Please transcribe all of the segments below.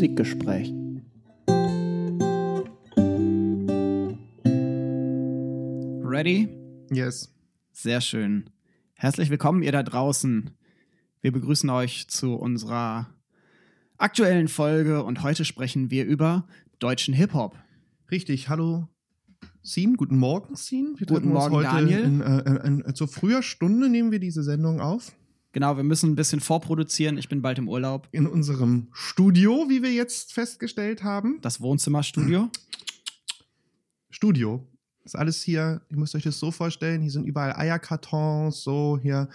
Musikgespräch. Ready? Yes. Sehr schön. Herzlich willkommen, ihr da draußen. Wir begrüßen euch zu unserer aktuellen Folge und heute sprechen wir über deutschen Hip-Hop. Richtig, hallo Sin, guten Morgen Sin. Wir Guten Morgen, heute Daniel. In, äh, in, in, zu früher Stunde nehmen wir diese Sendung auf. Genau, wir müssen ein bisschen vorproduzieren. Ich bin bald im Urlaub. In unserem Studio, wie wir jetzt festgestellt haben. Das Wohnzimmerstudio. Studio. Ist alles hier, ihr müsst euch das so vorstellen, hier sind überall Eierkartons, so hier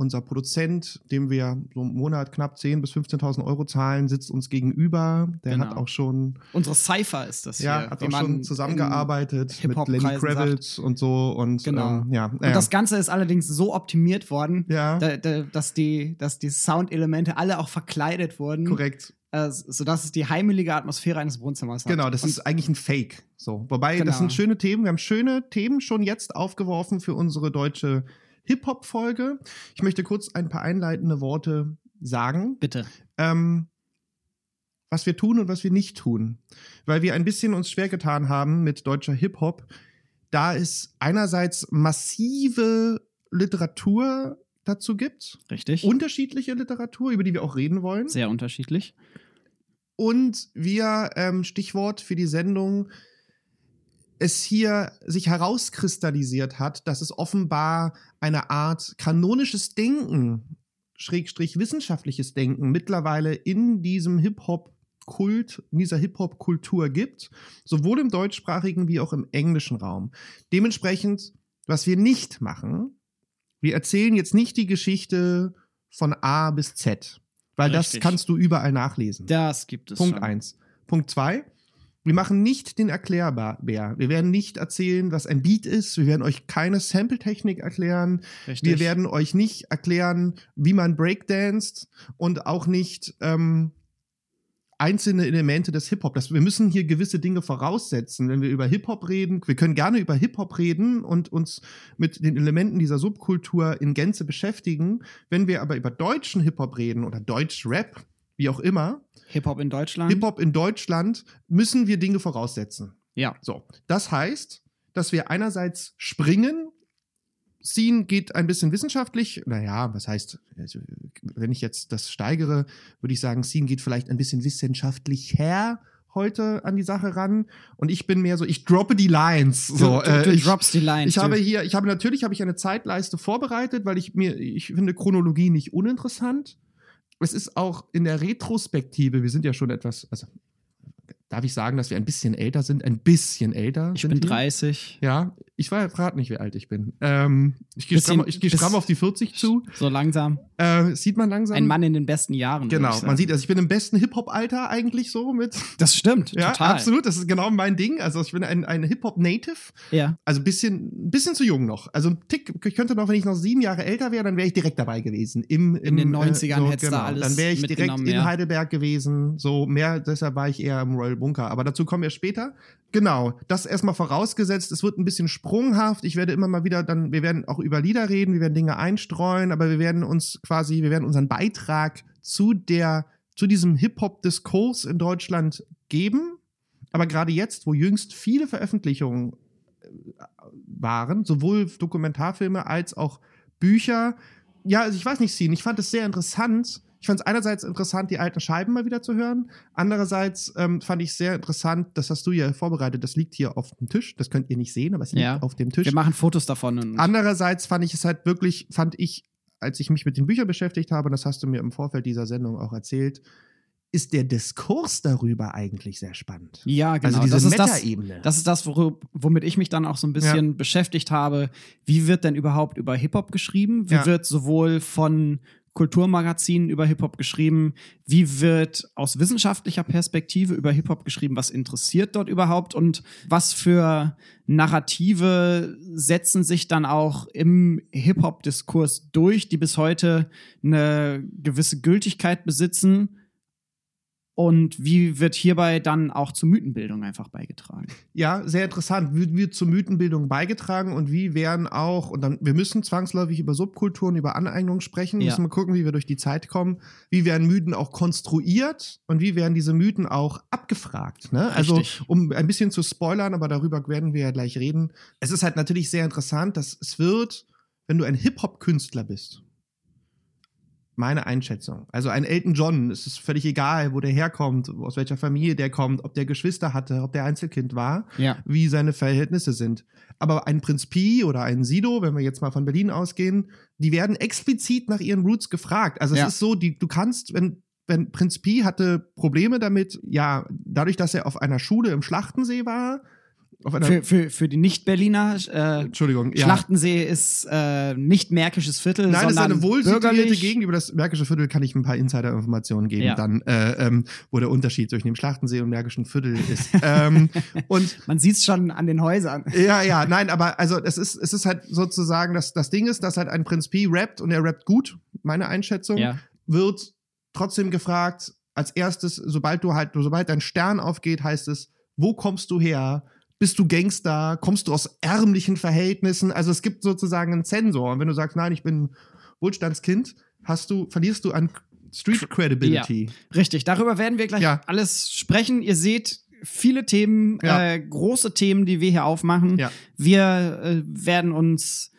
unser Produzent, dem wir so im Monat knapp 10.000 bis 15.000 Euro zahlen, sitzt uns gegenüber. Der Genau. hat auch schon, Unsere Cypher ist das ja, hier. hat auch schon zusammengearbeitet mit Lenny Kravitz und so und Genau. ähm, ja. Und das Ganze ist allerdings so optimiert worden, ja, da, da, dass, die, dass die Soundelemente alle auch verkleidet wurden, korrekt. äh, sodass es die heimelige Atmosphäre eines Wohnzimmers hat. Genau, das Und ist eigentlich ein Fake. So, wobei Genau. das sind schöne Themen. Wir haben schöne Themen schon jetzt aufgeworfen für unsere deutsche Hip-Hop-Folge. Ich möchte kurz ein paar einleitende Worte sagen, Bitte. ähm, was wir tun und was wir nicht tun, weil wir ein bisschen uns schwer getan haben mit deutscher Hip-Hop, da es einerseits massive Literatur dazu gibt, Richtig. unterschiedliche Literatur, über die wir auch reden wollen. Sehr unterschiedlich. Und wir, ähm, Stichwort für die Sendung, es hier sich herauskristallisiert hat, dass es offenbar eine Art kanonisches Denken, Schrägstrich wissenschaftliches Denken mittlerweile in diesem Hip-Hop-Kult, in dieser Hip-Hop-Kultur gibt, sowohl im deutschsprachigen wie auch im englischen Raum. Dementsprechend, was wir nicht machen, wir erzählen jetzt nicht die Geschichte von A bis Z, weil das Richtig. kannst du überall nachlesen. Das gibt es Punkt schon. eins. Punkt zwei. Wir machen nicht den Erklärbär. Wir werden nicht erzählen, was ein Beat ist. Wir werden euch keine Sample-Technik erklären. Richtig. Wir werden euch nicht erklären, wie man Breakdanced und auch nicht ähm, einzelne Elemente des Hip-Hop. Wir müssen hier gewisse Dinge voraussetzen, wenn wir über Hip-Hop reden. Wir können gerne über Hip-Hop reden und uns mit den Elementen dieser Subkultur in Gänze beschäftigen. Wenn wir aber über deutschen Hip-Hop reden oder Deutsch-Rap, wie auch immer, Hip-Hop in Deutschland. Hip-Hop in Deutschland, müssen wir Dinge voraussetzen. Ja. So, das heißt, dass wir einerseits springen. Scene geht ein bisschen wissenschaftlich. Naja, was heißt, also, wenn ich jetzt das steigere, würde ich sagen, Scene geht vielleicht ein bisschen wissenschaftlich her heute an die Sache ran. Und ich bin mehr so, ich droppe die Lines. So, du, du, du äh, ich, droppst die Line. ich habe hier, ich habe natürlich habe ich eine Zeitleiste vorbereitet, weil ich mir, ich finde Chronologie nicht uninteressant. Es ist auch in der Retrospektive, wir sind ja schon etwas, also darf ich sagen, dass wir ein bisschen älter sind, ein bisschen älter. ich bin wir? 30. Ja, ich war gerade nicht, wie alt ich bin. Ähm, ich gehe stramm, ich geh stramm auf die 40 zu. So langsam. Äh, sieht man langsam. Ein Mann in den besten Jahren. Genau, man sieht, also ich bin im besten Hip-Hop-Alter eigentlich so mit. Das stimmt. Ja, total. absolut. Das ist genau mein Ding. Also ich bin ein, ein Hip-Hop-Native. Ja. Also ein bisschen, ein bisschen zu jung noch. Also ein Tick, ich könnte noch, wenn ich noch sieben Jahre älter wäre, dann wäre ich direkt dabei gewesen. Im, im, In den 90ern so, hättest genau. alles Dann wäre ich direkt in ja. Heidelberg gewesen. So mehr, deshalb war ich eher im Royal Bunker. Aber dazu kommen wir später. Genau, das erstmal vorausgesetzt. Es wird ein bisschen sprunghaft. Ich werde immer mal wieder dann, wir werden auch über Lieder reden, wir werden Dinge einstreuen, aber wir werden uns quasi, wir werden unseren Beitrag zu der, zu diesem Hip-Hop-Diskurs in Deutschland geben. Aber gerade jetzt, wo jüngst viele Veröffentlichungen äh, waren, sowohl Dokumentarfilme als auch Bücher. Ja, also ich weiß nicht, Scene, ich fand es sehr interessant. Ich fand es einerseits interessant, die alten Scheiben mal wieder zu hören. Andererseits ähm, fand ich sehr interessant, das hast du ja vorbereitet, das liegt hier auf dem Tisch. Das könnt ihr nicht sehen, aber es liegt Ja. auf dem Tisch. Wir machen Fotos davon. Andererseits fand ich es halt wirklich, fand ich, als ich mich mit den Büchern beschäftigt habe, und das hast du mir im Vorfeld dieser Sendung auch erzählt, ist der Diskurs darüber eigentlich sehr spannend. ja, genau. Also diese das ist das, Meta-Ebene. das ist das, womit ich mich dann auch so ein bisschen beschäftigt habe. Wie wird denn überhaupt über Hip-Hop geschrieben? Wie Ja. wird sowohl von Kulturmagazinen über Hip-Hop geschrieben? Wie wird aus wissenschaftlicher Perspektive über Hip-Hop geschrieben? Was interessiert dort überhaupt? Und was für Narrative setzen sich dann auch im Hip-Hop-Diskurs durch, die bis heute eine gewisse Gültigkeit besitzen? Und wie wird hierbei dann auch zur Mythenbildung einfach beigetragen? Ja, sehr interessant. Wie wird zur Mythenbildung beigetragen und wie werden auch, und dann, wir müssen zwangsläufig über Subkulturen, über Aneignung sprechen, Ja. müssen wir gucken, wie wir durch die Zeit kommen. Wie werden Mythen auch konstruiert und wie werden diese Mythen auch abgefragt? Ne? Also, Richtig. um ein bisschen zu spoilern, aber darüber werden wir ja gleich reden. Es ist halt natürlich sehr interessant, dass es wird, wenn du ein Hip-Hop-Künstler bist, meine Einschätzung. Also ein Elton John, es ist völlig egal, wo der herkommt, aus welcher Familie der kommt, ob der Geschwister hatte, ob der Einzelkind war, Ja. wie seine Verhältnisse sind. Aber ein Prinz Pi oder ein Sido, wenn wir jetzt mal von Berlin ausgehen, die werden explizit nach ihren Roots gefragt. Also es Ja. ist so, die, du kannst, wenn, wenn Prinz Pi hatte Probleme damit, ja, dadurch, dass er auf einer Schule im Schlachtensee war, Für, für, für die Nicht-Berliner, äh, Entschuldigung, ja. Schlachtensee ist äh, nicht Märkisches Viertel, Nein, es ist sondern eine wohl situierte bürgerlich. Gegend. Über das Märkische Viertel kann ich ein paar Insider-Informationen geben, Ja. dann, äh, ähm, wo der Unterschied zwischen dem Schlachtensee und Märkischen Viertel ist. ähm, und Man sieht es schon an den Häusern. ja, ja, nein, aber also es ist, es ist halt sozusagen, dass das Ding ist, dass halt ein Prinz Pi rappt und er rappt gut, meine Einschätzung, Ja. wird trotzdem gefragt, als erstes, sobald du halt, sobald dein Stern aufgeht, heißt es, wo kommst du her? Bist du Gangster? Kommst du aus ärmlichen Verhältnissen? Also es gibt sozusagen einen Zensor. Und wenn du sagst, nein, ich bin Wohlstandskind, hast du, verlierst du an Street Credibility. Richtig, darüber werden wir gleich Ja. alles sprechen. Ihr seht viele Themen, Ja. äh, große Themen, die wir hier aufmachen. Ja. Wir äh, werden uns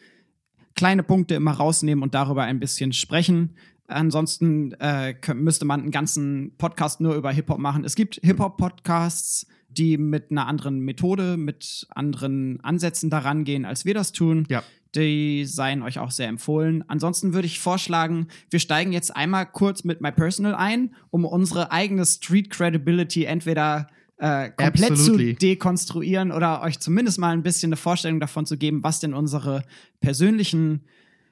kleine Punkte immer rausnehmen und darüber ein bisschen sprechen. Ansonsten äh, müsste man einen ganzen Podcast nur über Hip-Hop machen. Es gibt Hip-Hop-Podcasts, die mit einer anderen Methode, mit anderen Ansätzen daran gehen, als wir das tun. Ja. Die seien euch auch sehr empfohlen. Ansonsten würde ich vorschlagen, wir steigen jetzt einmal kurz mit My Personal ein, um unsere eigene Street Credibility entweder äh, komplett Absolutely. zu dekonstruieren oder euch zumindest mal ein bisschen eine Vorstellung davon zu geben, was denn unsere persönlichen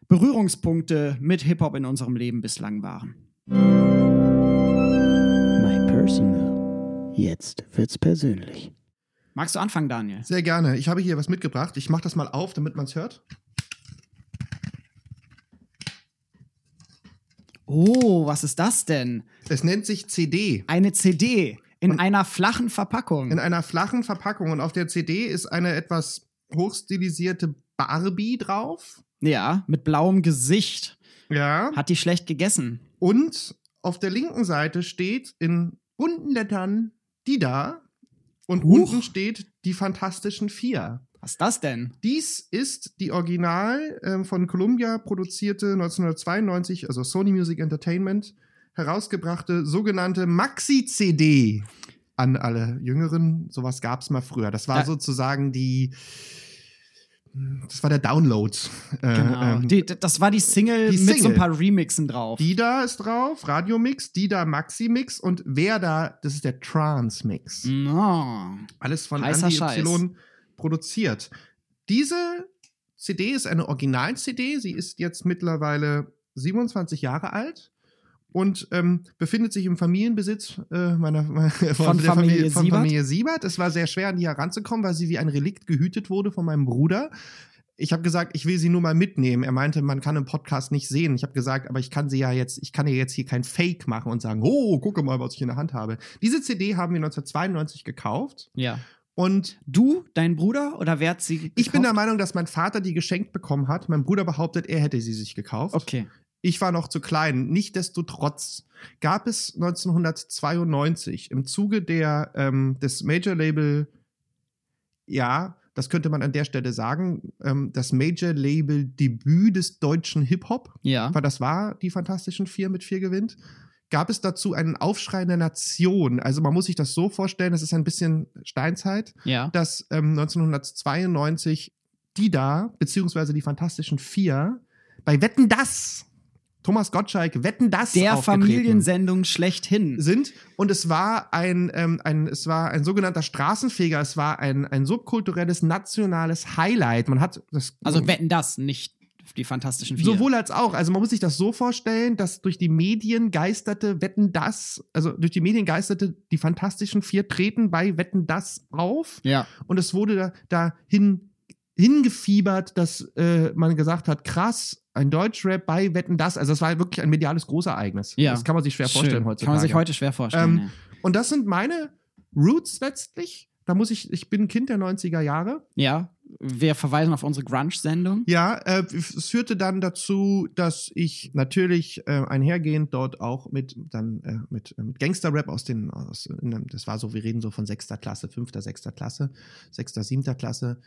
Berührungspunkte mit Hip-Hop in unserem Leben bislang waren. My Personal. Jetzt wird's persönlich. Magst du anfangen, Daniel? Sehr gerne. Ich habe hier was mitgebracht. Ich mache das mal auf, damit man es hört. Oh, was ist das denn? Es nennt sich CD. Eine CD in einer flachen Verpackung. In einer flachen Verpackung. Und auf der CD ist eine etwas hochstilisierte Barbie drauf. ja, mit blauem Gesicht. Ja. Hat die schlecht gegessen? Und auf der linken Seite steht in bunten Lettern die da. Und Huch. unten steht die Fantastischen Vier. Was ist das denn? Dies ist die original ähm, von Columbia produzierte 1992, also Sony Music Entertainment, herausgebrachte sogenannte Maxi-CD. An alle Jüngeren, sowas gab es mal früher. Das war Ja. sozusagen die, das war der Download. Äh, Genau. ähm, die, das war die Single die mit so ein Single. paar Remixen drauf. Dida ist drauf, Radio-Mix, Dida Maxi-Mix und wer da, das ist der Trance-Mix. No. Alles von Heißer Andy Scheiß. Y produziert. Diese CD ist eine Original-CD. Sie ist jetzt mittlerweile 27 Jahre alt und ähm, befindet sich im Familienbesitz äh, meiner, meiner von, der Familie von Siebert? Familie Siebert. Es war sehr schwer, an die heranzukommen, weil sie wie ein Relikt gehütet wurde von meinem Bruder. Ich habe gesagt, ich will sie nur mal mitnehmen. Er meinte, man kann im Podcast nicht sehen. Ich habe gesagt, aber ich kann sie ja jetzt, ich kann ja jetzt hier kein Fake machen und sagen, oh, gucke mal, was ich in der Hand habe. Diese CD haben wir 1992 gekauft Ja. und Du, dein Bruder oder wer hat sie gekauft? ich bin der Meinung, dass mein Vater die geschenkt bekommen hat. Mein Bruder behauptet, er hätte sie sich gekauft. Okay. Ich war noch zu klein. Nichtsdestotrotz gab es 1992 im Zuge der, ähm, des Major Label, ja, das könnte man an der Stelle sagen, ähm, das Major Label Debüt des deutschen Hip-Hop, Ja. weil das war die Fantastischen Vier mit vier gewinnt, gab es dazu einen Aufschrei der Nation. Also man muss sich das so vorstellen, das ist ein bisschen Steinzeit Ja. dass ähm, 1992 die da, beziehungsweise die Fantastischen Vier, bei Wetten das, Thomas Gottschalk, Wetten das Der Familiensendung schlechthin. sind und es war ein, ähm, ein es war ein sogenannter Straßenfeger, es war ein, ein subkulturelles nationales Highlight. Man hat das Also wetten das, nicht die Fantastischen Vier. Sowohl als auch. Also man muss sich das so vorstellen, dass durch die Medien geisterte Wetten das, also durch die Medien geisterte die Fantastischen Vier treten bei Wetten das auf. Ja. Und es wurde da, dahin hingefiebert, dass äh, man gesagt hat, krass, ein Deutschrap bei Wetten das. Also das war wirklich ein mediales Großereignis. Ja. Das kann man sich schwer Schön. vorstellen heutzutage. Kann man sich heute schwer vorstellen. Ähm, ja. Und das sind meine Roots letztlich. Da muss ich, ich bin Kind der 90er Jahre. ja, wir verweisen auf unsere Grunge-Sendung. Ja, äh, es führte dann dazu, dass ich natürlich äh, einhergehend dort auch mit dann äh, mit, äh, mit Gangster-Rap aus den, aus, in, das war so, wir reden so von sechster Klasse, fünfter, sechster Klasse, sechster, siebter Klasse,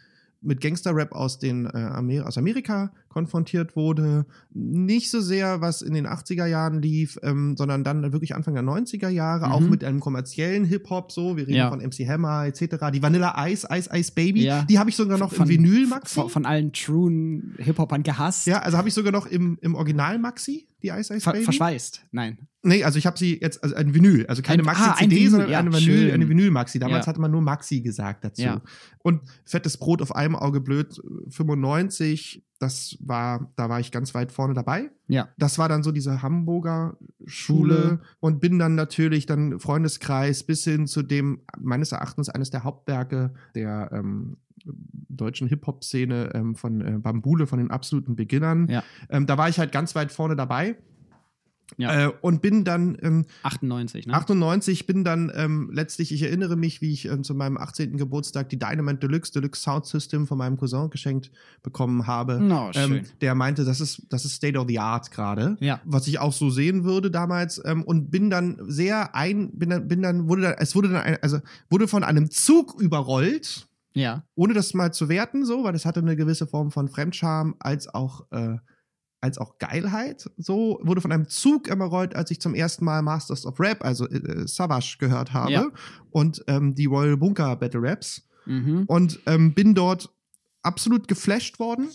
mit Gangster-Rap aus den äh, Amer aus Amerika konfrontiert wurde. Nicht so sehr, was in den 80er Jahren lief, ähm, sondern dann wirklich Anfang der 90er Jahre, Mhm. auch mit einem kommerziellen Hip-Hop, so, wir reden Ja. von MC Hammer etc. Die Vanilla Ice, Ice Ice Baby, Ja. die habe ich sogar noch Von- im Vinyl, Maxi. Von, von allen truen Hip-Hopern gehasst. Ja, also habe ich sogar noch im, im Original Maxi, die Ice Ice Ver Baby. verschweißt. Nein. Nee, also ich habe sie jetzt, also ein Vinyl, also keine Ein- Maxi ah, sondern ja, eine Vinyl, eine Vinyl Maxi. Damals Ja. hatte man nur Maxi gesagt dazu. Ja. Und fettes Brot auf einem Auge blöd 95, das war, da war ich ganz weit vorne dabei. Ja. Das war dann so diese Hamburger Schule Schule. und bin dann natürlich dann Freundeskreis bis hin zu dem meines Erachtens eines der Hauptwerke der ähm, deutschen Hip-Hop-Szene ähm, von äh, Bambule, von den absoluten Beginnern. Ja. Ähm, da war ich halt ganz weit vorne dabei. Ja. Äh, und bin dann ähm, 98, ne? 98 bin dann ähm, letztlich, ich erinnere mich, wie ich ähm, zu meinem 18. Geburtstag die Dynamite Deluxe Deluxe Sound System von meinem Cousin geschenkt bekommen habe. Schön. ähm, der meinte, das ist, das ist State of the Art gerade. Ja. Was ich auch so sehen würde damals. Ähm, und bin dann sehr ein, bin dann, bin dann, wurde dann, es wurde dann, ein, also wurde von einem Zug überrollt, Ja. ohne das mal zu werten, so, weil das hatte eine gewisse Form von Fremdscham als auch, äh, als auch Geilheit. So wurde von einem Zug überrollt, als ich zum ersten Mal Masters of Rap, also äh, Savage, gehört habe Ja. und ähm, die Royal Bunker Battle Raps Mhm. und ähm, bin dort absolut geflasht worden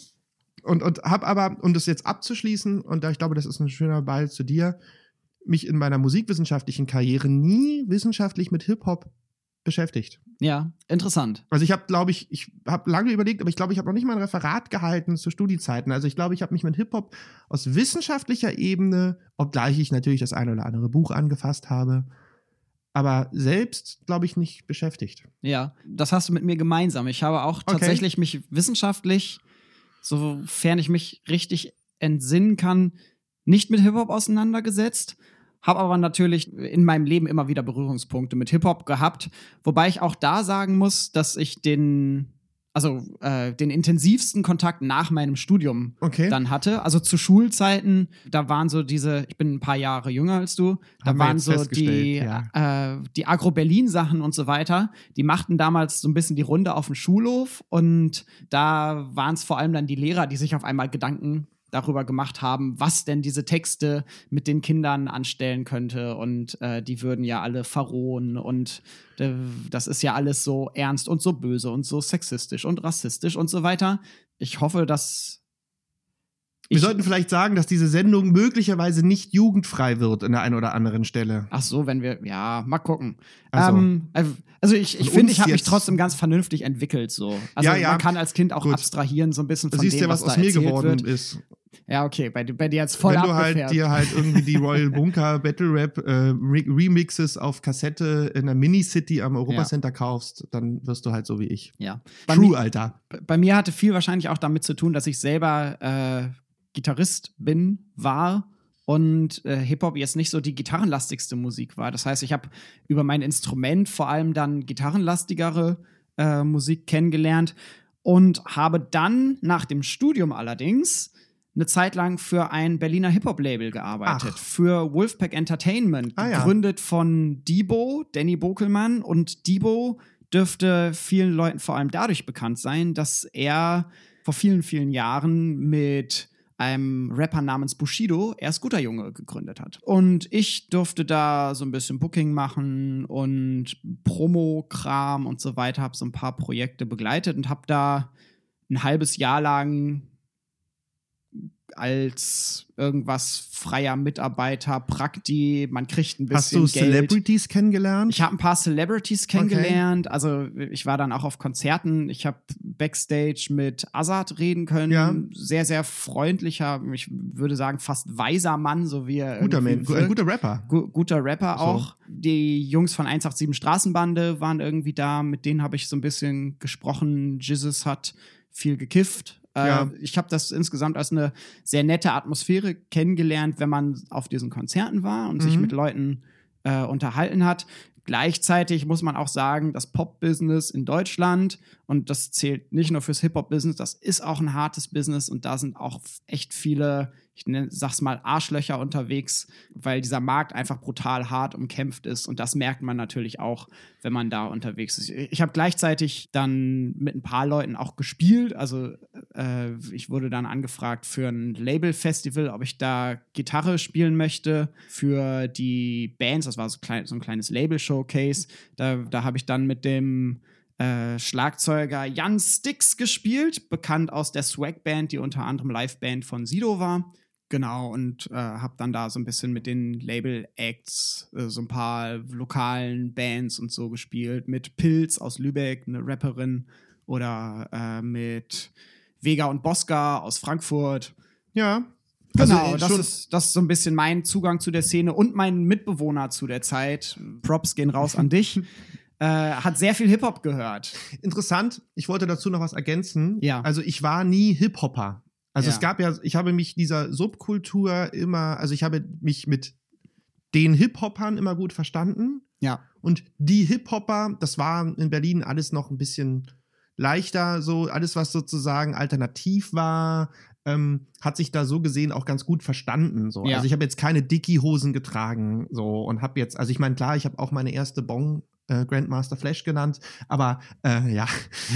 und, und habe aber, um das jetzt abzuschließen, und da ich glaube, das ist ein schöner Ball zu dir, mich in meiner musikwissenschaftlichen Karriere nie wissenschaftlich mit Hip-Hop beschäftigt. Ja, interessant. Also ich habe, glaube ich, ich habe lange überlegt, aber ich glaube, ich habe noch nicht mal ein Referat gehalten zu Studiezeiten. Also ich glaube, ich habe mich mit Hip-Hop aus wissenschaftlicher Ebene, obgleich ich natürlich das eine oder andere Buch angefasst habe, aber selbst, glaube ich, nicht beschäftigt. Ja, das hast du mit mir gemeinsam. Ich habe auch tatsächlich mich wissenschaftlich, sofern ich mich richtig entsinnen kann, nicht mit Hip-Hop auseinandergesetzt. Habe aber natürlich in meinem Leben immer wieder Berührungspunkte mit Hip-Hop gehabt. Wobei ich auch da sagen muss, dass ich den, also äh, den intensivsten Kontakt nach meinem Studium Okay. dann hatte. Also zu Schulzeiten, da waren so diese, ich bin ein paar Jahre jünger als du, da Haben wir waren so die, festgestellt, äh, die Agro-Berlin-Sachen und so weiter, die machten damals so ein bisschen die Runde auf dem Schulhof und da waren es vor allem dann die Lehrer, die sich auf einmal Gedanken darüber gemacht haben, was denn diese Texte mit den Kindern anstellen könnte und äh, die würden ja alle verrohen und äh, das ist ja alles so ernst und so böse und so sexistisch und rassistisch und so weiter. Ich hoffe, dass Wir ich- sollten vielleicht sagen, dass diese Sendung möglicherweise nicht jugendfrei wird an der einen oder anderen Stelle. Ach so, wenn wir, ja, mal gucken. Also- ähm, äh, also ich, ich finde, ich habe mich trotzdem ganz vernünftig entwickelt so. Also Ja, ja. man kann als Kind auch Gut. abstrahieren so ein bisschen Du von siehst dem, ja, was was, aus mir geworden wird. ist. Ja, okay, bei, bei dir jetzt voll Wenn du halt dir halt irgendwie die Royal Bunker Battle Rap äh, Re Remixes auf Kassette in der Mini-City am Europacenter kaufst, dann wirst du halt so wie ich. ja. Bei, True, Alter. bei mir hatte viel wahrscheinlich auch damit zu tun, dass ich selber äh, Gitarrist bin, war und äh, Hip-Hop jetzt nicht so die gitarrenlastigste Musik war. Das heißt, ich habe über mein Instrument vor allem dann gitarrenlastigere äh, Musik kennengelernt und habe dann nach dem Studium allerdings eine Zeit lang für ein Berliner Hip-Hop-Label gearbeitet, Ach. für Wolfpack Entertainment, Ah, ja. gegründet von Debo, Danny Bokelmann. Und Debo dürfte vielen Leuten vor allem dadurch bekannt sein, dass er vor vielen, vielen Jahren mit einem Rapper namens Bushido erst guter Junge gegründet hat. Und ich durfte da so ein bisschen Booking machen und Promo-Kram und so weiter, habe so ein paar Projekte begleitet und habe da ein halbes Jahr lang als irgendwas freier Mitarbeiter, Prakti, man kriegt ein Hast bisschen du Geld. Celebrities kennengelernt? Ich habe ein paar Celebrities kennengelernt. Also ich war dann auch auf Konzerten. Ich habe backstage mit Azad reden können. Ja. Sehr, sehr freundlicher, ich würde sagen fast weiser Mann, so wie er guter, irgendwie Man, gu- ein guter Rapper. Gu guter Rapper So. auch. Die Jungs von 187 Straßenbande waren irgendwie da. Mit denen habe ich so ein bisschen gesprochen. Jesus hat viel gekifft. Äh, Ja. Ich habe das insgesamt als eine sehr nette Atmosphäre kennengelernt, wenn man auf diesen Konzerten war und sich Mhm. mit Leuten äh, unterhalten hat. Gleichzeitig muss man auch sagen, das Pop-Business in Deutschland, und das zählt nicht nur fürs Hip-Hop-Business, das ist auch ein hartes Business und da sind auch echt viele, ich sag's mal, Arschlöcher unterwegs, weil dieser Markt einfach brutal hart umkämpft ist und das merkt man natürlich auch, wenn man da unterwegs ist. Ich habe gleichzeitig dann mit ein paar Leuten auch gespielt, also äh, ich wurde dann angefragt für ein Label-Festival, ob ich da Gitarre spielen möchte für die Bands, das war so, klein, so ein kleines Label-Showcase, da, da habe ich dann mit dem äh, Schlagzeuger Jan Stix gespielt, bekannt aus der Swag-Band, die unter anderem Liveband von Sido war. Genau, und äh, habe dann da so ein bisschen mit den Label-Acts, äh, so ein paar lokalen Bands und so gespielt. Mit Pilz aus Lübeck, eine Rapperin, oder äh, mit Vega und Bosca aus Frankfurt. Ja. Genau, Also, das, ist, das ist so ein bisschen mein Zugang zu der Szene und mein Mitbewohner zu der Zeit. Props gehen raus an dich. äh, hat sehr viel Hip-Hop gehört. Interessant, ich wollte dazu noch was ergänzen. Ja. Also ich war nie Hip-Hopper. Also Ja. es gab ja, ich habe mich dieser Subkultur immer, also ich habe mich mit den Hip-Hoppern immer gut verstanden. Ja. Und die Hip-Hopper, das war in Berlin alles noch ein bisschen leichter, so alles, was sozusagen alternativ war, ähm, hat sich da so gesehen auch ganz gut verstanden. So. Ja. Also ich habe jetzt keine Dickie-Hosen getragen so und habe jetzt, also ich meine, klar, ich habe auch meine erste Bong äh, Grandmaster Flash genannt, aber äh, ja,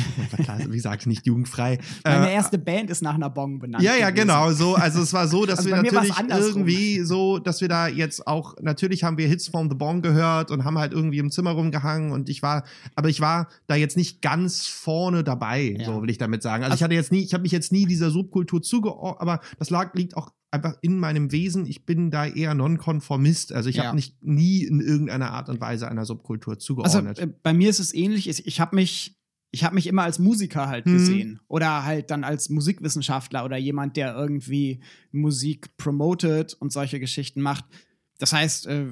wie gesagt, nicht jugendfrei. Meine Äh, erste Band ist nach einer Bong benannt. ja, ja, gewesen. genau. So, also es war so, dass Also wir natürlich irgendwie so, dass wir da jetzt auch, natürlich haben wir Hits from the Bong gehört und haben halt irgendwie im Zimmer rumgehangen und ich war, aber ich war da jetzt nicht ganz vorne dabei, Ja. so will ich damit sagen. Also, ich hatte jetzt nie, ich habe mich jetzt nie dieser Subkultur zugeordnet, aber das lag, liegt auch einfach in meinem Wesen. Ich bin da eher Nonkonformist. Also ich Ja. habe nicht nie in irgendeiner Art und Weise einer Subkultur Also zugeordnet. äh, bei mir ist es ähnlich. Ich, ich habe mich, ich habe mich immer als Musiker halt Mhm. gesehen oder halt dann als Musikwissenschaftler oder jemand, der irgendwie Musik promotet und solche Geschichten macht. Das heißt, äh,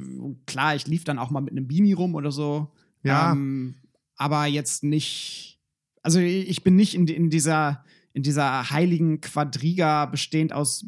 klar, ich lief dann auch mal mit einem Beanie rum oder so. Ja. Ähm, aber jetzt nicht. Also ich bin nicht in, in dieser in dieser heiligen Quadriga bestehend aus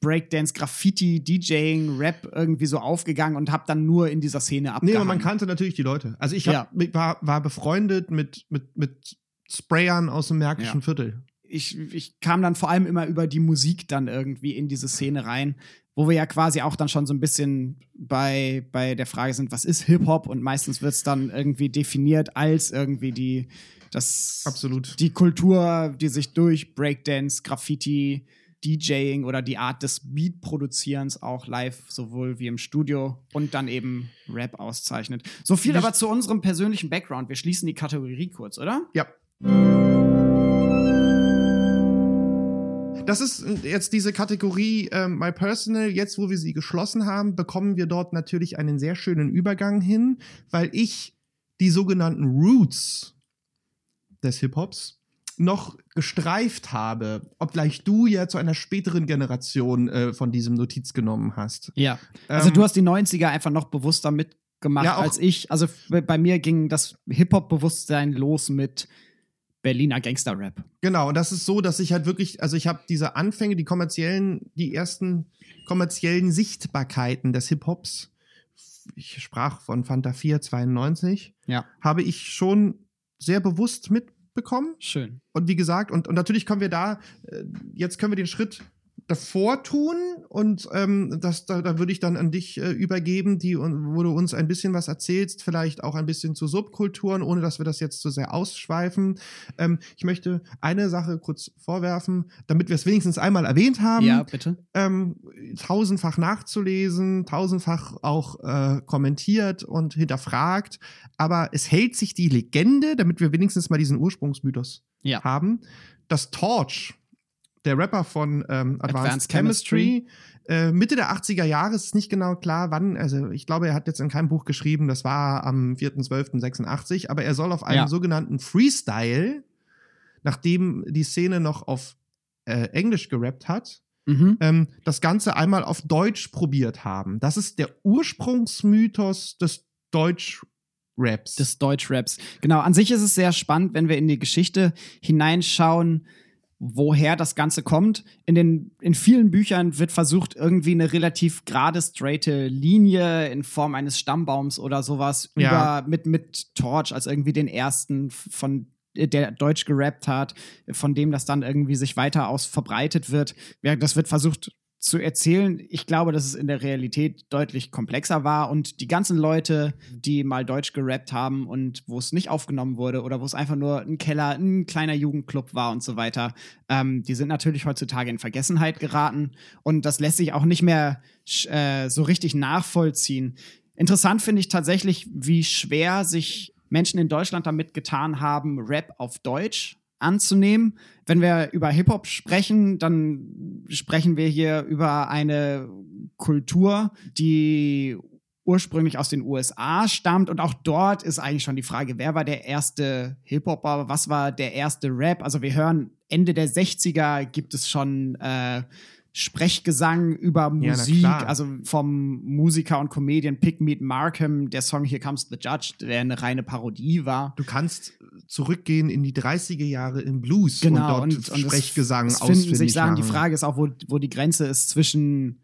Breakdance, Graffiti, DJing, Rap irgendwie so aufgegangen und habe dann nur in dieser Szene Nee, abgehangen. aber man kannte natürlich die Leute. Also ich hab, Ja. war, war befreundet mit, mit, mit Sprayern aus dem Märkischen Ja. Viertel. ich, ich kam dann vor allem immer über die Musik dann irgendwie in diese Szene rein, wo wir ja quasi auch dann schon so ein bisschen bei, bei der Frage sind, was ist Hip-Hop? Und meistens wird es dann irgendwie definiert als irgendwie die, das, Absolut. die Kultur, die sich durch Breakdance, Graffiti, DJing oder die Art des Beat-Produzierens auch live, sowohl wie im Studio und dann eben Rap auszeichnet. So viel aber zu unserem persönlichen Background. Wir schließen die Kategorie kurz, oder? Ja. Das ist jetzt diese Kategorie ähm, My Personal. Jetzt, wo wir sie geschlossen haben, bekommen wir dort natürlich einen sehr schönen Übergang hin, weil ich die sogenannten Roots des Hip-Hops noch gestreift habe, obgleich du ja zu einer späteren Generation äh, von diesem Notiz genommen hast. Ja. Also Ähm, du hast die 90er einfach noch bewusster mitgemacht Ja, als ich. Also bei mir ging das Hip-Hop-Bewusstsein los mit Berliner Gangster-Rap. Genau, und das ist so, dass ich halt wirklich, also ich habe diese Anfänge, die kommerziellen, die ersten kommerziellen Sichtbarkeiten des Hip-Hops, ich sprach von Fanta 4 92, Ja. habe ich schon sehr bewusst mitbekommen. Schön. Und wie gesagt, und, und natürlich können wir da, äh, jetzt können wir den Schritt davor tun und ähm, das, da, da würde ich dann an dich äh, übergeben, die, wo du uns ein bisschen was erzählst, vielleicht auch ein bisschen zu Subkulturen, ohne dass wir das jetzt zu sehr ausschweifen. Ähm, ich möchte eine Sache kurz vorwerfen, damit wir es wenigstens einmal erwähnt haben ja, bitte. ähm, tausendfach nachzulesen, tausendfach auch äh, kommentiert und hinterfragt. Aber es hält sich die Legende, damit wir wenigstens mal diesen Ursprungsmythos Ja. haben, dass Torch, der Rapper von ähm, Advanced, Advanced Chemistry, äh, Mitte der 80er Jahre, ist nicht genau klar, wann, also ich glaube, er hat jetzt in keinem Buch geschrieben, das war am 4.12.86, aber er soll auf einen Ja. sogenannten Freestyle, nachdem die Szene noch auf äh, Englisch gerappt hat, Mhm. ähm, das Ganze einmal auf Deutsch probiert haben. Das ist der Ursprungsmythos des Deutschraps. Des Deutschraps. Genau, an sich ist es sehr spannend, wenn wir in die Geschichte hineinschauen, woher das Ganze kommt. In, den, in vielen Büchern wird versucht, irgendwie eine relativ gerade, straighte Linie in Form eines Stammbaums oder sowas Ja. über, mit, mit Torch als irgendwie den ersten von der Deutsch gerappt hat, von dem das dann irgendwie sich weiter aus verbreitet wird. Ja, das wird versucht zu erzählen. Ich glaube, dass es in der Realität deutlich komplexer war und die ganzen Leute, die mal Deutsch gerappt haben und wo es nicht aufgenommen wurde oder wo es einfach nur ein Keller, ein kleiner Jugendclub war und so weiter, ähm, die sind natürlich heutzutage in Vergessenheit geraten und das lässt sich auch nicht mehr äh, so richtig nachvollziehen. Interessant finde ich tatsächlich, wie schwer sich Menschen in Deutschland damit getan haben, Rap auf Deutsch anzunehmen. Wenn wir über Hip-Hop sprechen, dann sprechen wir hier über eine Kultur, die ursprünglich aus den USA stammt und auch dort ist eigentlich schon die Frage, wer war der erste Hip-Hopper, was war der erste Rap? Also wir hören Ende der 60er gibt es schon äh, Sprechgesang über Musik, klar. also vom Musiker und Comedian Pigmeat Markham, der Song Here Comes the Judge, der eine reine Parodie war. Du kannst zurückgehen in die 30er Jahre im Blues Genau, und dort und, und Sprechgesang es, es finden sich Sachen. Die. Frage ist auch, wo, wo die Grenze ist zwischen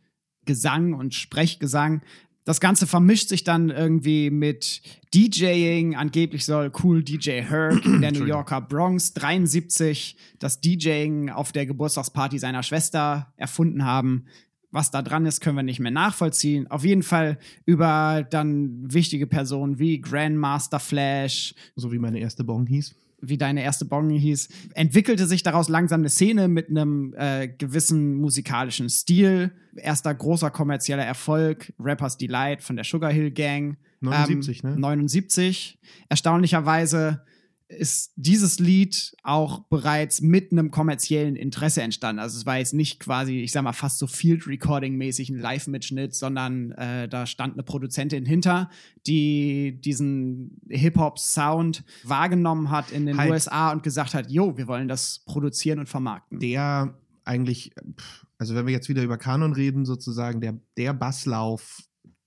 Gesang und Sprechgesang. Das Ganze vermischt sich dann irgendwie mit DJing. Angeblich soll Cool DJ Herc in der New Yorker Bronx 73 das DJing auf der Geburtstagsparty seiner Schwester erfunden haben. Was da dran ist, können wir nicht mehr nachvollziehen. Auf jeden Fall über dann wichtige Personen wie Grandmaster Flash, So wie meine erste Bong hieß. Wie deine erste Bong hieß, entwickelte sich daraus langsam eine Szene mit einem äh, gewissen musikalischen Stil. Erster großer kommerzieller Erfolg, Rappers Delight von der Sugar Hill Gang. 79, ähm, ne? 79. Erstaunlicherweise ist dieses Lied auch bereits mit einem kommerziellen Interesse entstanden. Also es war jetzt nicht quasi, ich sag mal, fast so Field Recording-mäßig ein Live-Mitschnitt, sondern äh, da stand eine Produzentin hinter, die diesen Hip-Hop-Sound wahrgenommen hat in den Halt. USA und gesagt hat, jo, wir wollen das produzieren und vermarkten. Der eigentlich, also wenn wir jetzt wieder über Kanon reden, sozusagen, der, der Basslauf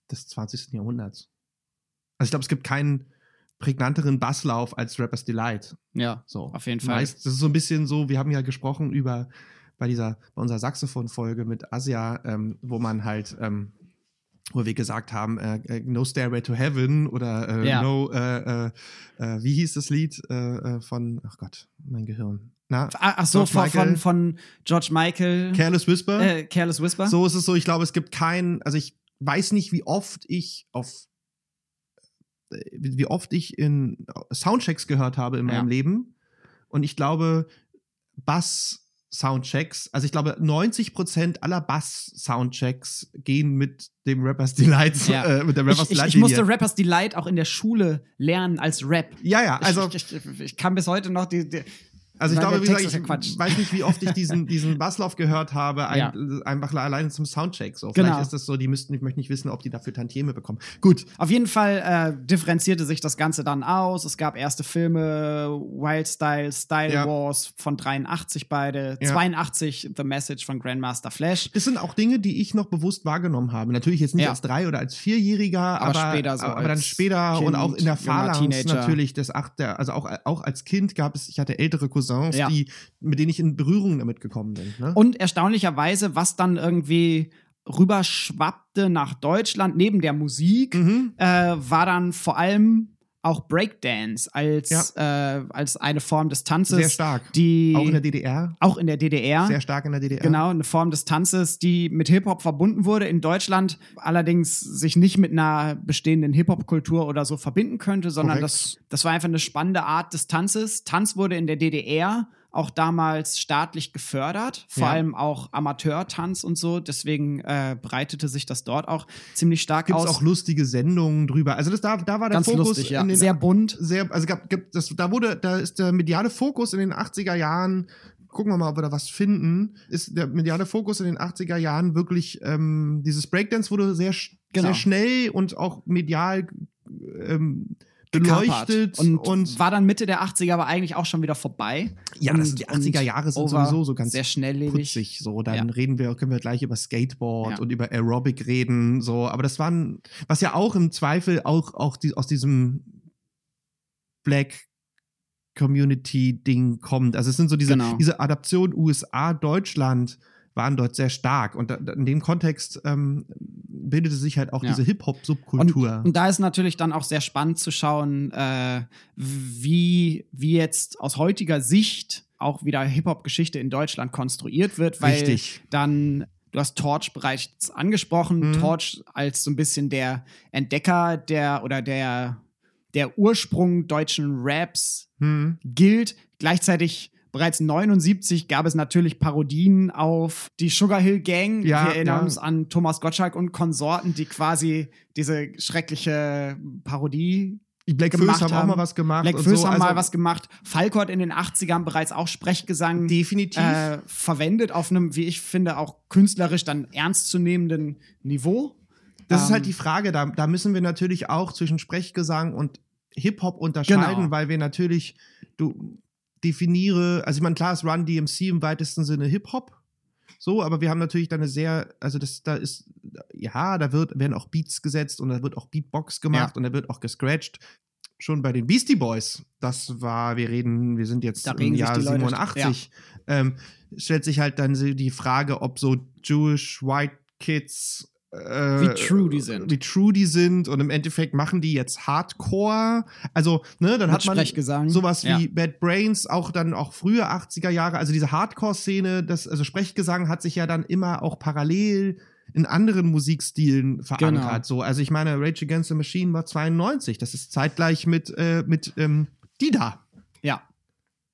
des 20. Jahrhunderts. Also ich glaube, es gibt keinen prägnanteren Basslauf als Rappers Delight. ja, So. auf jeden Fall. Meist, das ist so ein bisschen so, wir haben ja gesprochen über bei dieser, bei unserer Saxophon-Folge mit Asia, ähm, wo man halt, ähm, wo wir gesagt haben, äh, äh, No Stairway to Heaven oder äh, Ja. No, äh, äh, äh, wie hieß das Lied von, ach Gott, mein Gehirn. Na, Ah, Ach so, von, von, von George Michael. Careless Whisper. Careless Whisper. So ist es so, ich glaube, es gibt keinen, also ich weiß nicht, wie oft ich auf wie oft ich in Soundchecks gehört habe in Ja. meinem Leben. Und ich glaube, Bass-Soundchecks, also ich glaube, 90% aller Bass-Soundchecks gehen mit dem Rappers Delight, Ja. äh, mit der Rappers ich, ich, Delight. ich musste Rappers Delight auch in der Schule lernen als Rap. ja, ja, also, ich, ich, ich, ich kann bis heute noch die. die also ich weil glaube, wie gesagt, ja ich Quatsch. weiß nicht, wie oft ich diesen, diesen Basslauf gehört habe, ein, Ja. einfach alleine zum Soundcheck. So. Genau. Vielleicht ist das so, die müssten, ich möchte nicht wissen, ob die dafür Tantieme bekommen. Gut, Auf jeden Fall äh, differenzierte sich das Ganze dann aus. Es gab erste Filme, Wild Style, Style Ja. Wars von 83 beide, Ja. 82 The Message von Grandmaster Flash. Das sind auch Dinge, die ich noch bewusst wahrgenommen habe. Natürlich jetzt nicht Ja. als drei oder als vierjähriger, Aber aber, später so aber dann später Kind, und auch in der Phalanx natürlich des acht, also auch, auch als Kind gab es, ich hatte ältere Cousins, Ja. die, mit denen ich in Berührung damit gekommen bin. Ne? Und erstaunlicherweise, was dann irgendwie rüberschwappte nach Deutschland, neben der Musik, Mhm. äh, war dann vor allem auch Breakdance als, äh, als eine Form des Tanzes. Sehr stark. Die auch in der DDR. auch in der DDR. Sehr stark in der DDR. Genau, eine Form des Tanzes, die mit Hip-Hop verbunden wurde in Deutschland, allerdings sich nicht mit einer bestehenden Hip-Hop-Kultur oder so verbinden könnte, sondern Korrekt. das, das war einfach eine spannende Art des Tanzes. Tanz wurde in der DDR auch damals staatlich gefördert, vor Ja. allem auch Amateurtanz und so. Deswegen äh, breitete sich das dort auch ziemlich stark Gibt es aus. auch lustige Sendungen drüber. Also das, da, da war der Ganz Fokus lustig, ja. in den Sehr bunt. sehr, also gab, gibt, das, da wurde, da ist der mediale Fokus in den 80er Jahren, gucken wir mal, ob wir da was finden, ist der mediale Fokus in den 80er Jahren wirklich, ähm, dieses Breakdance wurde sehr, Genau. sehr schnell und auch medial ähm. Beleuchtet und, und, war dann Mitte der 80er aber eigentlich auch schon wieder vorbei. ja, das sind die Und- 80er Jahre sind sowieso so ganz sehr schnelllebig. putzig. So, dann Ja. reden wir, können wir gleich über Skateboard Ja. und über Aerobic reden. So, aber das waren, was ja auch im Zweifel auch, auch die, aus diesem Black Community-Ding kommt. Also es sind so diese, Genau. diese Adaption USA, Deutschland waren dort sehr stark. Und da- in dem Kontext ähm, bildete sich halt auch Ja. diese Und, Hip-Hop-Subkultur. und da ist natürlich dann auch sehr spannend zu schauen, äh, wie, wie jetzt aus heutiger Sicht auch wieder Hip-Hop-Geschichte in Deutschland konstruiert wird, weil Richtig. dann, du hast Torch bereits angesprochen, Mhm. Torch als so ein bisschen der Entdecker der oder der, der Ursprung deutschen Raps Hm. gilt. Gleichzeitig bereits 79 gab es natürlich Parodien auf die Sugar Hill Gang. Ja, Wir erinnern ja. uns an Thomas Gottschalk und Konsorten, die quasi diese schreckliche Parodie. Die Black gemacht Phillies haben auch mal was gemacht. Black Phillies so. haben also mal was gemacht. Falco hat in den 80ern bereits auch Sprechgesang Definitiv. äh, verwendet auf einem, wie ich finde, auch künstlerisch dann ernstzunehmenden Niveau. Das ist halt Ähm, die Frage, da, da müssen wir natürlich auch zwischen Sprechgesang und Hip-Hop unterscheiden, Genau. weil wir natürlich, du definiere, also ich meine, klar ist Run DMC im weitesten Sinne Hip-Hop, so, aber wir haben natürlich da eine sehr, also das, da ist, ja, da wird, werden auch Beats gesetzt und da wird auch Beatbox gemacht Ja. und da wird auch gescratcht. Schon bei den Beastie Boys, das war, wir reden, wir sind jetzt im Jahr die Leute- 87, ähm, stellt sich halt dann die Frage, ob so Jewish White Kids Wie true die sind. Wie true die sind und im Endeffekt machen die jetzt Hardcore. Also, ne, dann Mit hat man sowas Ja. wie Bad Brains, auch dann auch frühe 80er Jahre, also diese Hardcore-Szene, das, also Sprechgesang hat sich ja dann immer auch parallel in anderen Musikstilen verankert. Genau. So, also ich meine, Rage Against the Machine war 92, das ist zeitgleich mit, äh, mit ähm, Dida. Ja,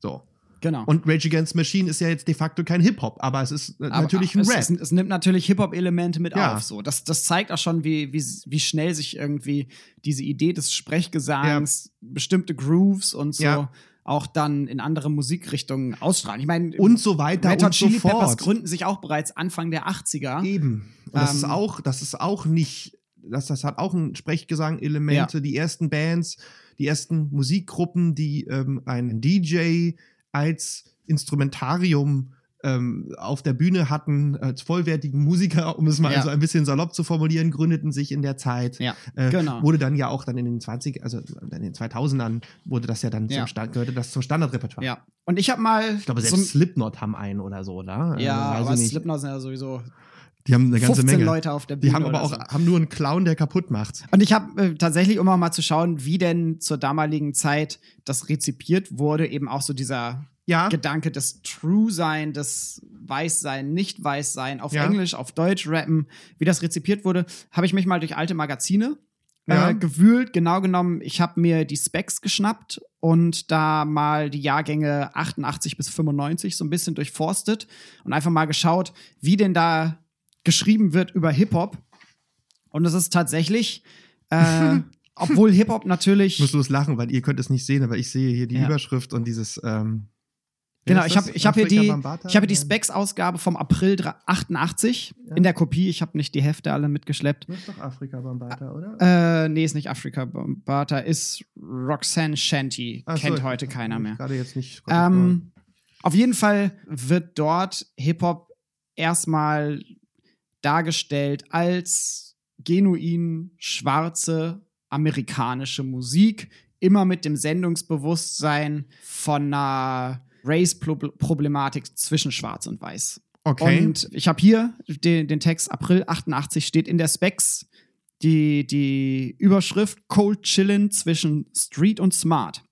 So. Genau. Und Rage Against Machine ist ja jetzt de facto kein Hip-Hop, aber es ist äh, Aber natürlich ein es, Rap. Es, es nimmt natürlich Hip-Hop-Elemente mit Ja. auf. So. Das, das zeigt auch schon, wie, wie, wie schnell sich irgendwie diese Idee des Sprechgesangs, bestimmte Grooves und so Ja. auch dann in andere Musikrichtungen ausstrahlen. Ich meine, und so weiter Red und so Chili Peppers fort. gründen sich auch bereits Anfang der 80er. Eben. Und das ist Ähm, auch, das ist auch nicht, das, das hat auch ein Sprechgesang-Elemente. Die ersten Bands, die ersten Musikgruppen, die ähm, einen DJ als Instrumentarium ähm, auf der Bühne hatten, als vollwertigen Musiker, um es mal Ja. so ein bisschen salopp zu formulieren, gründeten sich in der Zeit. Ja, Äh, genau. Wurde dann ja auch dann in den 20, also in den 2000ern wurde das ja dann Ja. zum Stand, gehörte das zum Standardrepertoire. Ja. Und ich habe mal. Ich glaube, so selbst Slipknot haben einen oder so, oder? ja, Also, aber. Slipknot sind ja sowieso Die haben eine ganze 15 Menge. Leute auf der Bühne. Die haben aber auch so. haben nur einen Clown, der kaputt macht. Und ich habe äh, tatsächlich, um auch mal zu schauen, wie denn zur damaligen Zeit das rezipiert wurde, eben auch so dieser Ja. Gedanke des True-Sein, des Weiß-Sein, Nicht-Weiß-Sein, auf Ja. Englisch, auf Deutsch rappen, wie das rezipiert wurde, habe ich mich mal durch alte Magazine Ja. äh, gewühlt. Genau genommen, ich habe mir die Specs geschnappt und da mal die Jahrgänge 88 bis 95 so ein bisschen durchforstet und einfach mal geschaut, wie denn da geschrieben wird über Hip-Hop. Und es ist tatsächlich, äh, obwohl Hip-Hop natürlich. Ich muss bloß lachen, weil ihr könnt es nicht sehen, aber ich sehe hier die Ja. Überschrift und dieses. Ähm, Genau, ich habe ich hab hier die, habe die. Specs-Ausgabe vom April dra- 88 Ja. in der Kopie. Ich habe nicht die Hefte alle mitgeschleppt. Das ist doch Afrika Bambata, oder? Äh, nee, ist nicht Afrika Bambata, ist Roxanne Shanty. Ach so, Kennt heute keiner hab mehr. Gerade jetzt nicht. Ähm, auf jeden Fall wird dort Hip-Hop erstmal dargestellt als genuin schwarze amerikanische Musik, immer mit dem Sendungsbewusstsein von einer Race-Problematik zwischen Schwarz und Weiß. okay. Und ich habe hier den, den Text April 88 steht in der Specs die, die Überschrift Cold Chillin zwischen Street und Smart.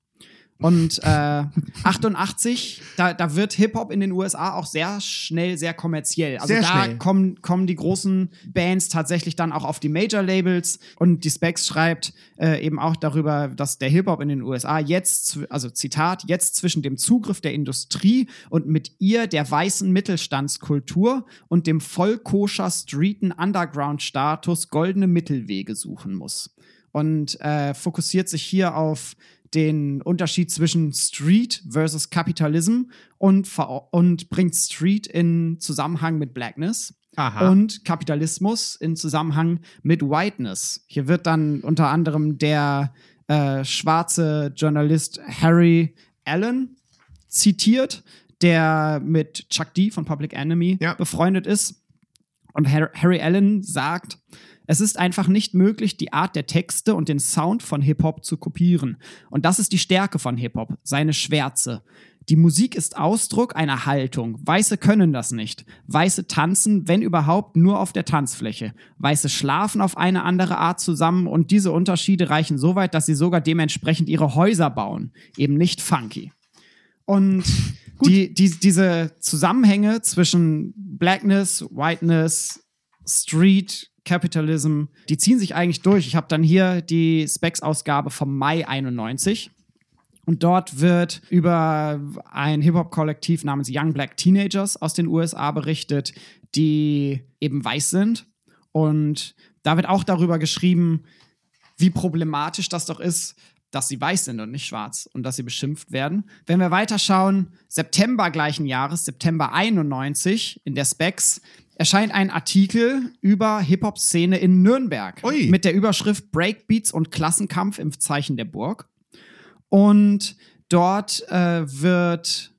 Und äh, 88, da, da wird Hip-Hop in den USA auch sehr schnell sehr kommerziell. Also Sehr da schnell. kommen, kommen die großen Bands tatsächlich dann auch auf die Major-Labels und die Specs schreibt äh, eben auch darüber, dass der Hip-Hop in den USA jetzt, also Zitat, jetzt zwischen dem Zugriff der Industrie und mit ihr der weißen Mittelstandskultur und dem vollkoscher streeten Underground-Status goldene Mittelwege suchen muss. Und äh, fokussiert sich hier auf den Unterschied zwischen Street versus Kapitalism und, und bringt Street in Zusammenhang mit Blackness Aha. und Kapitalismus in Zusammenhang mit Whiteness. Hier wird dann unter anderem der äh, schwarze Journalist Harry Allen zitiert, der mit Chuck D von Public Enemy Ja. befreundet ist. Und Har- Harry Allen sagt, Es ist einfach nicht möglich, die Art der Texte und den Sound von Hip-Hop zu kopieren. Und das ist die Stärke von Hip-Hop, seine Schwärze. Die Musik ist Ausdruck einer Haltung. Weiße können das nicht. Weiße tanzen, wenn überhaupt, nur auf der Tanzfläche. Weiße schlafen auf eine andere Art zusammen und diese Unterschiede reichen so weit, dass sie sogar dementsprechend ihre Häuser bauen. Eben nicht funky. Und die, die, diese Zusammenhänge zwischen Blackness, Whiteness, Street, Capitalism, die ziehen sich eigentlich durch. Ich habe dann hier die Specs-Ausgabe vom Mai 91. Und dort wird über ein Hip-Hop-Kollektiv namens Young Black Teenagers aus den USA berichtet, die eben weiß sind. Und da wird auch darüber geschrieben, wie problematisch das doch ist, dass sie weiß sind und nicht schwarz und dass sie beschimpft werden. Wenn wir weiterschauen, September gleichen Jahres, September 91, in der Specs, erscheint ein Artikel über Hip-Hop-Szene in Nürnberg Ui. mit der Überschrift Breakbeats und Klassenkampf im Zeichen der Burg. Und dort äh, wird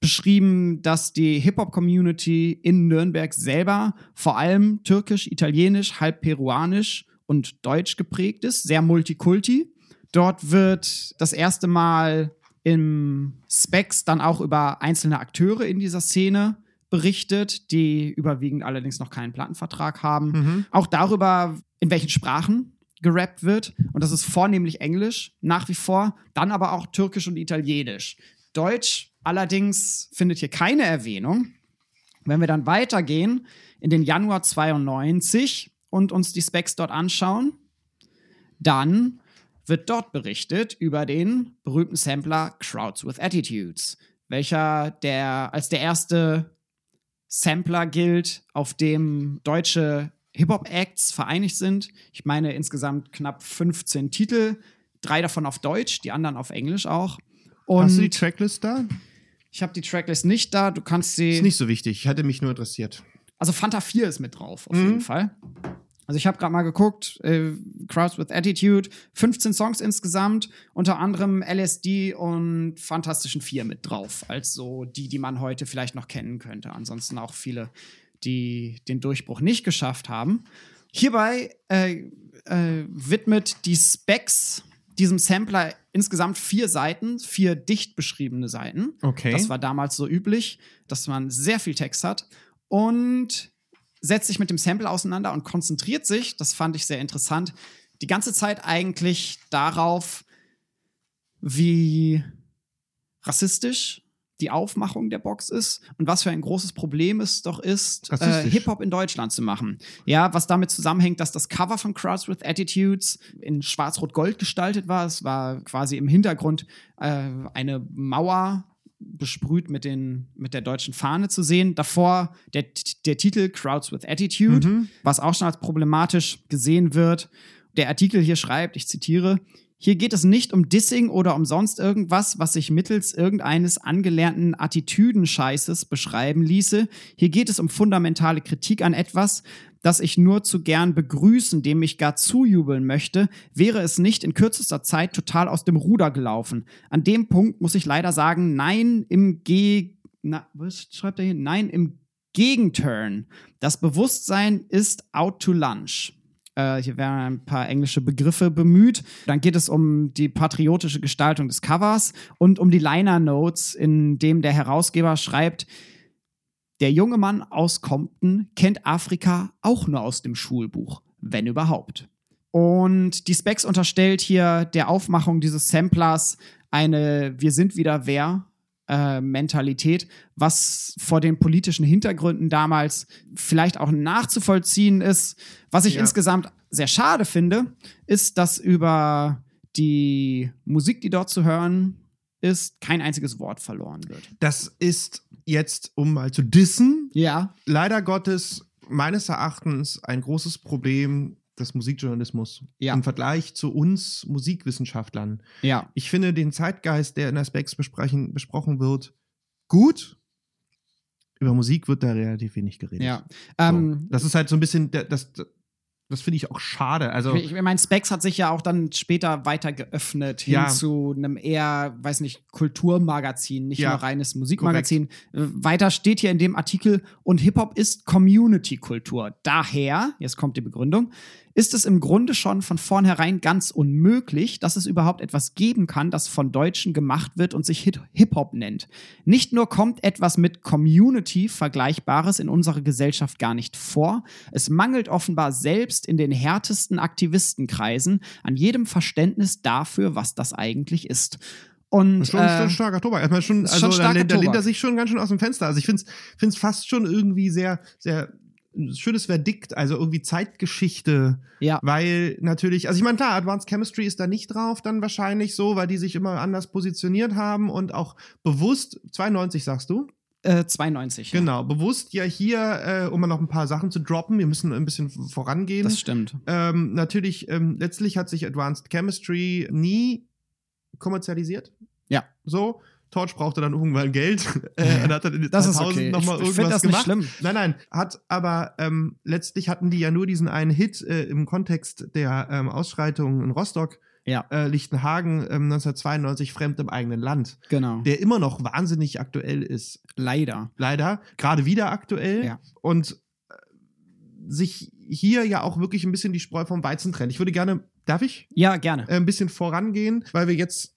beschrieben, dass die Hip-Hop-Community in Nürnberg selber vor allem türkisch, italienisch, halb peruanisch und deutsch geprägt ist, sehr multikulti. Dort wird das erste Mal im Specs dann auch über einzelne Akteure in dieser Szene berichtet, die überwiegend allerdings noch keinen Plattenvertrag haben. Mhm. Auch darüber, in welchen Sprachen gerappt wird. Und das ist vornehmlich Englisch nach wie vor, dann aber auch Türkisch und Italienisch. Deutsch allerdings findet hier keine Erwähnung. Wenn wir dann weitergehen in den Januar 92 und uns die Specs dort anschauen, dann wird dort berichtet über den berühmten Sampler Crowds with Attitudes, welcher der als der erste Sampler gilt, auf dem deutsche Hip-Hop-Acts vereinigt sind. Ich meine insgesamt knapp 15 Titel, drei davon auf Deutsch, die anderen auf Englisch auch. Und Hast du die Tracklist da? ich habe die Tracklist nicht da, du kannst sie. Ist nicht so wichtig. Hatte mich nur interessiert. Also Fanta 4 ist mit drauf, auf Mhm. jeden Fall. Also ich habe gerade mal geguckt, äh, Crowds with Attitude, 15 Songs insgesamt, unter anderem LSD und Fantastischen 4 mit drauf, als so die, die man heute vielleicht noch kennen könnte. Ansonsten auch viele, die den Durchbruch nicht geschafft haben. Hierbei äh, äh, widmet die Specs diesem Sampler insgesamt vier Seiten, vier dicht beschriebene Seiten. Okay. Das war damals so üblich, dass man sehr viel Text hat und setzt sich mit dem Sample auseinander und konzentriert sich, das fand ich sehr interessant, die ganze Zeit eigentlich darauf, wie rassistisch die Aufmachung der Box ist und was für ein großes Problem es doch ist, äh. Hip-Hop in Deutschland zu machen. Ja, was damit zusammenhängt, dass das Cover von Crowds with Attitudes in schwarz-rot-gold gestaltet war. Es war quasi im Hintergrund äh, eine Mauer besprüht mit, den, mit der deutschen Fahne zu sehen. Davor der, der Titel Crowds with Attitude, Mhm. was auch schon als problematisch gesehen wird. Der Artikel hier schreibt, ich zitiere, hier geht es nicht um Dissing oder um sonst irgendwas, was sich mittels irgendeines angelernten Attitüdenscheißes beschreiben ließe. Hier geht es um fundamentale Kritik an etwas, das ich nur zu gern begrüßen, dem ich gar zujubeln möchte, wäre es nicht in kürzester Zeit total aus dem Ruder gelaufen. An dem Punkt muss ich leider sagen, nein im Ge... Na, was schreibt er hier? Nein im Gegenturn. Das Bewusstsein ist out to lunch. Äh, hier werden ein paar englische Begriffe bemüht. Dann geht es um die patriotische Gestaltung des Covers und um die Liner Notes, in dem der Herausgeber schreibt, der junge Mann aus Compton kennt Afrika auch nur aus dem Schulbuch, wenn überhaupt. Und die Specs unterstellt hier der Aufmachung dieses Samplers eine Wir sind wieder wer äh, Mentalität, was vor den politischen Hintergründen damals vielleicht auch nachzuvollziehen ist. Was ich Ja. insgesamt sehr schade finde, ist, dass über die Musik, die dort zu hören ist, kein einziges Wort verloren wird. Das ist jetzt, um mal zu dissen, Ja. leider Gottes meines Erachtens ein großes Problem des Musikjournalismus Ja. im Vergleich zu uns Musikwissenschaftlern. Ja. Ich finde den Zeitgeist, der in der Specs besprechen, besprochen wird, gut. Über Musik wird da relativ wenig geredet. Ja. So. Ähm, das ist halt so ein bisschen, das, das finde ich auch schade. Also, Ich, meine, Specs hat sich ja auch dann später weiter geöffnet hin Ja. zu einem eher, weiß nicht, Kulturmagazin, nicht Ja, nur reines Musikmagazin. Äh, Weiter steht hier in dem Artikel, und Hip-Hop ist Community-Kultur. Daher, jetzt kommt die Begründung, ist es im Grunde schon von vornherein ganz unmöglich, dass es überhaupt etwas geben kann, das von Deutschen gemacht wird und sich Hip-Hop nennt. Nicht nur kommt etwas mit Community Vergleichbares in unserer Gesellschaft gar nicht vor, es mangelt offenbar selbst in den härtesten Aktivistenkreisen an jedem Verständnis dafür, was das eigentlich ist. Und, Schon, äh, schon starker Tobak. Erstmal schon, also schon da, da lehnt er sich schon ganz schön aus dem Fenster. Also ich finde es fast schon irgendwie sehr, sehr schönes Verdikt, also irgendwie Zeitgeschichte, ja, weil natürlich, also ich meine, klar, Advanced Chemistry ist da nicht drauf, dann wahrscheinlich so, weil die sich immer anders positioniert haben und auch bewusst, 92 sagst du? äh, 92. ja. Genau, bewusst ja hier, äh, um mal noch ein paar Sachen zu droppen, wir müssen ein bisschen vorangehen. Das stimmt. Ähm, natürlich, ähm, letztlich hat sich Advanced Chemistry nie kommerzialisiert. Ja. So. Torch brauchte dann irgendwann Geld äh, und hat dann in Das ist 2000 okay. nochmal irgendwas das gemacht. schlimm. Nein, nein, hat aber ähm, letztlich hatten die ja nur diesen einen Hit äh, im Kontext der ähm, Ausschreitungen in Rostock, Ja, äh, Lichtenhagen ähm, 1992 fremd im eigenen Land, genau. der immer noch wahnsinnig aktuell ist. Leider. Leider, gerade wieder aktuell Ja. und äh, sich hier ja auch wirklich ein bisschen die Spreu vom Weizen trennt. Ich würde gerne, darf ich, Ja, gerne. äh, ein bisschen vorangehen, weil wir jetzt,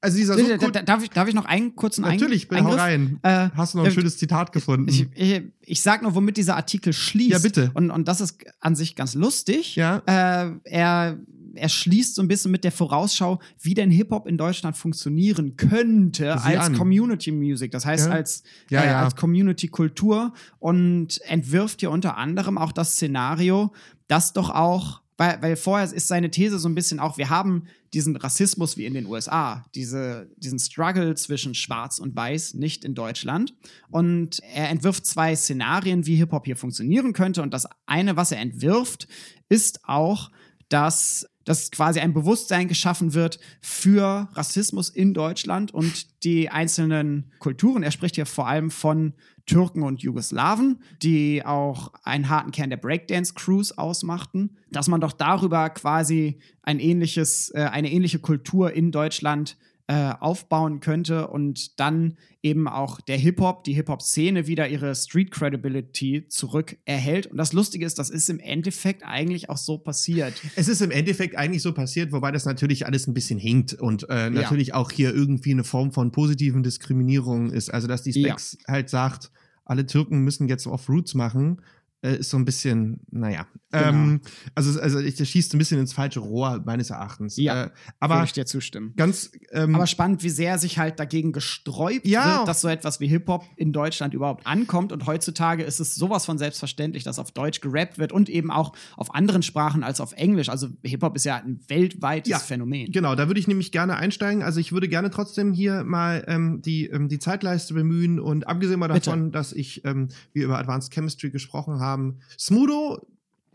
also dieser Subkult- da- darf, ich, darf ich noch einen kurzen Ein- natürlich, bin hau Eingriff? rein. Äh, Hast du noch ein äh, schönes Zitat gefunden? ich, ich, ich sag nur, womit dieser Artikel schließt. Ja, bitte. Und, und das ist an sich ganz lustig. ja, Äh, er, er schließt so ein bisschen mit der Vorausschau, wie denn Hip-Hop in Deutschland funktionieren könnte Sieh als an. Community Music. Das heißt, Ja. als, Ja, äh, ja. als Community-Kultur und entwirft hier unter anderem auch das Szenario, dass doch auch, weil, weil vorher ist seine These so ein bisschen auch, wir haben diesen Rassismus wie in den USA, diese, diesen Struggle zwischen Schwarz und Weiß nicht in Deutschland. Und er entwirft zwei Szenarien, wie Hip-Hop hier funktionieren könnte. Und das eine, was er entwirft, ist auch, dass dass quasi ein Bewusstsein geschaffen wird für Rassismus in Deutschland und die einzelnen Kulturen. Er spricht hier vor allem von Türken und Jugoslawen, die auch einen harten Kern der Breakdance-Crews ausmachten, dass man doch darüber quasi ein ähnliches, äh, eine ähnliche Kultur in Deutschland äh, aufbauen könnte und dann eben auch der Hip-Hop, die Hip-Hop-Szene wieder ihre Street-Credibility zurück erhält. Und das Lustige ist, das ist im Endeffekt eigentlich auch so passiert. Es ist im Endeffekt eigentlich so passiert, wobei das natürlich alles ein bisschen hinkt und äh, natürlich auch hier irgendwie eine Form von positiven Diskriminierung ist. Also, dass die Specs halt sagt, alle Türken müssen jetzt auf Roots machen, äh, ist so ein bisschen, naja. Genau. Ähm, also, also ich, das schießt ein bisschen ins falsche Rohr, meines Erachtens. Ja, äh, Würde aber ich dir zustimmen. ganz. Ähm, Aber spannend, wie sehr sich halt dagegen gesträubt Ja. wird, dass so etwas wie Hip-Hop in Deutschland überhaupt ankommt. Und heutzutage ist es sowas von selbstverständlich, dass auf Deutsch gerappt wird und eben auch auf anderen Sprachen als auf Englisch. Also Hip-Hop ist ja ein weltweites Ja, Phänomen. Genau, da würde ich nämlich gerne einsteigen. Also ich würde gerne trotzdem hier mal ähm, die, ähm, die Zeitleiste bemühen und abgesehen mal Bitte. davon, dass ich wir über Advanced Chemistry gesprochen haben. Smudo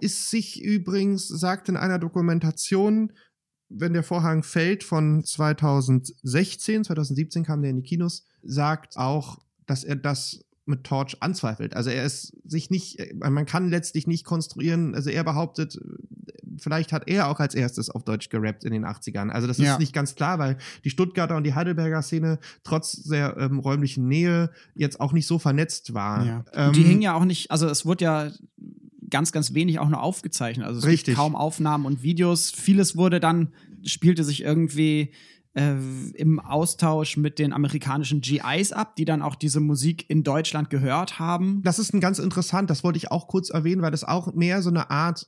ist sich übrigens, sagt in einer Dokumentation, wenn der Vorhang fällt von 2016, 2017 kam der in die Kinos, sagt auch, dass er das mit Torch anzweifelt. Also er ist sich nicht, man kann letztlich nicht konstruieren, also er behauptet, vielleicht hat er auch als erstes auf Deutsch gerappt in den 80ern. Also das Ja. ist nicht ganz klar, weil die Stuttgarter und die Heidelberger Szene trotz der ähm, räumlichen Nähe jetzt auch nicht so vernetzt war. Ja. Ähm, die hingen ja auch nicht, also es wurde ja ganz, ganz wenig auch nur aufgezeichnet. Also es Richtig. gibt kaum Aufnahmen und Videos. Vieles wurde dann, spielte sich irgendwie äh, im Austausch mit den amerikanischen GIs ab, die dann auch diese Musik in Deutschland gehört haben. Das ist ein ganz interessant, das wollte ich auch kurz erwähnen, weil das auch mehr so eine Art,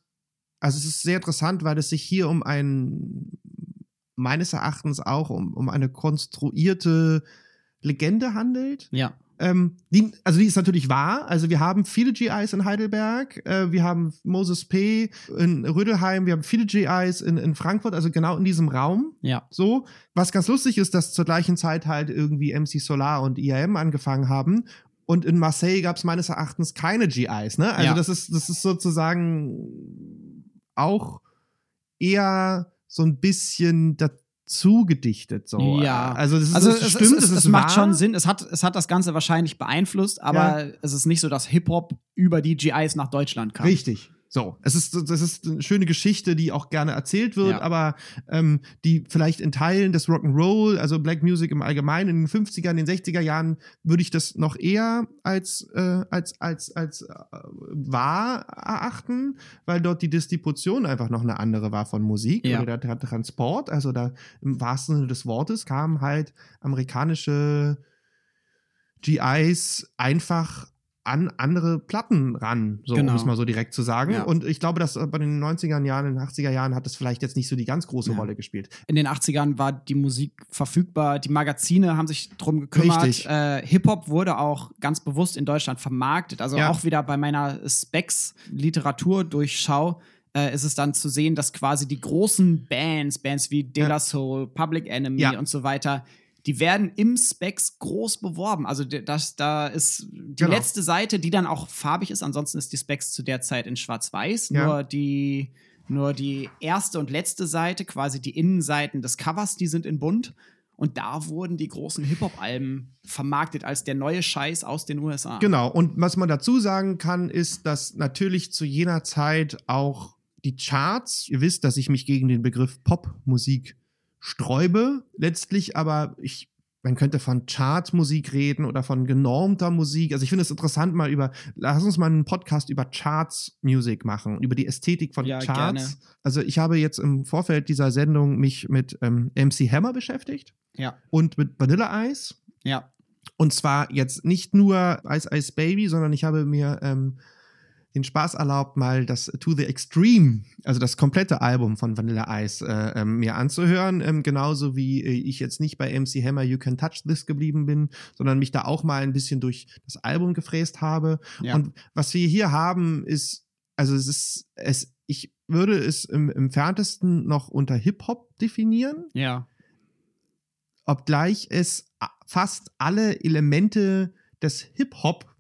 also es ist sehr interessant, weil es sich hier um ein, meines Erachtens auch um, um eine konstruierte Legende handelt. Ja. Ähm, die, also die ist natürlich wahr. Also wir haben viele GIs in Heidelberg, äh, wir haben Moses P. in Rödelheim, wir haben viele GIs in, in Frankfurt, also genau in diesem Raum. Ja. So, was ganz lustig ist, dass zur gleichen Zeit halt irgendwie MC Solar und IAM angefangen haben. Und in Marseille gab es meines Erachtens keine GIs, ne? Also Ja. das ist, das ist sozusagen auch eher so ein bisschen dazu gedichtet. So. Ja. Also das ist Also es, stimmt, es, es, ist es macht schon Sinn. Es hat, es hat das Ganze wahrscheinlich beeinflusst, aber es ist nicht so, dass Hip-Hop über die GIs nach Deutschland kam. Richtig. So, es ist, das ist eine schöne Geschichte, die auch gerne erzählt wird, Ja. aber ähm, die vielleicht in Teilen des Rock'n'Roll, also Black Music im Allgemeinen, in den 50er, in den 60er Jahren, würde ich das noch eher als, äh, als, als, als äh, wahr erachten, weil dort die Distribution einfach noch eine andere war von Musik Ja. oder der, der Transport. Also da im wahrsten Sinne des Wortes kamen halt amerikanische GIs einfach an andere Platten ran, so Genau. um es mal so direkt zu sagen. Ja. Und ich glaube, dass bei den 90er Jahren, in den 80er Jahren hat das vielleicht jetzt nicht so die ganz große Ja. Rolle gespielt. In den 80ern war die Musik verfügbar, die Magazine haben sich drum gekümmert. Richtig. Äh, Hip-Hop wurde auch ganz bewusst in Deutschland vermarktet. Also Ja. auch wieder bei meiner Specs-Literatur-Durchschau äh, ist es dann zu sehen, dass quasi die großen Bands, Bands wie De La. Soul, Public Enemy und so weiter, die werden im Specs groß beworben. Also das, da ist die Genau. letzte Seite, die dann auch farbig ist. Ansonsten ist die Specs zu der Zeit in Schwarz-Weiß. Ja. Nur die nur die erste und letzte Seite, quasi die Innenseiten des Covers, die sind in bunt. Und da wurden die großen Hip-Hop-Alben vermarktet als der neue Scheiß aus den USA. Genau. Und was man dazu sagen kann, ist, dass natürlich zu jener Zeit auch die Charts, ihr wisst, dass ich mich gegen den Begriff Popmusik sträube, letztlich aber ich man könnte von Chartmusik reden oder von genormter Musik. Also ich finde es interessant mal über, lass uns mal einen Podcast über Charts Music machen, über die Ästhetik von Ja, Charts. gerne. Also ich habe jetzt im Vorfeld dieser Sendung mich mit ähm, MC Hammer beschäftigt Ja, und mit Vanilla Ice. ja. Und zwar jetzt nicht nur Ice Ice Baby, sondern ich habe mir ähm, den Spaß erlaubt, mal das To the Extreme, also das komplette Album von Vanilla Ice, äh, ähm, mir anzuhören. Ähm, genauso wie äh, ich jetzt nicht bei MC Hammer You Can Touch This geblieben bin, sondern mich da auch mal ein bisschen durch das Album gefräst habe. Ja. Und was wir hier haben, ist, also es ist, es, ich würde es im, im entferntesten noch unter Hip-Hop definieren Ja, obgleich es fast alle Elemente des Hip-Hop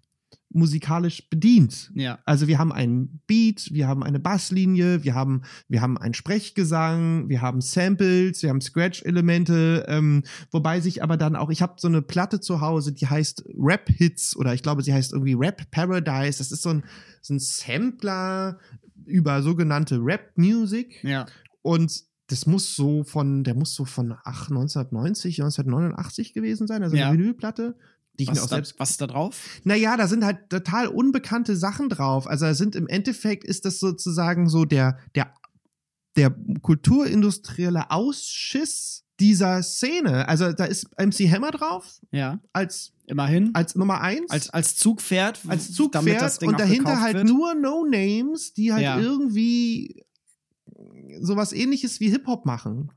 musikalisch bedient. ja. Also wir haben einen Beat, wir haben eine Basslinie, wir haben, wir haben einen Sprechgesang, wir haben Samples, wir haben Scratch-Elemente, ähm, wobei sich aber dann auch, ich habe so eine Platte zu Hause, die heißt Rap-Hits oder ich glaube, sie heißt irgendwie Rap Paradise. Das ist so ein, so ein Sampler über sogenannte Rap-Music. Ja, Und das muss so von, der muss so von ach, 1990, 1989 gewesen sein, also Ja. eine Vinylplatte, die ich was, mir auch da, selbst. was da drauf? Naja, da sind halt total unbekannte Sachen drauf. Also da sind im Endeffekt ist das sozusagen so der, der, der kulturindustrielle Ausschiss dieser Szene. Also da ist MC Hammer drauf Ja, als, immerhin. als Nummer eins. als, als Zugpferd. als Zugpferd und dahinter halt wird. nur No-Names, die halt Ja. irgendwie sowas ähnliches wie Hip-Hop machen.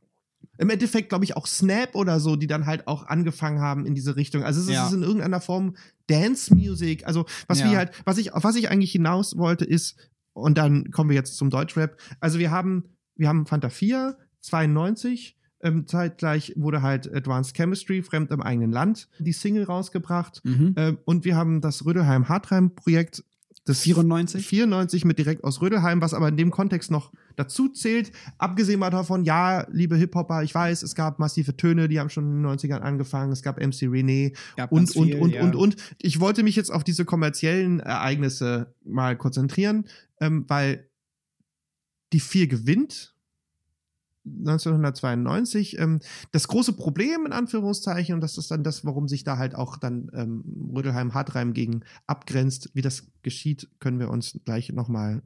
Im Endeffekt, glaube ich, auch Snap oder so, die dann halt auch angefangen haben in diese Richtung. Also es Ja. ist in irgendeiner Form Dance-Music. Also was Ja. wir halt, was ich, auf was ich eigentlich hinaus wollte, ist, und dann kommen wir jetzt zum Deutschrap. Also wir haben, wir haben Fanta 4, 92, ähm, zeitgleich wurde halt Advanced Chemistry, Fremd im eigenen Land, die Single rausgebracht. Mhm. Ähm, und wir haben das Rödelheim-Hartheim-Projekt. Das 94? 94 mit direkt aus Rödelheim, was aber in dem Kontext noch dazu zählt. Abgesehen davon, ja, liebe Hip-Hopper, ich weiß, es gab massive Töne, die haben schon in den 90ern angefangen. Es gab MC René Gab und, und, viel, und, ja. und, und. Ich wollte mich jetzt auf diese kommerziellen Ereignisse mal konzentrieren, ähm, weil die vier gewinnt 1992. Ähm, das große Problem in Anführungszeichen, und das ist dann das, warum sich da halt auch dann ähm, Rödelheim Hartreim gegen abgrenzt. Wie das geschieht, können wir uns gleich nochmal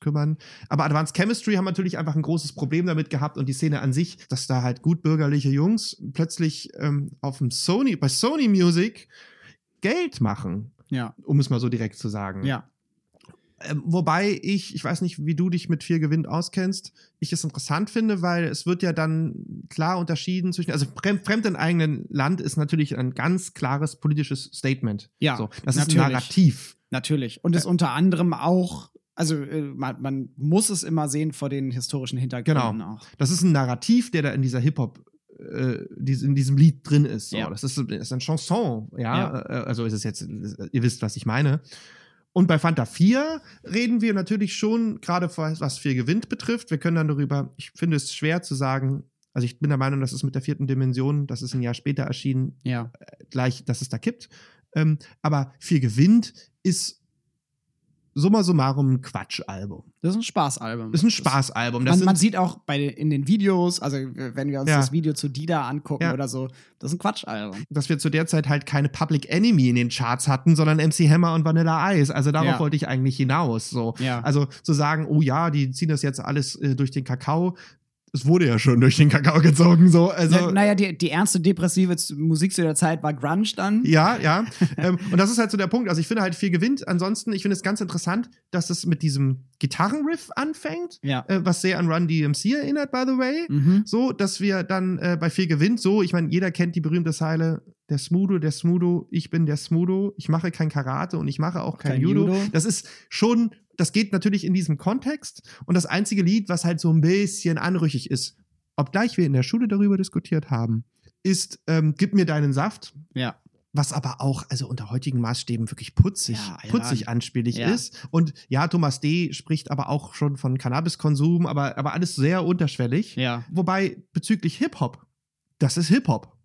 kümmern. Aber Advanced Chemistry haben natürlich einfach ein großes Problem damit gehabt und die Szene an sich, dass da halt gutbürgerliche Jungs plötzlich ähm, auf dem Sony, bei Sony Music Geld machen, Ja, um es mal so direkt zu sagen. ja. Ähm, wobei ich, ich weiß nicht, wie du dich mit viel Gewinn auskennst, ich es interessant finde, weil es wird ja dann klar unterschieden zwischen, also Fremd, Fremd im eigenen Land ist natürlich ein ganz klares politisches Statement. Ja, so, das ist natürlich. ein Narrativ. Natürlich. Und es unter anderem auch, also äh, man, man muss es immer sehen vor den historischen Hintergründen Genau. auch. Das ist ein Narrativ, der da in dieser Hip-Hop, äh, in diesem Lied drin ist. So. Ja. Das ist, ist ein Chanson, ja. Ja. Äh, Also ist es jetzt, ihr wisst, was ich meine. Und bei Fanta 4 reden wir natürlich schon, gerade was 4 gewinnt betrifft. Wir können dann darüber, ich finde es schwer zu sagen, also ich bin der Meinung, dass es mit der vierten Dimension, das ist ein Jahr später erschienen, Ja. gleich, dass es da kippt. Ähm, aber 4 gewinnt ist summa summarum ein Quatschalbum. Das ist ein Spaßalbum. Das ist ein Spaßalbum. Man, man sieht auch bei in den Videos, also wenn wir uns Ja. das Video zu Dida angucken Ja. oder so, das ist ein Quatschalbum. dass wir zu der Zeit halt keine Public Enemy in den Charts hatten, sondern MC Hammer und Vanilla Ice. Also darauf Ja. wollte ich eigentlich hinaus. So. Ja. Also zu sagen, oh ja, die ziehen das jetzt alles äh, durch den Kakao. Es wurde ja schon durch den Kakao gezogen. So. Also, Na- naja, die, die ernste depressive Musik zu der Zeit war Grunge dann. Ja, ja. ähm, und das ist halt so der Punkt. Also ich finde halt viel gewinnt. Ansonsten, ich finde es ganz interessant, dass es mit diesem Gitarrenriff anfängt, Ja. äh, was sehr an Run DMC erinnert, by the way. Mhm. So, dass wir dann äh, bei viel gewinnt, so, ich meine, jeder kennt die berühmte Zeile, der Smudo, der Smudo, ich bin der Smudo, ich mache kein Karate und ich mache auch kein, Kein Judo. Judo. Das ist schon, das geht natürlich in diesem Kontext und das einzige Lied, was halt so ein bisschen anrüchig ist, obgleich wir in der Schule darüber diskutiert haben, ist ähm, Gib mir deinen Saft, Ja. was aber auch, also unter heutigen Maßstäben wirklich putzig, Ja, ja. putzig anspielig Ja. ist. Und ja, Thomas D. spricht aber auch schon von Cannabiskonsum, aber, aber alles sehr unterschwellig. Ja. Wobei bezüglich Hip-Hop, das ist Hip-Hop.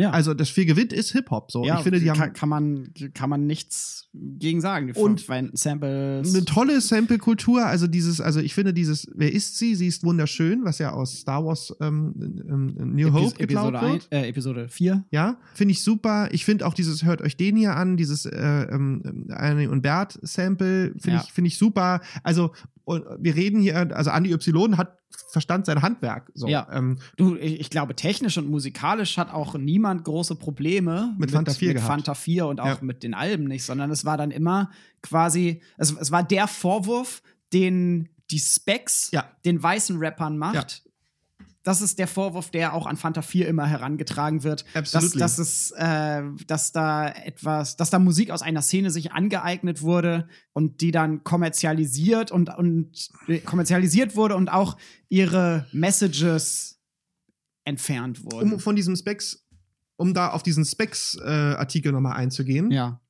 Ja. Also das viel gewinnt ist Hip-Hop. So, ja, ich finde, die kann, haben kann, man, kann man nichts gegen sagen. Und Samples. eine tolle Sample-Kultur. Also dieses, also ich finde dieses, wer ist sie? Sie ist wunderschön, was ja aus Star Wars ähm, ähm, New Hope Epis geklaut Episode, wird. ein, äh, Episode 4. Ja, finde ich super. Ich finde auch dieses Hört euch den hier an, dieses äh, ähm, Annie und Bert Sample, finde Ja. ich, finde ich super. Also, und wir reden hier, also Andi Y hat verstand sein Handwerk. So. Ja. Ähm, Du, ich, ich glaube, technisch und musikalisch hat auch niemand große Probleme Mit Fanta 4 mit gehabt. Fanta 4 und auch Ja. mit den Alben nicht, sondern es war dann immer quasi, es, es war der Vorwurf, den die Specs Ja. den weißen Rappern macht. Das ist der Vorwurf, der auch an Fanta 4 immer herangetragen wird. Dass, Absolutely. dass, es, äh, dass da etwas, dass da Musik aus einer Szene sich angeeignet wurde und die dann kommerzialisiert und, und äh, kommerzialisiert wurde und auch ihre Messages entfernt wurden. um von diesem Specs, um da auf diesen Specs-Artikel nochmal einzugehen. ja.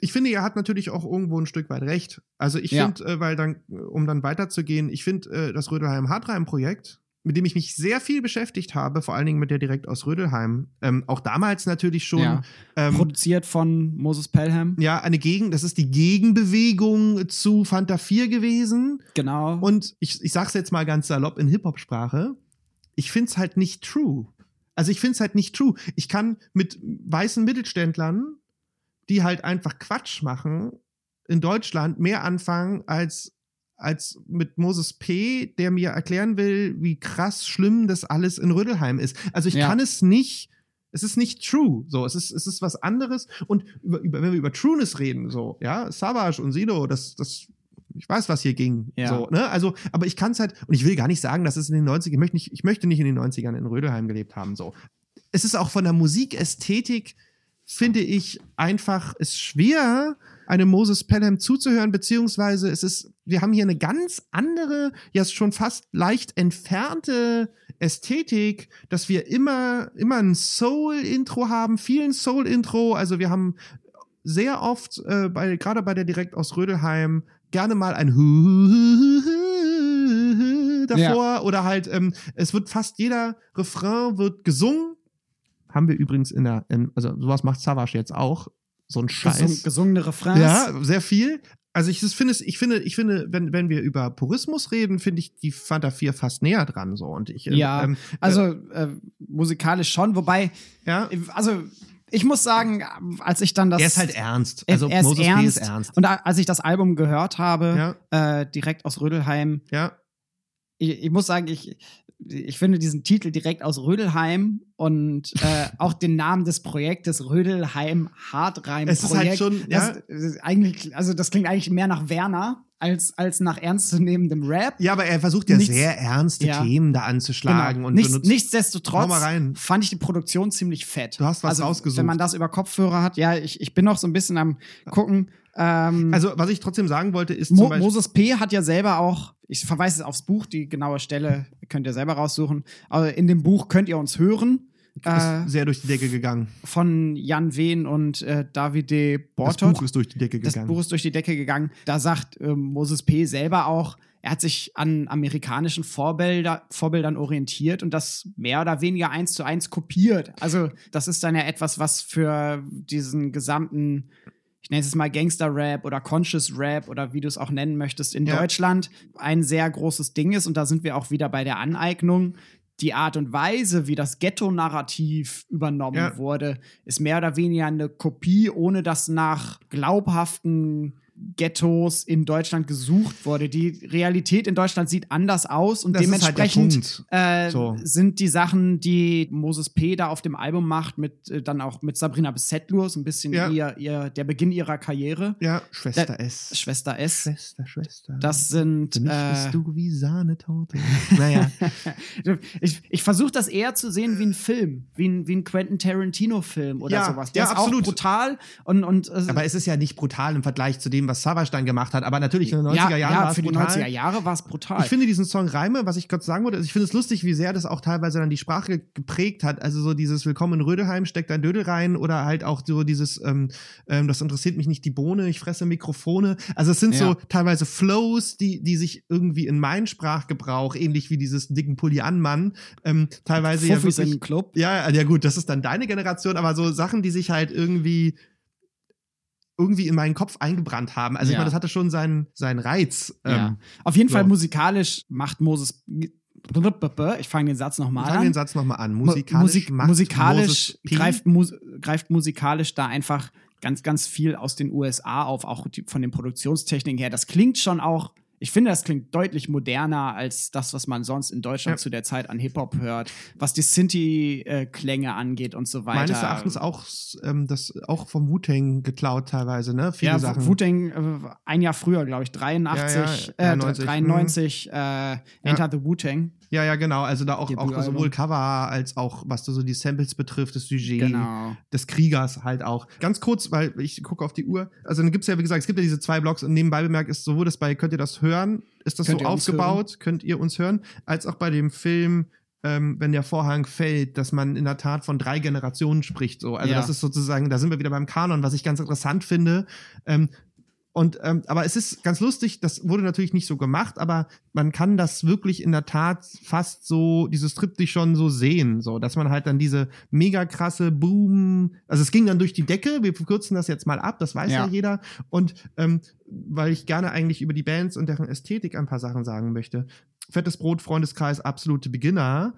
Ich finde, er hat natürlich auch irgendwo ein Stück weit recht. Also ich Ja. finde, äh, weil dann, äh, um dann weiterzugehen, ich finde äh, das Rödelheim Hartreim-Projekt, mit dem ich mich sehr viel beschäftigt habe, vor allen Dingen mit der direkt aus Rödelheim, ähm, auch damals natürlich schon. Ja. Ähm, Produziert von Moses Pelham. ja, eine Gegen, das ist die Gegenbewegung zu Fanta 4 gewesen. Genau. Und ich, ich sag's jetzt mal ganz salopp in Hip-Hop-Sprache. Ich find's halt nicht true. Also ich find's halt nicht true. Ich kann mit weißen Mittelständlern, die halt einfach Quatsch machen, in Deutschland mehr anfangen als als mit Moses P., der mir erklären will, wie krass schlimm das alles in Rödelheim ist. Also ich Ja. kann es nicht, es ist nicht true. So, es ist, es ist was anderes. Und über, über, wenn wir über Trueness reden, so, ja, Savage und Sido, das, das, ich weiß, was hier ging. Ja. So, ne? Also, aber ich kann es halt, und ich will gar nicht sagen, dass es in den 90ern, ich möchte nicht, ich möchte nicht in den 90ern in Rödelheim gelebt haben. So. Es ist auch von der Musikästhetik, finde ich, einfach es schwer, einem Moses Pelham zuzuhören, beziehungsweise es ist, wir haben hier eine ganz andere, ja schon fast leicht entfernte Ästhetik, dass wir immer, immer ein Soul-Intro haben, vielen Soul-Intro, also wir haben sehr oft, äh, bei, gerade bei der direkt aus Rödelheim, gerne mal ein davor oder halt, ähm, es wird fast jeder Refrain wird gesungen. Haben wir übrigens in der, in, also sowas macht Savage jetzt auch, so ein Scheiß. Gesung, gesungene Refrains. Ja, sehr viel. Also ich finde, es- ich finde, ich finde, wenn, wenn wir über Purismus reden, finde ich die Fanta 4 fast näher dran so und ich ähm, Ja, ähm, Also äh, musikalisch schon, wobei, ja, also ich muss sagen, als ich dann das. er ist halt ernst. er- Also er ist Moses ernst. ist ernst. Und als ich das Album gehört habe, äh, direkt aus Rödelheim, Ja, ich, ich muss sagen, ich, ich finde diesen Titel direkt aus Rödelheim und äh, auch den Namen des Projektes Rödelheim Hartreim Es ist halt schon, ja. das, eigentlich, also das klingt eigentlich mehr nach Werner als, als nach ernstzunehmendem Rap. ja, aber er versucht ja Nichts- sehr ernste Ja. Themen da anzuschlagen Genau. und Nichts, benutzt. nichtsdestotrotz fand ich die Produktion ziemlich fett. Du hast was also, rausgesucht. Wenn man das über Kopfhörer hat, ja, ich, ich bin noch so ein bisschen am gucken. Ähm, Also was ich trotzdem sagen wollte ist Mo Moses P. hat ja selber auch, ich verweise jetzt aufs Buch, die genaue Stelle könnt ihr selber raussuchen. Aber in dem Buch könnt ihr uns hören. Äh, sehr durch die Decke gegangen. von Jan Wehn und äh, Davide Das Bortot. Buch ist durch die Decke Das gegangen. Buch ist durch die Decke gegangen. Da sagt ähm, Moses P. selber auch, er hat sich an amerikanischen Vorbilder, Vorbildern orientiert und das mehr oder weniger eins zu eins kopiert. Also, das ist dann ja etwas, was für diesen gesamten ich nenne es jetzt mal Gangster-Rap oder Conscious Rap oder wie du es auch nennen möchtest, in Ja. Deutschland ein sehr großes Ding ist. Und da sind wir auch wieder bei der Aneignung. Die Art und Weise, wie das Ghetto-Narrativ übernommen Ja. wurde, ist mehr oder weniger eine Kopie, ohne dass nach glaubhaften Ghettos in Deutschland gesucht wurde. Die Realität in Deutschland sieht anders aus und Das halt dementsprechend Punkt. äh, So. sind die Sachen, die Moses P. da auf dem Album macht, mit äh, dann auch mit Sabrina Bessetlur, so ein bisschen Ja. ihr, ihr, der Beginn ihrer Karriere. Ja, Schwester Da- S. Schwester S. Schwester, Schwester. Das sind. Für mich Äh, bist du wie Sahnetorte. naja. ich ich versuche das eher zu sehen wie ein Film, wie ein, wie ein Quentin Tarantino-Film oder Ja, sowas. Der ja, ist absolut. auch brutal und. und äh, Aber es ist ja nicht brutal im Vergleich zu dem, was Savage gemacht hat. Aber natürlich in den 90er ja, Jahren ja, war es für die brutal. 90er Jahre war es brutal. Ich finde diesen Song Reime, was ich kurz sagen wollte, also ich finde es lustig, wie sehr das auch teilweise dann die Sprache geprägt hat. Also so dieses Willkommen in Rödelheim, steckt ein Dödel rein oder halt auch so dieses, ähm, ähm, das interessiert mich nicht die Bohne, ich fresse Mikrofone. Also es sind so Ja. teilweise Flows, die, die sich irgendwie in meinen Sprachgebrauch, ähnlich wie dieses dicken Pulli an Mann, ähm, teilweise ja Fuffis wirklich im Club. ja, ja, gut, das ist dann deine Generation, aber so Sachen, die sich halt irgendwie irgendwie in meinen Kopf eingebrannt haben. Also ich Ja. meine, das hatte schon seinen, seinen Reiz. Ja. Ähm, Auf jeden so. Fall musikalisch macht Moses. Ich fange den Satz nochmal an. den Satz nochmal an. Mu- Musikalisch, Musik, macht musikalisch greift, mus, greift musikalisch da einfach ganz, ganz viel aus den USA auf, auch die, von den Produktionstechniken her. Das klingt schon auch, ich finde, das klingt deutlich moderner als das, was man sonst in Deutschland Ja. zu der Zeit an Hip-Hop hört, was die Sinti-Klänge angeht und so weiter. Meines Erachtens auch, ähm, das auch vom Wu-Tang geklaut teilweise, ne? Viele ja, Sachen. Wu-Tang äh, ein Jahr früher, glaube ich, 83, Ja, ja, äh, 93, 93, äh, Enter the Wu-Tang. Ja, ja, genau. Also da auch, auch sowohl Cover als auch, was so die Samples betrifft, das Sujet. Genau. des Kriegers halt auch. Ganz kurz, weil ich gucke auf die Uhr. Also dann gibt's ja, wie gesagt, es gibt ja diese zwei Blogs und nebenbei bemerkt ist sowohl das bei, könnt ihr das hören, ist das Könnt so aufgebaut, könnt ihr uns hören, als auch bei dem Film, ähm, wenn der Vorhang fällt, dass man in der Tat von drei Generationen spricht. So. Also Ja. das ist sozusagen, da sind wir wieder beim Kanon, was ich ganz interessant finde. Ähm, und ähm, aber es ist ganz lustig, das wurde natürlich nicht so gemacht, aber man kann das wirklich in der Tat fast so, dieses Triptych schon so sehen, so, dass man halt dann diese mega krasse Boom, also es ging dann durch die Decke, wir verkürzen das jetzt mal ab, das weiß ja, Ja. jeder. Und ähm, weil ich gerne eigentlich über die Bands und deren Ästhetik ein paar Sachen sagen möchte. Fettes Brot, Freundeskreis, absolute Beginner.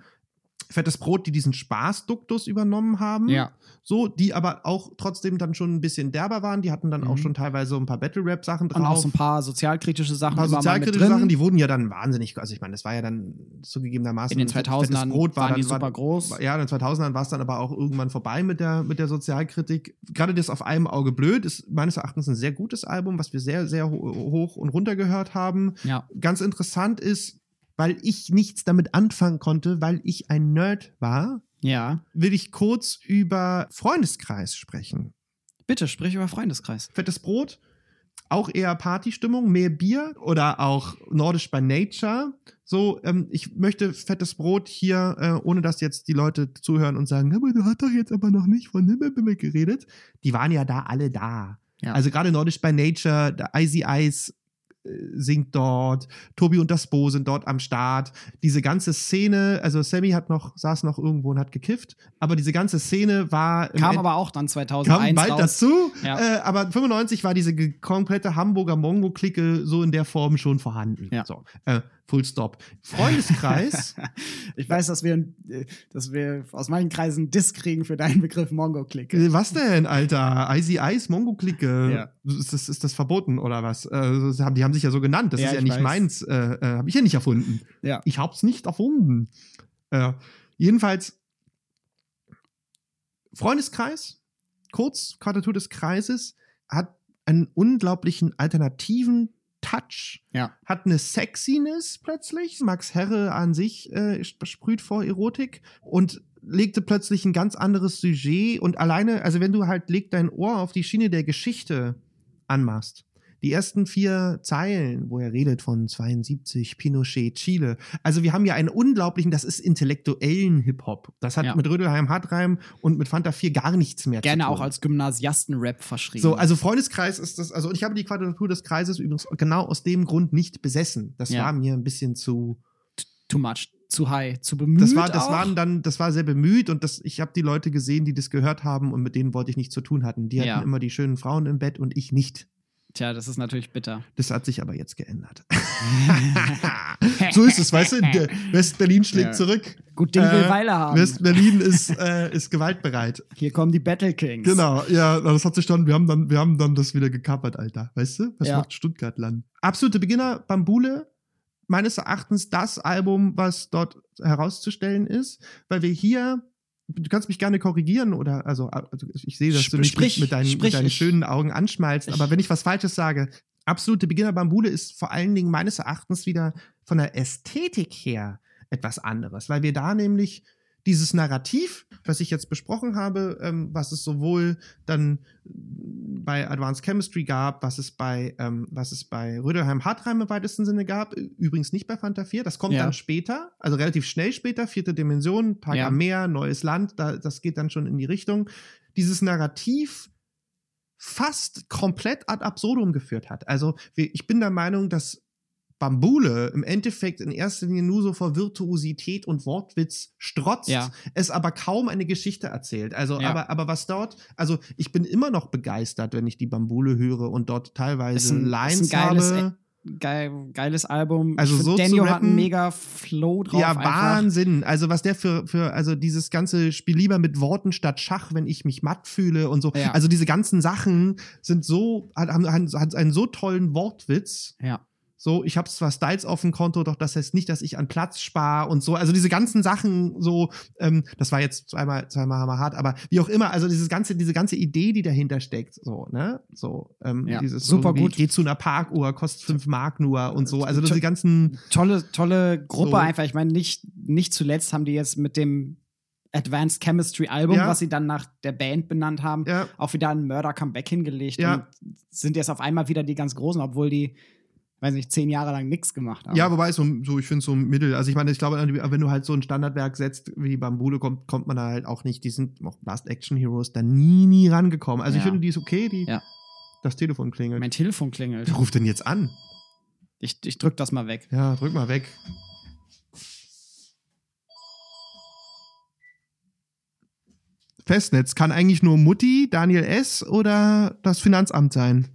Fettes Brot, die diesen Spaßduktus übernommen haben. Ja. So, die aber auch trotzdem dann schon ein bisschen derber waren. Die hatten dann auch Mhm. schon teilweise so ein paar Battle-Rap-Sachen drauf. Und auch so ein paar sozialkritische Sachen ein paar sozialkritische. Sachen, die wurden ja dann wahnsinnig, also ich meine, das war ja dann zugegebenermaßen In den fettes 2000ern Brot war waren dann, die war, super groß. Ja, in den 2000ern war es dann aber auch irgendwann vorbei mit der, mit der Sozialkritik. Gerade das auf einem Auge blöd ist meines Erachtens ein sehr gutes Album, was wir sehr, sehr ho hoch und runter gehört haben. Ja. Ganz interessant ist, weil ich nichts damit anfangen konnte, weil ich ein Nerd war, Ja. will ich kurz über Freundeskreis sprechen. Bitte, sprich über Freundeskreis. Fettes Brot, auch eher Partystimmung, mehr Bier oder auch Nordisch by Nature. So, ähm, ich möchte fettes Brot hier, äh, ohne dass jetzt die Leute zuhören und sagen, aber du hast doch jetzt aber noch nicht von Himmel geredet. Die waren ja da alle da. Ja. Also gerade Nordisch by Nature, Icy Ice singt dort, Tobi und das Bo sind dort am Start. Diese ganze Szene, also Sammy hat noch, saß noch irgendwo und hat gekifft, aber diese ganze Szene war Kam End- aber auch dann 2001 kam bald raus. dazu. Ja. Äh, aber 95 war diese komplette Hamburger Mongo-Clique so in der Form schon vorhanden. Ja. So, äh, full stop. Freundeskreis. Ich weiß, dass wir, äh, dass wir aus manchen Kreisen Diss kriegen für deinen Begriff Mongo-Click. äh, was denn, Alter? Icy Ice, Mongo-Clique. Ja. Ist, das, ist das verboten oder was? Äh, die haben sich ja so genannt. Das Ja, ist ja ich nicht weiß. meins. Äh, äh, Habe ich ja nicht erfunden. Ja. Ich hab's nicht erfunden. Äh, jedenfalls Freundeskreis, kurz Quadratur des Kreises, hat einen unglaublichen alternativen Touch, Ja. hat eine Sexiness plötzlich. Max Herre an sich äh, sprüht vor Erotik und legte plötzlich ein ganz anderes Sujet und alleine, also wenn du halt leg dein Ohr auf die Schiene der Geschichte anmachst, die ersten vier Zeilen, wo er redet von 72, Pinochet, Chile. Also wir haben ja einen unglaublichen, das ist intellektuellen Hip-Hop. Das hat Ja. mit Rödelheim Hartreim und mit Fanta 4 gar nichts mehr Gerne zu tun. auch als Gymnasiasten-Rap verschrieben. So, also Freundeskreis ist das, also ich habe die Quadratur des Kreises übrigens genau aus dem Grund nicht besessen. Das Ja. war mir ein bisschen zu, too much. zu high, zu bemüht. Das war, das auch. waren dann, das war sehr bemüht und das, ich habe die Leute gesehen, die das gehört haben und mit denen wollte ich nichts zu tun hatten. Die hatten Ja. immer die schönen Frauen im Bett und ich nicht. Tja, das ist natürlich bitter. Das hat sich aber jetzt geändert. so ist es, weißt du? West-Berlin schlägt Ja. zurück. Gut Ding will Äh, Weile haben. West-Berlin ist, äh, ist gewaltbereit. Hier kommen die Battle Kings. Genau, ja, das hat sich dann, wir haben dann, wir haben dann das wieder gekapert, Alter. Weißt du? Was Ja. macht Stuttgart Land? Absolute Beginner, Bambule, meines Erachtens das Album, was dort herauszustellen ist, weil wir hier, du kannst mich gerne korrigieren oder, also, also ich sehe, dass du mich sprich, mit, deinen, sprich, mit deinen schönen Augen anschmalzt, aber wenn ich was Falsches sage, absolute Beginner Bambule ist vor allen Dingen meines Erachtens wieder von der Ästhetik her etwas anderes, weil wir da nämlich dieses Narrativ, was ich jetzt besprochen habe, ähm, was es sowohl dann bei Advanced Chemistry gab, was es bei, ähm, was es bei Rödelheim Hartheim im weitesten Sinne gab, übrigens nicht bei Fanta 4, das kommt Ja. dann später, also relativ schnell später, vierte Dimension, Tag Ja. am Meer, neues Land, da, das geht dann schon in die Richtung. Dieses Narrativ fast komplett ad absurdum geführt hat. Also ich bin der Meinung, dass Bambule im Endeffekt in erster Linie nur so vor Virtuosität und Wortwitz strotzt, Ja. es aber kaum eine Geschichte erzählt. Also, Ja. aber, aber was dort, also ich bin immer noch begeistert, wenn ich die Bambule höre und dort teilweise ein- ist ein Lines geiles habe. Geil, geiles Album. Also so Daniel hat rappen- einen mega Flow drauf. Ja, einfach. Wahnsinn. Also was der für, für, also dieses ganze Spiel lieber mit Worten statt Schach, wenn ich mich matt fühle und so. Ja. Also diese ganzen Sachen sind so, haben, haben einen so tollen Wortwitz. Ja. So, ich habe zwar Styles auf dem Konto, doch das heißt nicht, dass ich an Platz spare und so. Also diese ganzen Sachen, so, ähm, das war jetzt zweimal, zweimal hammer hart, aber wie auch immer, also dieses ganze, diese ganze Idee, die dahinter steckt, so, ne? So, ähm, Ja, dieses super gut. Geh zu einer Parkuhr, kostet fünf Mark nur und so. Also To- diese ganzen, Tolle, tolle Gruppe So. einfach. Ich meine, nicht, nicht zuletzt haben die jetzt mit dem Advanced Chemistry Album, Ja. was sie dann nach der Band benannt haben, ja, auch wieder ein Murder-Comeback hingelegt Ja. und sind jetzt auf einmal wieder die ganz Großen, obwohl die, weiß nicht, zehn Jahre lang nichts gemacht haben. Ja, wobei so, so ich finde so ein Mittel. Also ich meine, ich glaube, wenn du halt so ein Standardwerk setzt wie Bambule, kommt, kommt man da halt auch nicht. Die sind auch Last Action Heroes da nie, nie rangekommen. Also ich Ja. finde, die ist okay, die Ja. das Telefon klingelt. mein Telefon klingelt. Wer ruft denn jetzt an? Ich, ich drück das mal weg. Ja, drück mal weg. Festnetz kann eigentlich nur Mutti, Daniel S. oder das Finanzamt sein.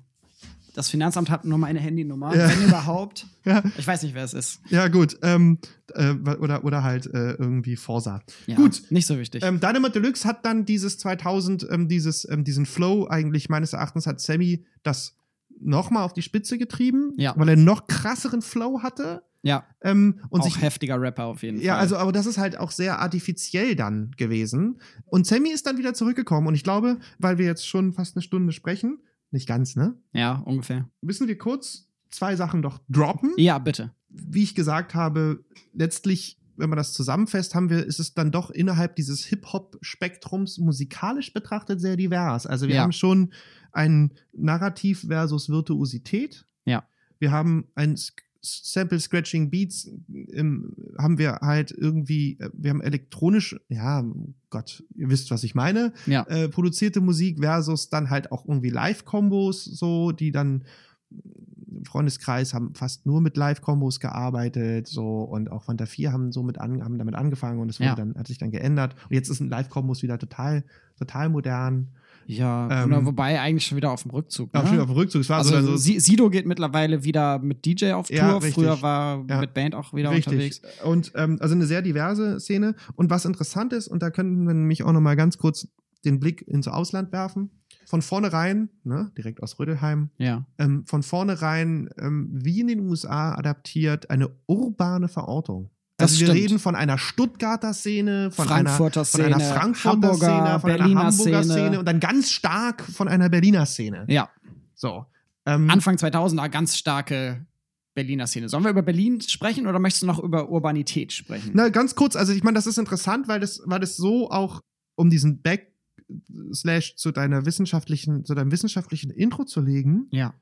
Das Finanzamt hat nur meine Handynummer, Ja. wenn überhaupt. Ja, Ich weiß nicht, wer es ist. ja gut. Ähm, äh, oder, oder halt äh, irgendwie Forsa. Ja, Gut. Nicht so wichtig. Ähm, Dynamite Deluxe hat dann dieses 2000, ähm, dieses, ähm, diesen Flow eigentlich meines Erachtens hat Sammy das nochmal auf die Spitze getrieben, Ja. weil er noch krasseren Flow hatte. ja, Ähm, und auch sich heftiger Rapper auf jeden Ja, Fall. also, aber das ist halt auch sehr artifiziell dann gewesen. Und Sammy ist dann wieder zurückgekommen. Und ich glaube, weil wir jetzt schon fast eine Stunde sprechen, nicht ganz, ne? Ja, ungefähr. Müssen wir kurz zwei Sachen doch droppen. Ja, bitte. Wie ich gesagt habe, letztlich, wenn man das zusammenfasst, haben wir, ist es dann doch innerhalb dieses Hip-Hop-Spektrums musikalisch betrachtet sehr divers. Also wir Ja. haben schon ein Narrativ versus Virtuosität. Ja. Wir haben ein Sample Scratching Beats, ähm, haben wir halt irgendwie, äh, wir haben elektronisch, ja, Gott, ihr wisst, was ich meine, Ja. äh, produzierte Musik versus dann halt auch irgendwie Live-Kombos, so, die dann im Freundeskreis haben fast nur mit Live-Kombos gearbeitet, so und auch Fanta 4 haben so mit an, haben damit angefangen und es Ja. dann, hat sich dann geändert. Und jetzt sind Live-Kombos wieder total, total modern. Ja, Ähm, oder wobei eigentlich schon wieder auf dem Rückzug. Auch ne? schon auf dem Rückzug. Es war Also so, so Si- Sido geht mittlerweile wieder mit DJ auf Tour. Ja. Früher war Ja. mit Band auch wieder Richtig. unterwegs. Und ähm, also eine sehr diverse Szene. Und was interessant ist, und da könnten wir nämlich auch noch mal ganz kurz den Blick ins Ausland werfen. Von vornherein, ne, direkt aus Rödelheim, Ja. ähm, von vornherein, ähm, wie in den USA adaptiert, eine urbane Verortung. Das Also wir stimmt. reden von einer Stuttgarter Szene, von Frankfurter einer, von einer Szene, Frankfurter Hamburger, Szene, von Berliner einer Hamburger Szene. Szene und dann ganz stark von einer Berliner Szene. Ja. So. Ähm, Anfang 2000er ganz starke Berliner Szene. Sollen wir über Berlin sprechen oder möchtest du noch über Urbanität sprechen? Na, ganz kurz, also ich meine, das ist interessant, weil das, weil das so auch, um diesen Backslash zu deiner wissenschaftlichen, zu deinem wissenschaftlichen Intro zu legen, Ja.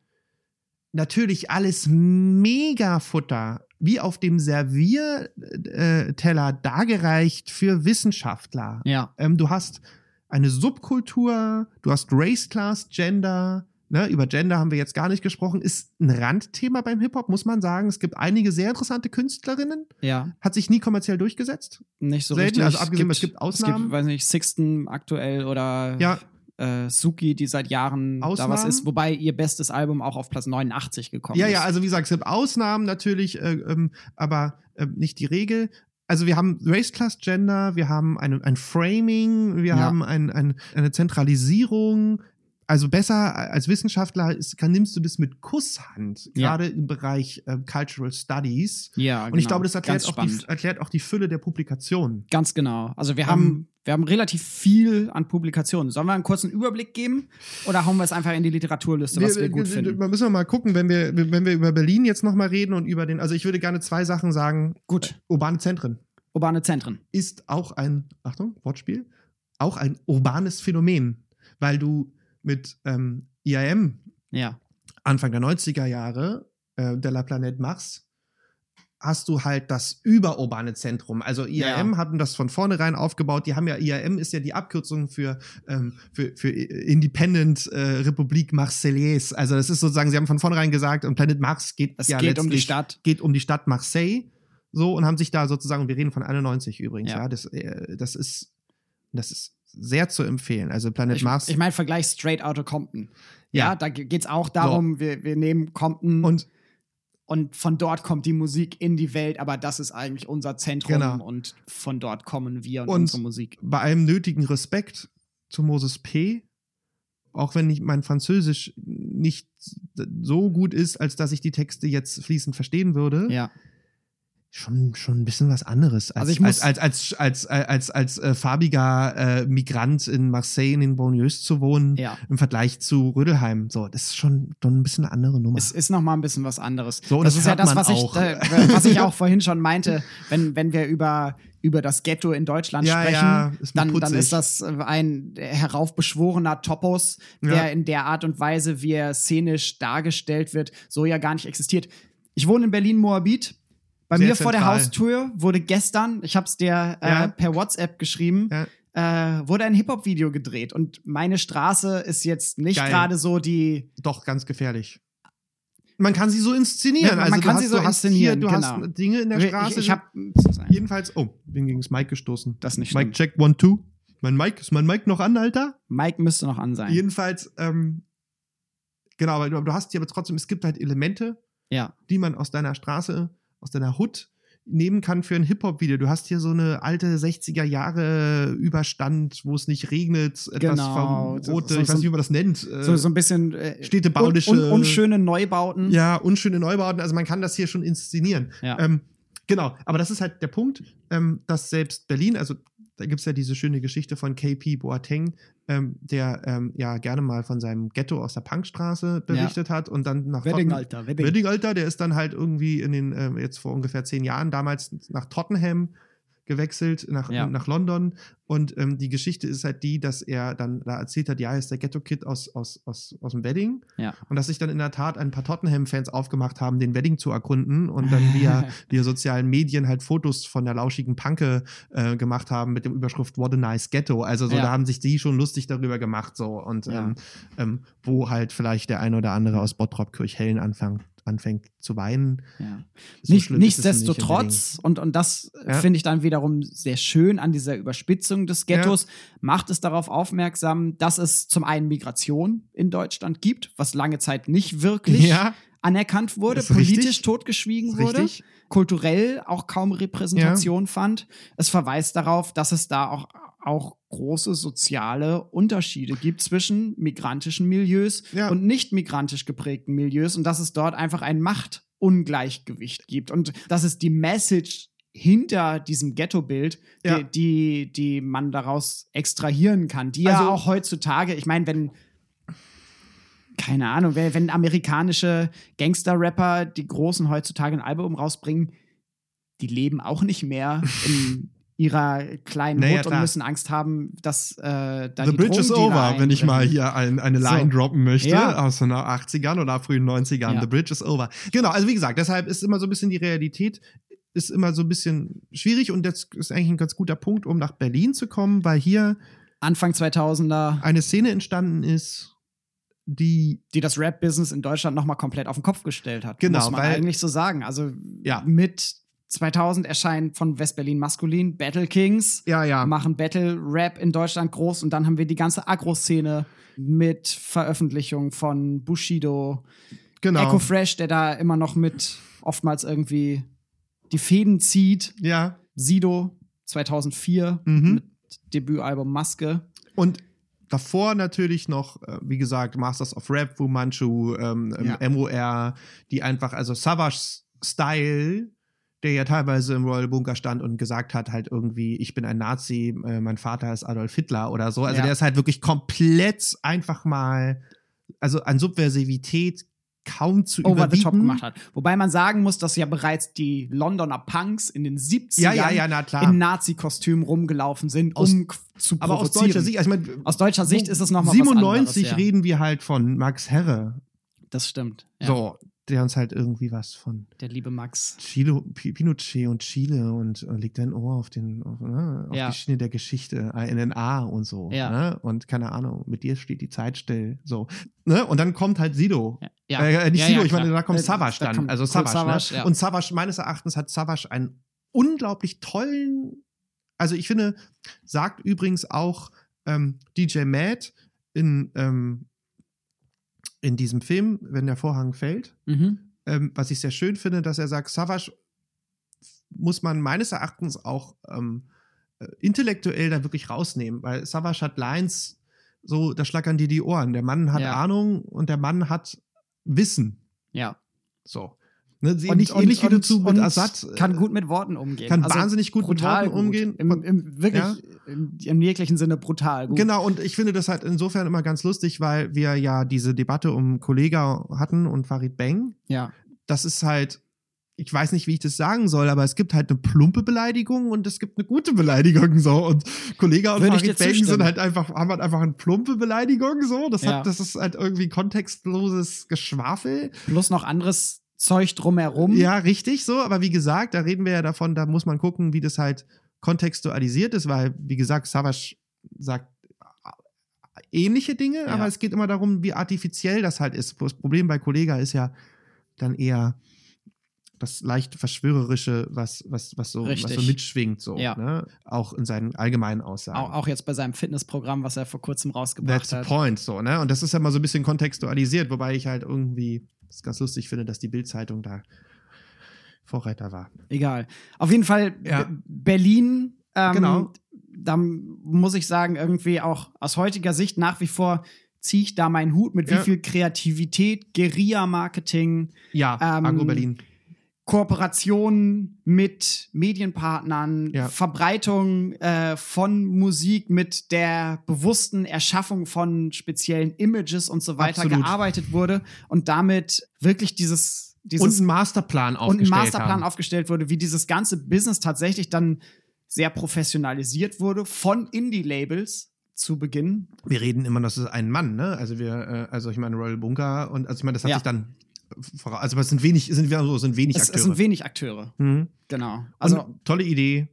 natürlich alles mega Futter, wie auf dem Servierteller dargereicht für Wissenschaftler. Ja. Ähm, du hast eine Subkultur, du hast Race, Class, Gender, Ne, über Gender haben wir jetzt gar nicht gesprochen. Ist ein Randthema beim Hip-Hop, muss man sagen. Es gibt einige sehr interessante Künstlerinnen. Ja, Hat sich nie kommerziell durchgesetzt. nicht so Selten, richtig. also abgesehen, es gibt Ausnahmen. Es gibt, weiß nicht, Sixten aktuell oder Ja, äh, Suki, die seit Jahren da was Ausnahmen? ist, wobei ihr bestes Album auch auf Platz 89 gekommen ja, ist. ja, also wie gesagt, es gibt Ausnahmen natürlich, äh, ähm, aber äh, nicht die Regel. Also wir haben Race Class Gender, wir haben ein, ein Framing, wir Ja. haben ein, ein, eine Zentralisierung. Also besser als Wissenschaftler ist, kann, nimmst du das mit Kusshand, Ja. gerade im Bereich äh, Cultural Studies. ja Und ich genau. glaube, das erklärt auch, die, erklärt auch die Fülle der Publikationen. Ganz genau. Also wir Ähm, haben, wir haben relativ viel an Publikationen. Sollen wir einen kurzen Überblick geben oder hauen wir es einfach in die Literaturliste, was wir, gut finden? Wir müssen mal gucken, wenn wir, wenn wir über Berlin jetzt nochmal reden und über den, also ich würde gerne zwei Sachen sagen. Gut. Urbane Zentren Urbane Zentren. ist auch ein, Achtung, Wortspiel, auch ein urbanes Phänomen, weil du mit ähm, IAM Ja. Anfang der 90er Jahre, äh, de la Planète Mars, hast du halt das überurbane Zentrum. Also IAM Ja. hatten das von vornherein aufgebaut. Die haben ja, IAM ist ja die Abkürzung für, ähm, für, für Independent äh, Republik Marseillaise. Also das ist sozusagen, sie haben von vornherein gesagt, und Planet Mars geht Es ja geht um die Stadt. geht um die Stadt Marseille. So, und haben sich da sozusagen, wir reden von 91 übrigens, ja, Ja. das, äh, das ist, das ist sehr zu empfehlen. Also Planet Ich, Mars. ich meine, Vergleich Straight Outta Compton. Ja, Ja. da geht es auch darum, wir, wir nehmen Compton und, und von dort kommt die Musik in die Welt, aber das ist eigentlich unser Zentrum Genau. und von dort kommen wir und, Und- unsere Musik. bei allem nötigen Respekt zu Moses P., auch wenn ich mein Französisch nicht so gut ist, als dass ich die Texte jetzt fließend verstehen würde, Ja. Schon, schon ein bisschen was anderes als, Also ich muss- als, als, als, als, als, als äh, farbiger äh, Migrant in Marseille in den Banlieues zu wohnen, Ja. im Vergleich zu Rödelheim. So, das ist schon, schon ein bisschen eine andere Nummer. Es ist noch mal ein bisschen was anderes. So, das, das ist ja das, was ich, auch. äh, was ich auch vorhin schon meinte, wenn, wenn wir über, über das Ghetto in Deutschland Ja, sprechen, ja, ist dann, dann ist das ein heraufbeschworener Topos, der Ja. in der Art und Weise, wie er szenisch dargestellt wird, so ja gar nicht existiert. Ich wohne in Berlin-Moabit. Bei Sehr mir vor der zentral. Haustür wurde gestern, ich habe es dir äh, Ja. per WhatsApp geschrieben, äh, wurde ein Hip-Hop-Video gedreht. Und meine Straße ist jetzt nicht gerade so die Doch ganz gefährlich. Man kann sie so inszenieren. Ja, man also du kann hast, sie so du inszenieren, Hier, du genau. hast Dinge in der Straße. Ich, ich habe jedenfalls. Oh, bin gegen das Mic gestoßen. das nicht stimmt. check one two. Mein Mic ist mein Mic noch an, Alter? Mike müsste noch an sein. Jedenfalls. Ähm, genau, aber du, du hast hier aber trotzdem. Es gibt halt Elemente, Ja, die man aus deiner Straße, aus deiner Hood nehmen kann für ein Hip-Hop-Video. Du hast hier so eine alte 60er Jahre Überstand, wo es nicht regnet, etwas Genau. vom rote, So- ich weiß nicht, wie man das nennt. äh, so, so ein bisschen äh, städtebauliche- un, un, unschöne Neubauten. Ja, unschöne Neubauten. Also man kann das hier schon inszenieren. Ja. Ähm, genau, aber das ist halt der Punkt, ähm, dass selbst Berlin, also da gibt es ja diese schöne Geschichte von KP Boateng, ähm, der ähm, ja gerne mal von seinem Ghetto aus der Punkstraße berichtet hat und dann nach Wedding, Totten- Alter, Wedding. Wedding, Alter, der ist dann halt irgendwie in den, ähm, jetzt vor ungefähr zehn Jahren damals nach Tottenham gewechselt, nach, Ja. nach London. Und ähm, die Geschichte ist halt die, dass er dann da erzählt hat, ja, er ist der Ghetto-Kid aus, aus, aus, aus dem Wedding. Ja. Und dass sich dann in der Tat ein paar Tottenham-Fans aufgemacht haben, den Wedding zu erkunden und dann via, via sozialen Medien halt Fotos von der lauschigen Panke äh, gemacht haben mit dem Überschrift What a nice Ghetto. Also so, Ja. da haben sich die schon lustig darüber gemacht. So. Und ähm, ähm, wo halt vielleicht der ein oder andere aus Bottrop Kirchhellen anfängt, zu weinen. Ja. So Nicht, schlimm ist es nicht nichtsdestotrotz, und, und das äh, Ja. finde ich dann wiederum sehr schön an dieser Überspitzung des Ghettos, macht es darauf aufmerksam, dass es zum einen Migration in Deutschland gibt, was lange Zeit nicht wirklich Ja, anerkannt wurde, Ist richtig. politisch totgeschwiegen wurde, richtig. kulturell auch kaum Repräsentation fand. Es verweist darauf, dass es da auch, auch große soziale Unterschiede gibt zwischen migrantischen Milieus Ja. und nicht migrantisch geprägten Milieus und dass es dort einfach ein Machtungleichgewicht gibt. Und das ist die Message hinter diesem Ghetto-Bild, Ja. die, die, die man daraus extrahieren kann, die ja Also- auch heutzutage, ich meine, wenn keine Ahnung, wenn, wenn amerikanische Gangster-Rapper, die Großen heutzutage ein Album rausbringen, die leben auch nicht mehr in ihrer kleinen Naja, Hut und müssen Angst haben, dass äh, da The die Bridge is over, wenn ich mal hier ein, eine So. Line droppen möchte Ja. aus den 80ern oder frühen 90ern. Ja. The Bridge is over. Genau, also wie gesagt, deshalb ist immer so ein bisschen die Realität ist immer so ein bisschen schwierig und das ist eigentlich ein ganz guter Punkt, um nach Berlin zu kommen, weil hier Anfang 2000er. eine Szene entstanden ist, die die das Rap-Business in Deutschland nochmal komplett auf den Kopf gestellt hat. Genau, muss man weil- eigentlich so sagen. Also Ja. mit 2000 erscheint von West-Berlin Maskulin Battle Kings, ja, ja, machen Battle-Rap in Deutschland groß und dann haben wir die ganze Agro-Szene mit Veröffentlichung von Bushido, genau. Echo Fresh, der da immer noch mit oftmals irgendwie die Fäden zieht, ja. Sido 2004 Mhm. mit Debütalbum Maske. Und davor natürlich noch, äh, wie gesagt, Masters of Rap, Fu Manchu, ähm, ähm, Ja. MOR, die einfach, also Savage Style, der ja teilweise im Royal Bunker stand und gesagt hat, halt irgendwie, ich bin ein Nazi, äh, mein Vater ist Adolf Hitler oder so. Also Ja. der ist halt wirklich komplett einfach mal, also an Subversivität kaum zu over the top überbieten. gemacht hat. Wobei man sagen muss, dass ja bereits die Londoner Punks in den 70ern Ja, ja, ja, na klar. in Nazi-Kostüm rumgelaufen sind, Aus- um zu Aber aus provozieren. deutscher Sicht, also ich meine, Aus deutscher Sicht ist es noch mal was 97 anderes, reden wir halt von Max Herre. Das stimmt. So, der uns halt irgendwie was von Der liebe Max. Chile, Pi- Pinochet und Chile und äh, legt dein Ohr auf, den, auf, ne, auf Ja. die Schiene der Geschichte, INNA und so. Ja. Ne? Und keine Ahnung, mit dir steht die Zeit still. So. Ne? Und dann kommt halt Sido. Ja. Äh, nicht Sido, ich meine, da kommt Äh, Savage da dann. kommt- also kommt Savage. Savage, ne? Und Savage, meines Erachtens hat Savage einen unglaublich tollen, also ich finde, sagt übrigens auch ähm, DJ Matt in, ähm, in diesem Film, wenn der Vorhang fällt, Mhm. ähm, was ich sehr schön finde, dass er sagt, Savage muss man meines Erachtens auch ähm, äh, intellektuell da wirklich rausnehmen, weil Savage hat Lines, so, da schlackern dir die Ohren. Der Mann hat Ja. Ahnung und der Mann hat Wissen. Ja. So. Ne, ähnlich, ähnlich wie du zu mit und Assad. äh, Kann gut mit Worten umgehen. kann Also wahnsinnig gut mit brutal Worten umgehen. Im, im, wirklich, Ja. im, im jeglichen Sinne brutal gut. Genau, und ich finde das halt insofern immer ganz lustig, weil wir ja diese Debatte um Kollega hatten und Farid Bang. Ja. das ist halt, ich weiß nicht, wie ich das sagen soll, aber es gibt halt eine plumpe Beleidigung und es gibt eine gute Beleidigung so. Und Kollege und Würde Farid zustimmen. sind halt einfach, haben halt einfach eine plumpe Beleidigung so. Das, Ja. hat, das ist halt irgendwie kontextloses Geschwafel. Plus noch anderes Zeug drumherum. Ja, richtig so. Aber wie gesagt, da reden wir ja davon, da muss man gucken, wie das halt kontextualisiert ist, weil, wie gesagt, Savage sagt ähnliche Dinge, Ja. aber es geht immer darum, wie artifiziell das halt ist. Das Problem bei Kollega ist ja dann eher das leicht verschwörerische, was, was, was, so, was so mitschwingt, so, Ja. ne? Auch in seinen allgemeinen Aussagen. Auch, auch jetzt bei seinem Fitnessprogramm, was er vor kurzem rausgebracht That's the hat. point, so, ne? Und das ist ja mal so ein bisschen kontextualisiert, wobei ich halt irgendwie es ganz lustig finde, dass die Bild-Zeitung da Vorreiter war. Egal. Auf jeden Fall Ja. Berlin. Ähm, Genau. Da muss ich sagen, irgendwie auch aus heutiger Sicht nach wie vor ziehe ich da meinen Hut mit Ja. wie viel Kreativität, Guerilla-Marketing, Ja, Ähm, Agro Berlin. Kooperation mit Medienpartnern, Ja. Verbreitung äh, von Musik mit der bewussten Erschaffung von speziellen Images und so weiter Absolut. gearbeitet wurde und damit wirklich dieses, Und dieses einen Masterplan und ein aufgestellt Masterplan haben. aufgestellt wurde, wie dieses ganze Business tatsächlich dann sehr professionalisiert wurde von Indie-Labels zu Beginn. Wir reden immer, das ist ein Mann, ne? Also wir, äh, also ich meine Royal Bunker und also ich meine, das hat Ja. sich dann also es sind wenig, sind wir so, es sind wenig Es, Akteure. es sind wenig Akteure, mhm. genau. Also Also tolle Idee.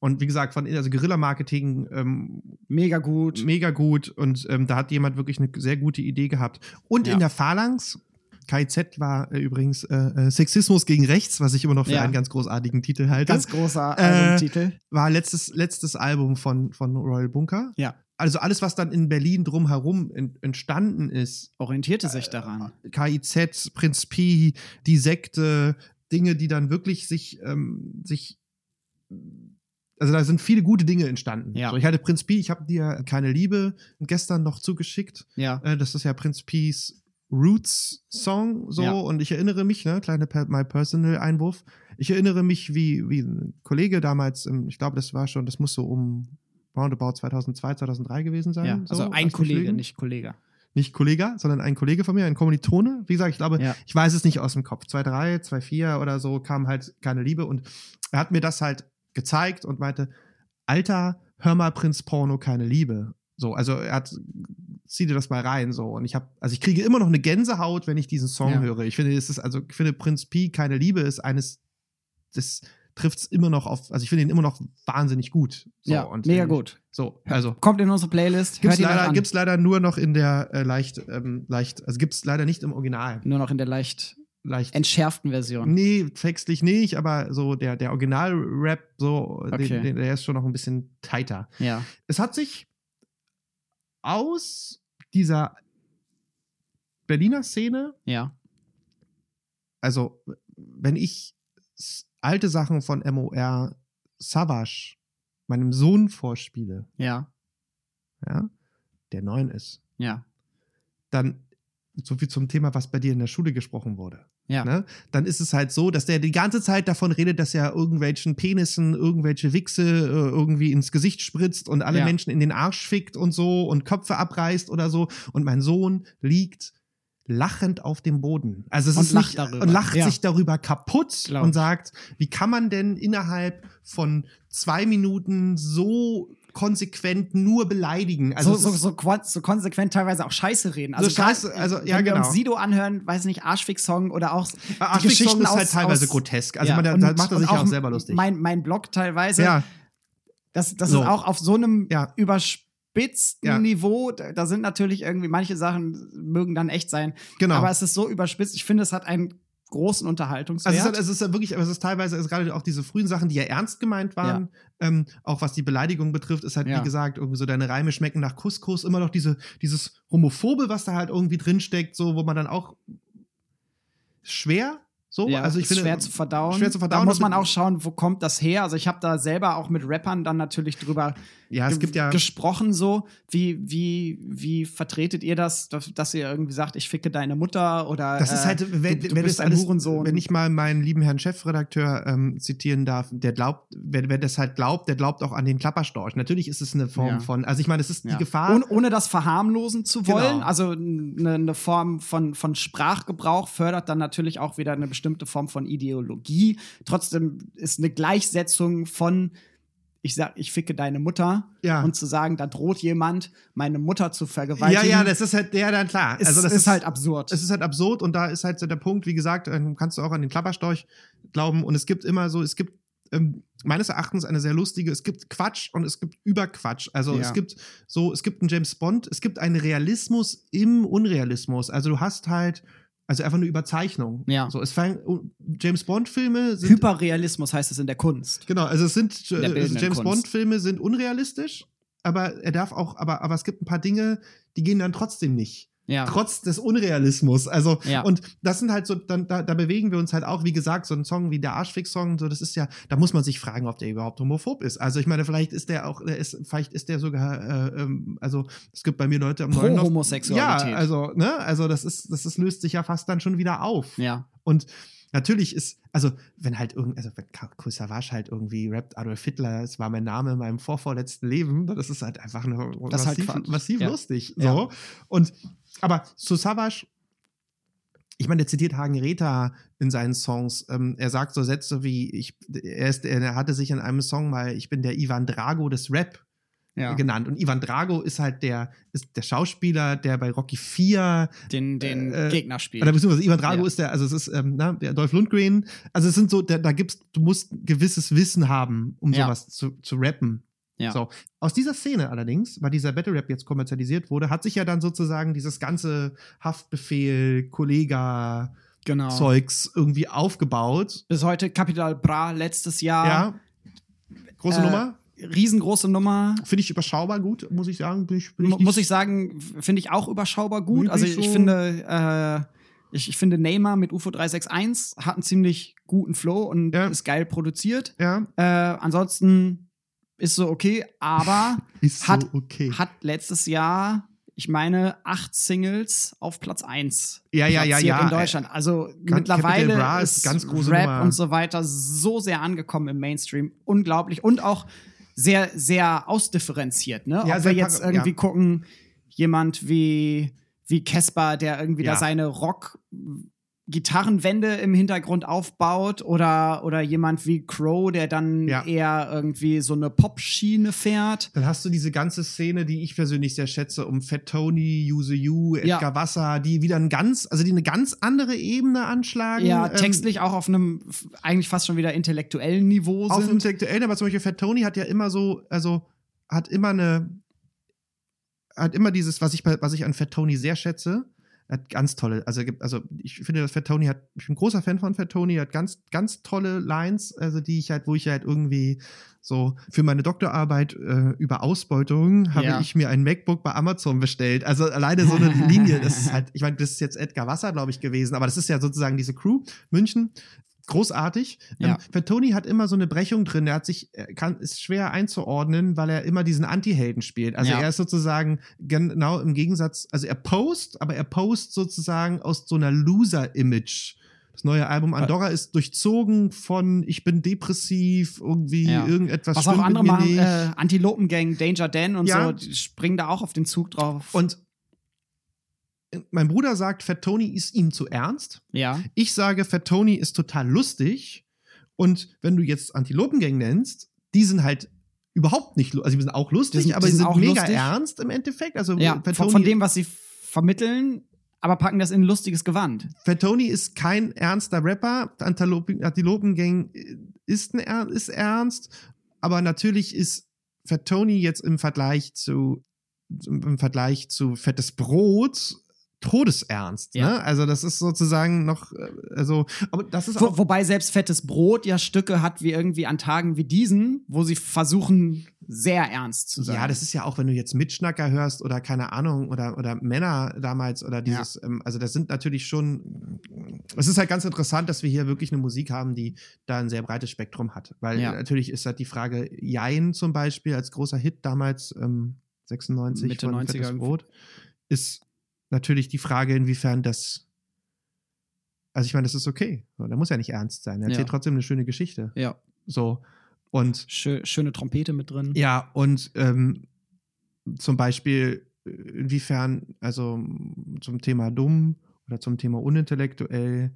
Und wie gesagt, von also Guerilla-Marketing ähm, mega gut. mega gut und ähm, da hat jemand wirklich eine sehr gute Idee gehabt. Und Ja. in der Phalanx, KIZ war äh, übrigens äh, äh, Sexismus gegen Rechts, was ich immer noch für Ja. einen ganz großartigen Titel halte, Ganz großer Äh, Albumtitel. war letztes, letztes Album von, von Royal Bunker. Ja. Also alles, was dann in Berlin drumherum en- entstanden ist, Orientierte sich daran. KIZ, Prinz Pi, die Sekte, Dinge, die dann wirklich sich, ähm, sich also da sind viele gute Dinge entstanden. Ja. So, ich hatte Prinz Pi, ich habe dir keine Liebe gestern noch zugeschickt. Ja. Äh, das ist ja Prinz Pis Roots Song so Ja. und ich erinnere mich, ne, kleine per My Personal Einwurf. Ich erinnere mich, wie, wie ein Kollege damals, ich glaube, das war schon, das muss so um roundabout 2002, 2003 gewesen sein. ja. so, Also lass ein Kollege, lügen. nicht Kollege. Nicht Kollege, sondern ein Kollege von mir, ein Kommilitone. Wie gesagt, ich glaube, Ja. ich weiß es nicht aus dem Kopf. 2-3, 2-4 oder so kam halt keine Liebe und er hat mir das halt gezeigt und meinte, Alter, hör mal Prinz Porno, keine Liebe. So, also er hat, zieh dir das mal rein, so. Und ich habe, also ich kriege immer noch eine Gänsehaut, wenn ich diesen Song Ja. höre. Ich finde, es ist, also, ich finde Prinz Pi, keine Liebe ist eines des, trifft es immer noch auf, also ich finde ihn immer noch wahnsinnig gut. So, ja, und, mega gut. So, also. Kommt in unsere Playlist. Gibt's leider, gibt's leider nur noch in der äh, leicht, ähm, leicht, also gibt's leider nicht im Original. Nur noch in der leicht Leicht. entschärften Version. Nee, textlich nicht, aber so der, der Original-Rap, so, Okay. den, den, der ist schon noch ein bisschen tighter. Ja. Es hat sich aus dieser Berliner Szene, Ja. also wenn ich alte Sachen von MOR Savage meinem Sohn vorspiele, Ja. ja, der neun ist, Ja. dann so viel zum Thema, was bei dir in der Schule gesprochen wurde. Ja. Ne? Dann ist es halt so, dass der die ganze Zeit davon redet, dass er irgendwelchen Penissen, irgendwelche Wichse äh, irgendwie ins Gesicht spritzt und alle Ja. Menschen in den Arsch fickt und so und Köpfe abreißt oder so. Und mein Sohn liegt lachend auf dem Boden. Also es Und ist lacht nicht, darüber. und lacht Ja. sich darüber kaputt Glaub und sagt, wie kann man denn innerhalb von zwei Minuten so konsequent nur beleidigen? Also so, so, so, so konsequent teilweise auch Scheiße reden. Also So Scheiße, also, ja, wenn wir genau. uns Sido anhören, weiß nicht, Arschfix-Song oder auch die Arschfix-Song Geschichten ist halt aus- teilweise aus- grotesk. Also Ja, man, da, und- macht er sich ja auch selber lustig. Mein, mein Blog teilweise, ja, das, das So. ist auch auf so einem Ja. Überspitzten Ja. Niveau. Da, sind natürlich irgendwie manche Sachen mögen dann echt sein. genau. Aber es ist so überspitzt. Ich finde, es hat einen großen Unterhaltungswert. Also es ist, es ist ja wirklich, es ist teilweise, ist gerade auch diese frühen Sachen, die ja ernst gemeint waren, ähm, auch was die Beleidigung betrifft, ist halt, Ja. wie gesagt, irgendwie so deine Reime schmecken nach Couscous, immer noch diese, dieses Homophobe, was da halt irgendwie drinsteckt, so, wo man dann auch schwer, so, ja, also ich ist finde, schwer zu verdauen. schwer zu verdauen. Da muss man Und- auch schauen, wo kommt das her. Also ich habe da selber auch mit Rappern dann natürlich drüber ja, es gibt ja, gesprochen so. Wie, wie, wie vertretet ihr das, dass, ihr irgendwie sagt, ich ficke deine Mutter oder das ist äh, halt, wenn, du, du wenn das ein alles, Hurensohn. wenn ich mal meinen lieben Herrn Chefredakteur ähm, zitieren darf, der glaubt, wer, wer das halt glaubt, der glaubt auch an den Klapperstorch. Natürlich ist es eine Form Ja. von, also ich meine, es ist die Gefahr. ohne, ohne das verharmlosen zu Genau. wollen. Also eine, eine Form von, von Sprachgebrauch fördert dann natürlich auch wieder eine bestimmte Form von Ideologie. Trotzdem ist eine Gleichsetzung von ich sag, ich ficke deine Mutter Ja. und zu sagen, da droht jemand, meine Mutter zu ja, vergewaltigen. ja, das ist halt, ja, dann klar. ist, also das ist, halt absurd. es ist halt absurd und da ist halt so der Punkt, wie gesagt, ähm, kannst du auch an den Klapperstorch glauben und es gibt immer so, es gibt ähm, meines Erachtens eine sehr lustige, es gibt Quatsch und es gibt Überquatsch. Also Ja. es gibt so, es gibt einen James Bond, es gibt einen Realismus im Unrealismus. Also du hast halt, also einfach eine Überzeichnung. Ja. So, es fangen, James Bond-Filme sind Hyperrealismus heißt es in der Kunst. Genau, also es sind äh, also James Kunst. Bond Filme sind unrealistisch, aber er darf auch aber aber es gibt ein paar Dinge, die gehen dann trotzdem nicht. Ja. Trotz des Unrealismus. Also Ja. und das sind halt so dann da, da bewegen wir uns halt auch, wie gesagt, so ein Song wie der Arschfix Song, so das ist ja, da muss man sich fragen, ob der überhaupt homophob ist. Also ich meine, vielleicht ist der auch der ist vielleicht ist der sogar äh, ähm, also es gibt bei mir Leute am Pro Neuendorf- Homosexualität. Ja, also ne, also das ist das ist, löst sich ja fast dann schon wieder auf. ja. Und natürlich ist, also wenn halt irgend, also wenn Kool Savage halt irgendwie rappt, Adolf Hitler, es war mein Name in meinem vorvorletzten Leben, das ist halt einfach eine, Das ist halt massiv, massiv Ja. lustig. Ja. So. Und aber zu Savage, ich meine, der zitiert Hagen Reta in seinen Songs. Ähm, er sagt so Sätze wie, ich, er, ist, er hatte sich in einem Song mal, ich bin der Ivan Drago des Rap ja. genannt. Und Ivan Drago ist halt der, ist der Schauspieler, der bei Rocky 4 Den, den Äh, Gegner spielt. oder beziehungsweise Ivan Drago Ja. ist der, also es ist ähm, na, der Dolph Lundgren. Also es sind so, da, da gibt's, du musst ein gewisses Wissen haben, um Ja. sowas zu, zu rappen. Ja. So. Aus dieser Szene allerdings, weil dieser Battle Rap jetzt kommerzialisiert wurde, hat sich ja dann sozusagen dieses ganze Haftbefehl, Kollega, genau. Zeugs irgendwie aufgebaut. Bis heute Capital Bra letztes Jahr. Ja. Große Äh, Nummer. Riesengroße Nummer. Finde ich überschaubar gut, muss ich sagen. Bin ich, bin nicht- muss ich sagen, finde ich auch überschaubar gut. Also ich ich so- finde, äh, ich, ich finde Neymar mit UFO 361 hat einen ziemlich guten Flow und Ja. ist geil produziert. Ja, Äh, ansonsten ist so okay, aber ist Hat- so okay. hat letztes Jahr, ich meine, acht Singles auf Platz 1 Ja, ja, ja, ja. in Deutschland. Also Capital mittlerweile Bra ist ganz große Rap Nummer. und so weiter so sehr angekommen im Mainstream. Unglaublich. Und auch sehr, sehr ausdifferenziert. Ne? Ja, Ob wir jetzt irgendwie ja. gucken, jemand wie wie Casper, der irgendwie Ja. da seine Rock Gitarrenwände im Hintergrund aufbaut oder, oder jemand wie Crow, der dann Ja. eher irgendwie so eine Pop-Schiene fährt. Dann hast du diese ganze Szene, die ich persönlich sehr schätze, um Fat Tony, Use You, Ja. Edgar Wasser, die wieder ein ganz, also die eine ganz andere Ebene anschlagen. Ja, Ähm, textlich auch auf einem eigentlich fast schon wieder intellektuellen Niveau auf sind. intellektuellen, aber zum Beispiel Fat Tony hat ja immer so, also hat immer eine, hat immer dieses, was ich, was ich an Fat Tony sehr schätze, hat ganz tolle, also, gibt- also ich finde, dass Fat Tony hat, ich bin ein großer Fan von Fat Tony, er hat ganz, ganz tolle Lines, also die ich halt, wo ich halt irgendwie so für meine Doktorarbeit äh, über Ausbeutung habe Ja. ich mir ein MacBook bei Amazon bestellt. Also alleine so eine Linie, das ist halt, ich meine, das ist jetzt Edgar Wasser, glaube ich, gewesen, aber das ist ja sozusagen diese Crew, München. Großartig. Ja. Ähm, für Tony hat immer so eine Brechung drin. Er hat sich, er kann, ist schwer einzuordnen, weil er immer diesen Anti-Helden spielt. Also Ja. er ist sozusagen genau im Gegensatz, also er post, aber er post sozusagen aus so einer Loser-Image. Das neue Album Andorra ist durchzogen von ich bin depressiv, irgendwie Ja. irgendetwas Was auch andere machen, äh, Antilopengang, Danger Dan und Ja. so, die springen da auch auf den Zug drauf. Und mein Bruder sagt, Fat Tony ist ihm zu ernst. ja, Ich sage, Fat Tony ist total lustig. Und wenn du jetzt Antilopengang nennst, die sind halt überhaupt nicht, also die sind auch lustig, Die sind- aber die sind sind auch mega lustig. ernst im Endeffekt. Also ja von, von dem, was sie vermitteln, aber packen das in ein lustiges Gewand. Fat Tony ist kein ernster Rapper. Antilopen, Antilopengang ist, ein, ist ernst, aber natürlich ist Fat Tony jetzt im Vergleich zu im Vergleich zu Fettes Brot todesernst. Ja. Ne? Also das ist sozusagen noch, äh, also, aber das ist Wo, auch wobei selbst fettes Brot ja Stücke hat wie irgendwie an Tagen wie diesen, wo sie versuchen, sehr ernst zu sein. Ja, das ist ja auch, wenn du jetzt Mitschnacker hörst oder keine Ahnung oder, oder Männer damals oder dieses, ähm, also das sind natürlich schon, es ist halt ganz interessant, dass wir hier wirklich eine Musik haben, die da ein sehr breites Spektrum hat. Weil Ja. natürlich ist halt die Frage, Jein zum Beispiel als großer Hit damals, ähm, 96 Mitte von 90er Fettes irgendwie. Brot, ist natürlich die Frage, inwiefern das, also ich meine, das ist okay. So, der muss ja nicht ernst sein. Er erzählt Ja. trotzdem eine schöne Geschichte. ja. So. Und Schö schöne Trompete mit drin. ja, und ähm, zum Beispiel, äh, inwiefern, also zum Thema dumm oder zum Thema unintellektuell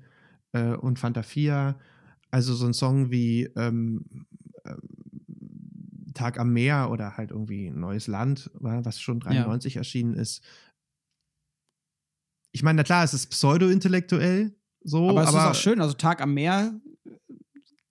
äh, und Fanta 4, also so ein Song wie ähm, äh, Tag am Meer oder halt irgendwie Neues Land, wa, was schon 93 erschienen ist. Ich meine, na klar, es ist pseudo-intellektuell, so, aber aber, es ist auch schön. Also Tag am Meer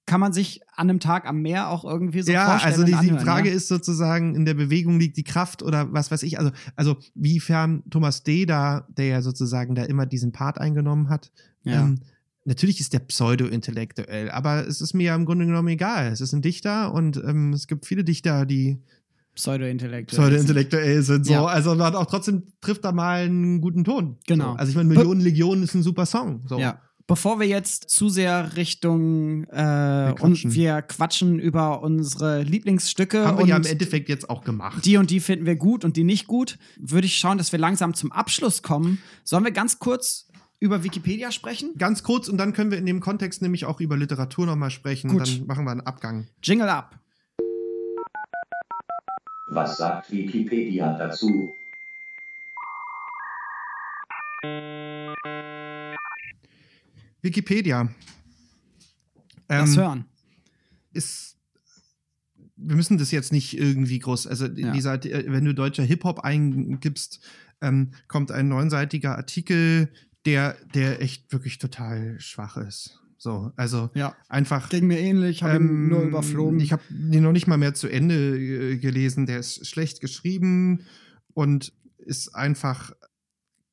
kann man sich an einem Tag am Meer auch irgendwie so ja, vorstellen. also die, und die anhören, Frage ja? ist sozusagen, in der Bewegung liegt die Kraft oder was weiß ich. Also, also wiefern Thomas D. da, der ja sozusagen da immer diesen Part eingenommen hat, Ja. ähm, natürlich ist der pseudo-intellektuell, aber es ist mir ja im Grunde genommen egal. Es ist ein Dichter und ähm, es gibt viele Dichter, die Pseudo-intellektuell. pseudo-intellektuell sind. So. Ja. Also man hat auch trotzdem trifft da mal einen guten Ton. Genau. So. Also ich meine, Millionen Legionen ist ein super Song. So. Ja. Bevor wir jetzt zu sehr Richtung äh, Wir und quatschen. wir quatschen über unsere Lieblingsstücke Haben wir ja im Endeffekt jetzt auch gemacht. die und die finden wir gut und die nicht gut, würde ich schauen, dass wir langsam zum Abschluss kommen. Sollen wir ganz kurz über Wikipedia sprechen? Ganz kurz und dann können wir in dem Kontext nämlich auch über Literatur nochmal sprechen. Gut. Dann machen wir einen Abgang. Jingle ab. Was sagt Wikipedia dazu? Wikipedia. Lass Ähm, hören. ist wir müssen das jetzt nicht irgendwie groß, also Ja. dieser, äh, wenn du deutscher Hip-Hop eingibst, ähm, kommt ein neunseitiger Artikel, der, der echt wirklich total schwach ist. So, also Ja. einfach. Ging mir ähnlich, habe ihn ähm, nur überflogen. Ich habe den noch nicht mal mehr zu Ende äh, gelesen. Der ist schlecht geschrieben und ist einfach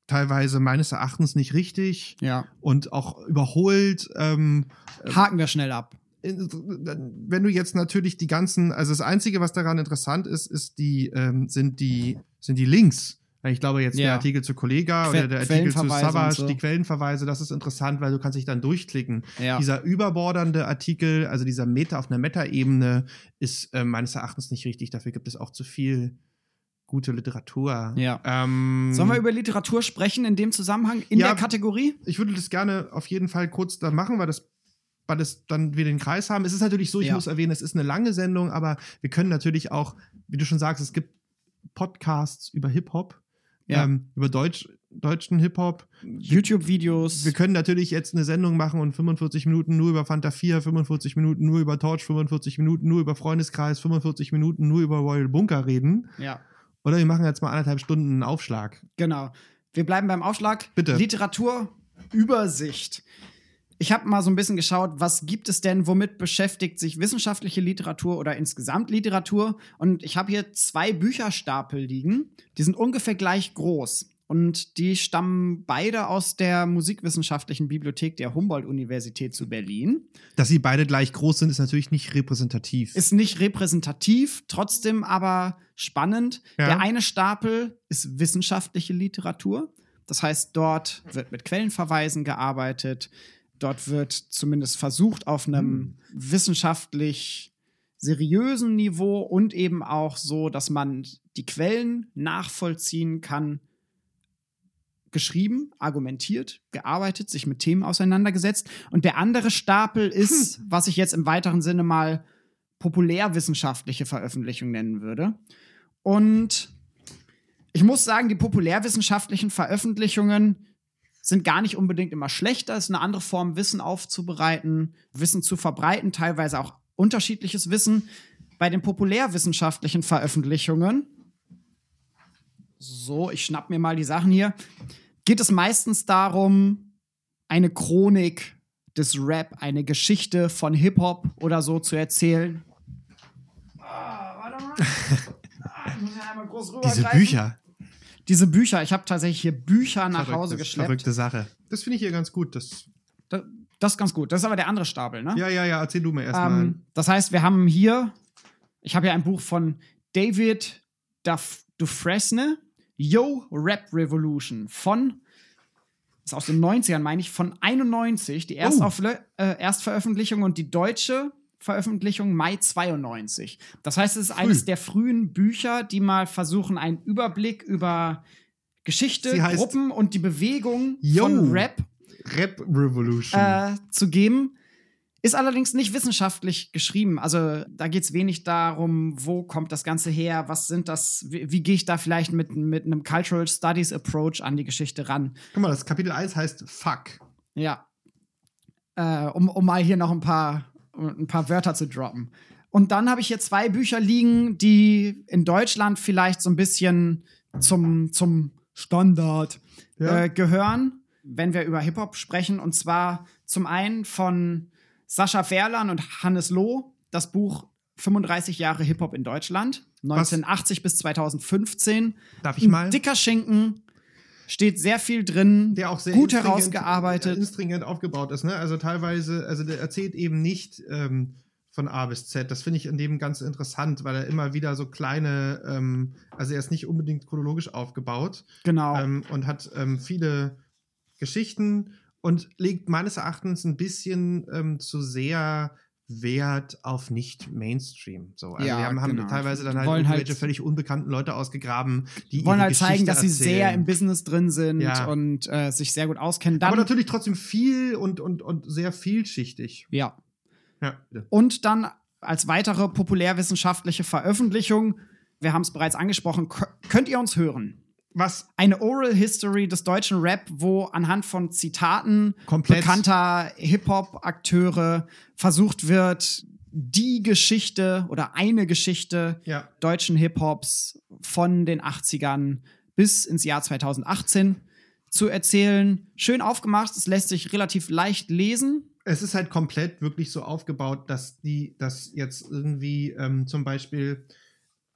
teilweise meines Erachtens nicht richtig ja. und auch überholt. Ähm, Haken wir schnell ab. wenn du jetzt natürlich die ganzen, also das Einzige, was daran interessant ist, ist die, ähm, sind die, sind die Links. Ich glaube jetzt der Ja. Artikel zu Kollega oder der Artikel zu Savage, so. die Quellenverweise, das ist interessant, weil du kannst dich dann durchklicken. Ja. Dieser überbordernde Artikel, also dieser Meta auf einer Meta-Ebene, ist äh, meines Erachtens nicht richtig. Dafür gibt es auch zu viel gute Literatur. Ja. Ähm, Sollen wir über Literatur sprechen in dem Zusammenhang, in Ja. der Kategorie? ich würde das gerne auf jeden Fall kurz dann machen, weil das weil das dann wir den Kreis haben. Es ist natürlich so, ich Ja. muss erwähnen, es ist eine lange Sendung, aber wir können natürlich auch, wie du schon sagst, es gibt Podcasts über Hip-Hop. Ja. ähm, über Deutsch, deutschen Hip-Hop. YouTube-Videos. Wir können natürlich jetzt eine Sendung machen und 45 Minuten nur über Fanta 4, 45 Minuten nur über Torch, 45 Minuten nur über Freundeskreis, 45 Minuten nur über Royal Bunker reden. Ja, Oder wir machen jetzt mal anderthalb Stunden einen Aufschlag. genau. Wir bleiben beim Aufschlag. Bitte. Literaturübersicht. Ich habe mal so ein bisschen geschaut, was gibt es denn, womit beschäftigt sich wissenschaftliche Literatur oder insgesamt Literatur? Und ich habe hier zwei Bücherstapel liegen. Die sind ungefähr gleich groß. Und die stammen beide aus der Musikwissenschaftlichen Bibliothek der Humboldt-Universität zu Berlin. Dass sie beide gleich groß sind, ist natürlich nicht repräsentativ. Ist nicht repräsentativ, trotzdem aber spannend. Ja. Der eine Stapel ist wissenschaftliche Literatur. Das heißt, dort wird mit Quellenverweisen gearbeitet. Dort wird zumindest versucht, auf einem wissenschaftlich seriösen Niveau und eben auch so, dass man die Quellen nachvollziehen kann, geschrieben, argumentiert, gearbeitet, sich mit Themen auseinandergesetzt. Und der andere Stapel ist, was ich jetzt im weiteren Sinne mal populärwissenschaftliche Veröffentlichung nennen würde. Und ich muss sagen, die populärwissenschaftlichen Veröffentlichungen sind gar nicht unbedingt immer schlechter. Es ist eine andere Form, Wissen aufzubereiten, Wissen zu verbreiten, teilweise auch unterschiedliches Wissen. Bei den populärwissenschaftlichen Veröffentlichungen, so, ich schnapp mir mal die Sachen hier, geht es meistens darum, eine Chronik des Rap, eine Geschichte von Hip-Hop oder so zu erzählen. Ah, warte mal. Ah, ich muss hier einmal groß Diese rübergreifen. Bücher. Diese Bücher, ich habe tatsächlich hier Bücher nach Verrücktes- Hause geschleppt. Verrückte Sache. Das finde ich hier ganz gut. Das, Das, das ist ganz gut. Das ist aber der andere Stapel, ne? ja, ja, ja, erzähl du mir erstmal. ähm, das heißt, wir haben hier, ich habe hier ein Buch von David Duf Dufresne, Yo Rap Revolution von, ist aus den 90ern, meine ich, von 91, die Erstaufle äh, Erstveröffentlichung und die deutsche Veröffentlichung Mai 92. Das heißt, es ist eines der frühen Bücher, die mal versuchen, einen Überblick über Geschichte, Gruppen und die Bewegung Yo. von Rap Rap Revolution. äh, zu geben. Ist allerdings nicht wissenschaftlich geschrieben. Also da geht es wenig darum, wo kommt das Ganze her, was sind das, wie, wie gehe ich da vielleicht mit, mit einem Cultural Studies Approach an die Geschichte ran. Guck mal, das Kapitel 1 heißt Fuck. Ja. Äh, um, um mal hier noch ein paar, ein paar Wörter zu droppen. Und dann habe ich hier zwei Bücher liegen, die in Deutschland vielleicht so ein bisschen zum, zum Standard Ja. äh, gehören, wenn wir über Hip-Hop sprechen. Und zwar zum einen von Sascha Verlan und Hannes Loh, das Buch 35 Jahre Hip-Hop in Deutschland, 1980 bis 2015. Darf ich Ein mal? dicker Schinken, steht sehr viel drin, der auch sehr gut herausgearbeitet. äh, instringent aufgebaut ist. Ne? Also teilweise, also der erzählt eben nicht ähm, von A bis Z. Das finde ich in dem ganz interessant, weil er immer wieder so kleine, ähm, also er ist nicht unbedingt chronologisch aufgebaut Genau. ähm, und hat ähm, viele Geschichten und legt meines Erachtens ein bisschen ähm, zu sehr Wert auf nicht Mainstream. So, also Ja, wir haben, haben genau. teilweise dann halt wollen halt- irgendwelche völlig unbekannten Leute ausgegraben, die wollen halt zeigen, Geschichte dass sie sehr erzählen. im Business drin sind Ja. und äh, sich sehr gut auskennen. Dann, Aber natürlich trotzdem viel und, und, und sehr vielschichtig. ja. Ja. Und dann als weitere populärwissenschaftliche Veröffentlichung, wir haben es bereits angesprochen, kö- könnt ihr uns hören. Was Eine Oral History des deutschen Rap, wo anhand von Zitaten Komplett. bekannter Hip-Hop-Akteure versucht wird, die Geschichte oder eine Geschichte Ja. deutschen Hip-Hops von den 80ern bis ins Jahr 2018 zu erzählen. Schön aufgemacht, es lässt sich relativ leicht lesen. es ist halt komplett wirklich so aufgebaut, dass die, dass jetzt irgendwie ähm, zum Beispiel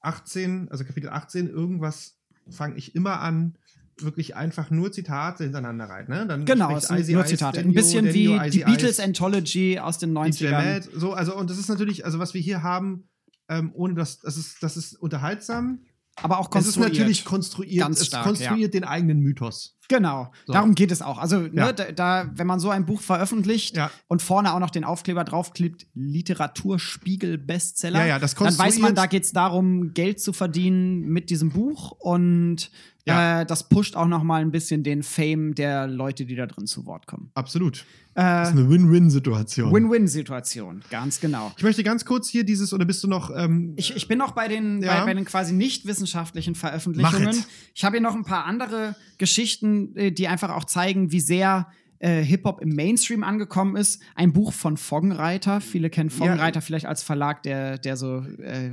18, also Kapitel 18, irgendwas fange ich immer an, wirklich einfach nur Zitate hintereinander rein. Ne? Dann Genau, es sind nur Zitate. Ein bisschen Danio, wie Icy die Beatles Ice, Anthology aus den DJ 90ern. Mad, so, also, und das ist natürlich, also was wir hier haben, ähm, ohne dass, das ist, das ist unterhaltsam. Aber auch Es ist konstruiert. natürlich konstruiert, Ganz es stark, konstruiert den eigenen Mythos. Genau, So. darum geht es auch. Also, ne, Ja. da, da, wenn man so ein Buch veröffentlicht Ja. und vorne auch noch den Aufkleber draufklebt, Literaturspiegel-Bestseller, Ja, ja, das dann weiß man, konstruiert- da geht es darum, Geld zu verdienen mit diesem Buch. Und Ja. Äh, das pusht auch noch mal ein bisschen den Fame der Leute, die da drin zu Wort kommen. Absolut. Äh, Das ist eine Win-Win-Situation. Win-Win-Situation, ganz genau. ich möchte ganz kurz hier dieses, oder bist du noch. Ähm, Ich, ich bin noch bei den, Ja. bei, bei den quasi nicht wissenschaftlichen Veröffentlichungen. Ich habe hier noch ein paar andere Geschichten, äh, die einfach auch zeigen, wie sehr äh, Hip-Hop im Mainstream angekommen ist. Ein Buch von Foggenreiter. Viele kennen Foggenreiter vielleicht als Verlag, der, der so, äh,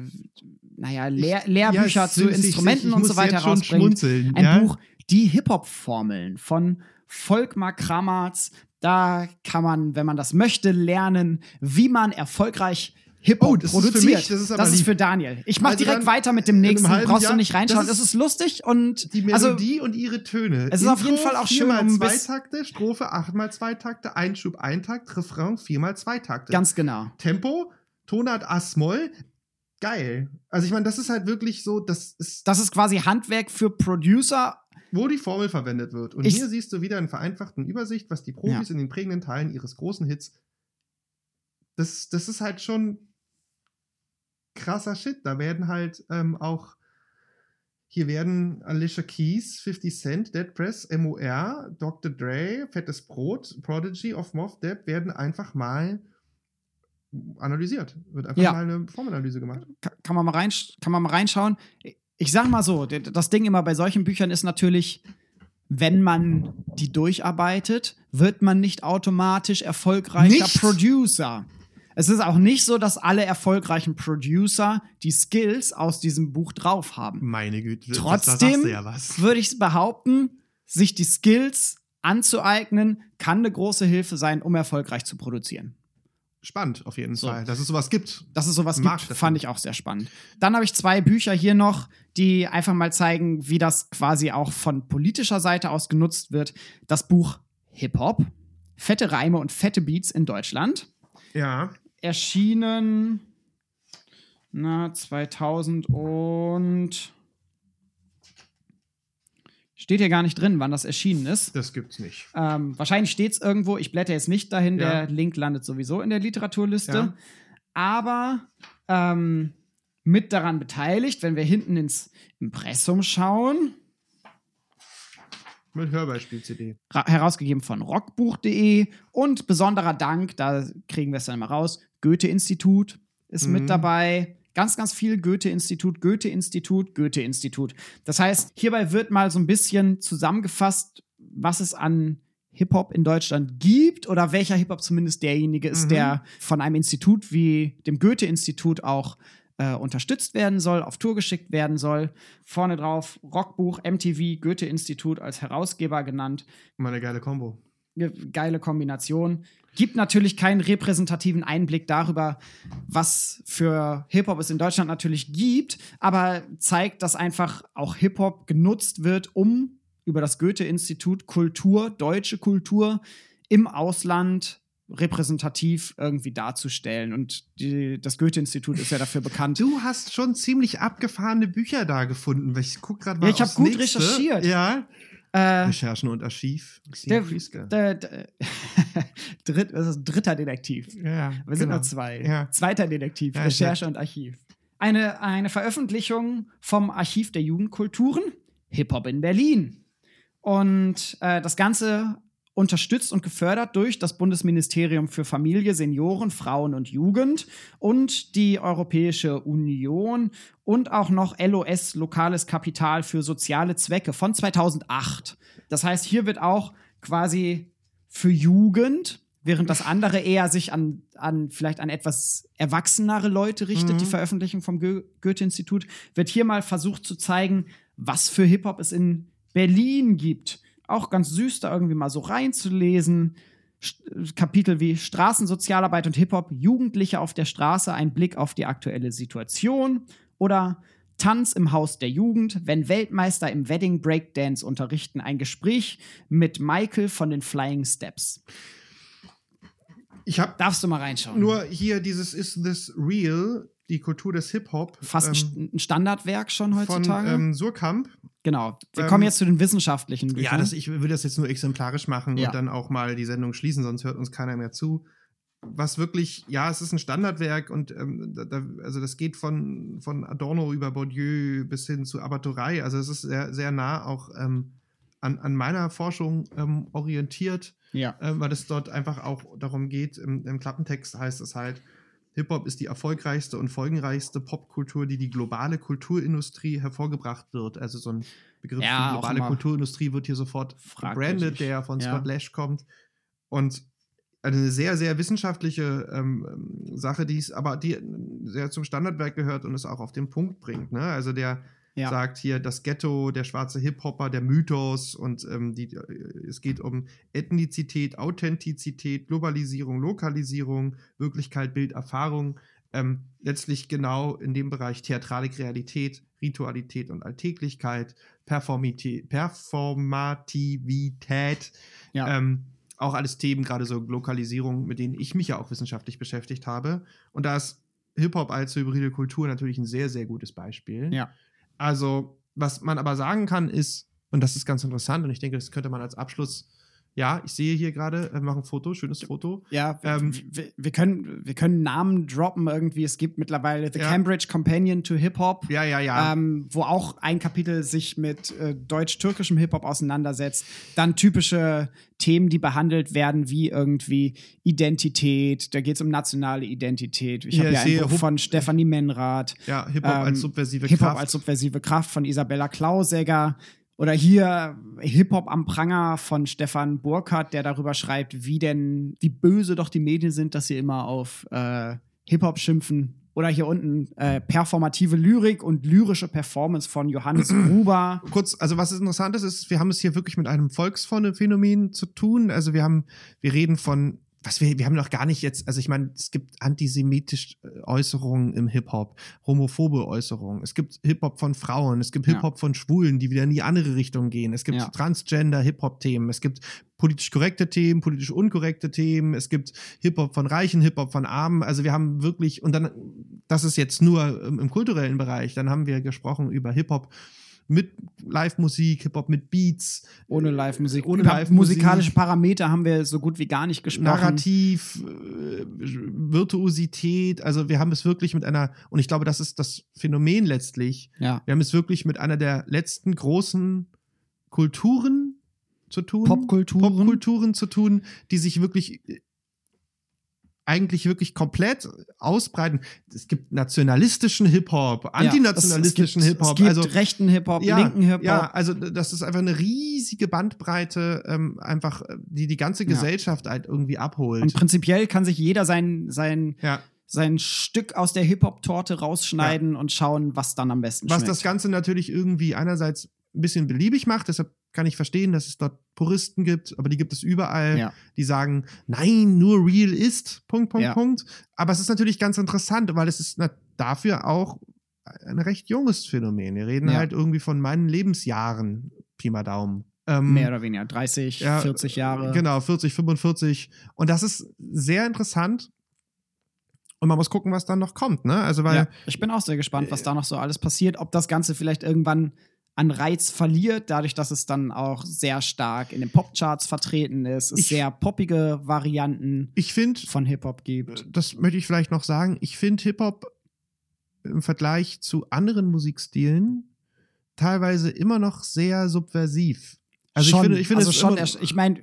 naja, Lehr Lehrbücher Ja, zu ich- ich- Instrumenten ich und so weiter rausbringt. Ein ja? Buch, die Hip-Hop-Formeln von Volkmar Kramatz. Da kann man, wenn man das möchte, lernen, wie man erfolgreich Hip-Hop Oh, das ist für produziert. mich, das ist aber lieb. für Daniel. Ich mach Also direkt weiter mit dem nächsten. Brauchst du Jahr- nicht reinschauen. das Es ist ist lustig und die also Melodie und ihre Töne. Es ist auf jeden Fall auch schön, Viermal um zwei Takte, Strophe achtmal zwei Takte, Einschub ein Takt, Refrain viermal zwei Takte. ganz genau. Tempo, Tonart A-Moll. Geil. Also ich meine, das ist halt wirklich so, das ist, Das ist quasi Handwerk für Producer. wo die Formel verwendet wird. Und Ich- hier siehst du wieder in vereinfachten Übersicht, was die Profis in den prägenden Teilen ihres großen Hits. Das, das ist halt schon krasser Shit. Da werden halt ähm, auch hier werden Alicia Keys, 50 Cent, Dead Press, MOR, Dr. Dre, Fettes Brot, Prodigy of Moff Depp werden einfach mal analysiert. Wird einfach Ja. mal eine Formanalyse gemacht. Ka- Kann man mal, rein, kann man mal reinschauen. Ich sag mal so, das Ding immer bei solchen Büchern ist natürlich, wenn man die durcharbeitet, wird man nicht automatisch erfolgreicher Nicht? Producer. Es ist auch nicht so, dass alle erfolgreichen Producer die Skills aus diesem Buch drauf haben. Meine Güte. Trotzdem ja was. würde ich behaupten, sich die Skills anzueignen, kann eine große Hilfe sein, um erfolgreich zu produzieren. Spannend, auf jeden So. Fall, dass es sowas gibt. Dass es sowas Mag gibt, fand ich auch sehr spannend. Dann habe ich zwei Bücher hier noch, die einfach mal zeigen, wie das quasi auch von politischer Seite aus genutzt wird. Das Buch Hip Hop, fette Reime und fette Beats in Deutschland. Ja. Erschienen na, 2000 und steht hier gar nicht drin, wann das erschienen ist. Das gibt's nicht. Ähm, wahrscheinlich steht es irgendwo. Ich blätter jetzt nicht dahin. Ja. Der Link landet sowieso in der Literaturliste. Ja. Aber ähm, mit daran beteiligt, wenn wir hinten ins Impressum schauen, Mit Hörbeispiel-CD. ra- herausgegeben von rockbuch.de und besonderer Dank, da kriegen wir es dann mal raus, Goethe-Institut ist Mhm. mit dabei. Ganz, ganz viel Goethe-Institut, Goethe-Institut, Goethe-Institut. Das heißt, hierbei wird mal so ein bisschen zusammengefasst, was es an Hip-Hop in Deutschland gibt oder welcher Hip-Hop zumindest derjenige ist, Mhm. der von einem Institut wie dem Goethe-Institut auch äh, unterstützt werden soll, auf Tour geschickt werden soll. Vorne drauf Rockbuch, MTV, Goethe-Institut als Herausgeber genannt Mal eine geile Kombo. ge- geile Kombination. Gibt natürlich keinen repräsentativen Einblick darüber, was für Hip-Hop es in Deutschland natürlich gibt, aber zeigt, dass einfach auch Hip-Hop genutzt wird, um über das Goethe-Institut Kultur, deutsche Kultur im Ausland repräsentativ irgendwie darzustellen. Und die, das Goethe-Institut ist ja dafür bekannt. Du hast schon ziemlich abgefahrene Bücher da gefunden. Ich guck gerade mal. Ja, ich hab aufs gut nächste. recherchiert. Ja. Äh, Recherchen und Archiv. der, der, der, Dritt, das ist dritter Detektiv. ja, Wir sind genau. nur zwei. Ja. Zweiter Detektiv, Ja, Recherche und Archiv. Eine, eine Veröffentlichung vom Archiv der Jugendkulturen, Hip-Hop in Berlin. Und äh, das Ganze unterstützt und gefördert durch das Bundesministerium für Familie, Senioren, Frauen und Jugend und die Europäische Union und auch noch LOS, Lokales Kapital für soziale Zwecke von 2008. Das heißt, hier wird auch quasi für Jugend, während das andere eher sich an, an vielleicht an etwas erwachsenere Leute richtet, Mhm. die Veröffentlichung vom Go Goethe-Institut, wird hier mal versucht zu zeigen, was für Hip-Hop es in Berlin gibt. Auch ganz süß, da irgendwie mal so reinzulesen. Kapitel wie Straßensozialarbeit und Hip-Hop, Jugendliche auf der Straße, ein Blick auf die aktuelle Situation. Oder Tanz im Haus der Jugend, wenn Weltmeister im Wedding Breakdance unterrichten, ein Gespräch mit Michael von den Flying Steps. Ich habe Darfst du mal reinschauen? nur hier dieses Is This Real, die Kultur des Hip-Hop. Fast ein ähm, ein Standardwerk schon von heutzutage. ähm, Surkamp. genau. Wir ähm, kommen jetzt zu den wissenschaftlichen Büchern. Ja, das, ich will das jetzt nur exemplarisch machen Ja. und dann auch mal die Sendung schließen, sonst hört uns keiner mehr zu. was wirklich, ja, es ist ein Standardwerk und ähm, da, also das geht von, von Adorno über Bourdieu bis hin zu Abaturei. Also es ist sehr, sehr nah auch ähm, an, an meiner Forschung ähm, orientiert, Ja. ähm, weil es dort einfach auch darum geht, im, im Klappentext heißt es halt, Hip-Hop ist die erfolgreichste und folgenreichste Popkultur, die die globale Kulturindustrie hervorgebracht wird. Also so ein Begriff Ja, auch globale Kulturindustrie wird hier sofort gebrandet, der von Ja. Scott Lash kommt. Und eine sehr, sehr wissenschaftliche ähm, Sache, die es aber die sehr zum Standardwerk gehört und es auch auf den Punkt bringt. Ne? Also der Ja. sagt hier das Ghetto, der schwarze Hip-Hopper, der Mythos und ähm, die, äh, es geht um Ethnizität, Authentizität, Globalisierung, Lokalisierung, Wirklichkeit, Bild, Erfahrung. Ähm, letztlich genau in dem Bereich Theatralik, Realität, Ritualität und Alltäglichkeit, Performiti Performativität, Ja. ähm, auch alles Themen, gerade so Lokalisierung, mit denen ich mich ja auch wissenschaftlich beschäftigt habe. Und da ist Hip-Hop als hybride Kultur natürlich ein sehr, sehr gutes Beispiel. Ja. Also, was man aber sagen kann, ist, und das ist ganz interessant, und ich denke, das könnte man als Abschluss, ja, ich sehe hier gerade, wir machen ein Foto, schönes Foto. Ja, wir, Ähm, wir, wir, können, wir können Namen droppen irgendwie. Es gibt mittlerweile The Ja. Cambridge Companion to Hip-Hop. Ja, ja, ja. Ähm, wo auch ein Kapitel sich mit äh, deutsch-türkischem Hip-Hop auseinandersetzt. Dann typische Themen, die behandelt werden, wie irgendwie Identität. Da geht es um nationale Identität. Ich Hier, habe ja ein Buch von Stefanie Menrath. ja, Hip-Hop ähm, als subversive Hip-Hop Kraft. als subversive Kraft von Isabella Klausegger. Oder hier Hip-Hop am Pranger von Stefan Burkhardt, der darüber schreibt, wie denn, wie böse doch die Medien sind, dass sie immer auf äh, Hip-Hop schimpfen. Oder hier unten äh, performative Lyrik und lyrische Performance von Johannes Gruber. kurz, also was interessant ist, ist, wir haben es hier wirklich mit einem Volksphänomen zu tun. Also wir haben, wir reden von, was wir, wir haben noch gar nicht jetzt, also ich meine, es gibt antisemitische Äußerungen im Hip-Hop, homophobe Äußerungen, es gibt Hip-Hop von Frauen, es gibt Ja. Hip-Hop von Schwulen, die wieder in die andere Richtung gehen, es gibt Ja. Transgender-Hip-Hop-Themen, es gibt politisch korrekte Themen, politisch unkorrekte Themen, es gibt Hip-Hop von Reichen, Hip-Hop von Armen, also wir haben wirklich, und dann, das ist jetzt nur im, im kulturellen Bereich, dann haben wir gesprochen über Hip-Hop mit Live-Musik, Hip-Hop mit Beats, Ohne Live-Musik. Ohne Live-Musik. Musikalische Parameter haben wir so gut wie gar nicht gesprochen. Narrativ, äh, Virtuosität. Also wir haben es wirklich mit einer, und ich glaube, das ist das Phänomen letztlich, Ja. wir haben es wirklich mit einer der letzten großen Kulturen zu tun. Popkulturen. Popkulturen zu tun, die sich wirklich eigentlich wirklich komplett ausbreiten. Es gibt nationalistischen Hip-Hop, antinationalistischen Ja, Hip-Hop. Also rechten Hip-Hop, ja, linken Hip-Hop. Ja, also das ist einfach eine riesige Bandbreite, ähm, einfach, äh, die die ganze Ja. Gesellschaft halt irgendwie abholt. Und prinzipiell kann sich jeder sein, sein, ja. sein Stück aus der Hip-Hop-Torte rausschneiden und schauen, was dann am besten Was schmeckt. das Ganze natürlich irgendwie einerseits ein bisschen beliebig macht, deshalb kann ich verstehen, dass es dort Puristen gibt, aber die gibt es überall, Ja. die sagen, nein, nur real ist, Punkt, Punkt, Ja. Punkt. Aber es ist natürlich ganz interessant, weil es ist dafür auch ein recht junges Phänomen. Wir reden Ja. halt irgendwie von meinen Lebensjahren, Pi mal Daumen. Ähm, Mehr oder weniger 30, Ja, 40 Jahre. Genau, 40, 45. Und das ist sehr interessant. Und man muss gucken, was dann noch kommt, ne? Also, weil ich bin auch sehr gespannt, was da noch so alles passiert. Ob das Ganze vielleicht irgendwann an Reiz verliert, dadurch, dass es dann auch sehr stark in den Popcharts vertreten ist, es Ich- sehr poppige Varianten ich finde, von Hip-Hop gibt. das möchte ich vielleicht noch sagen, ich finde Hip-Hop im Vergleich zu anderen Musikstilen teilweise immer noch sehr subversiv. Also schon, ich finde, ich finde also es schon immer, ich meine,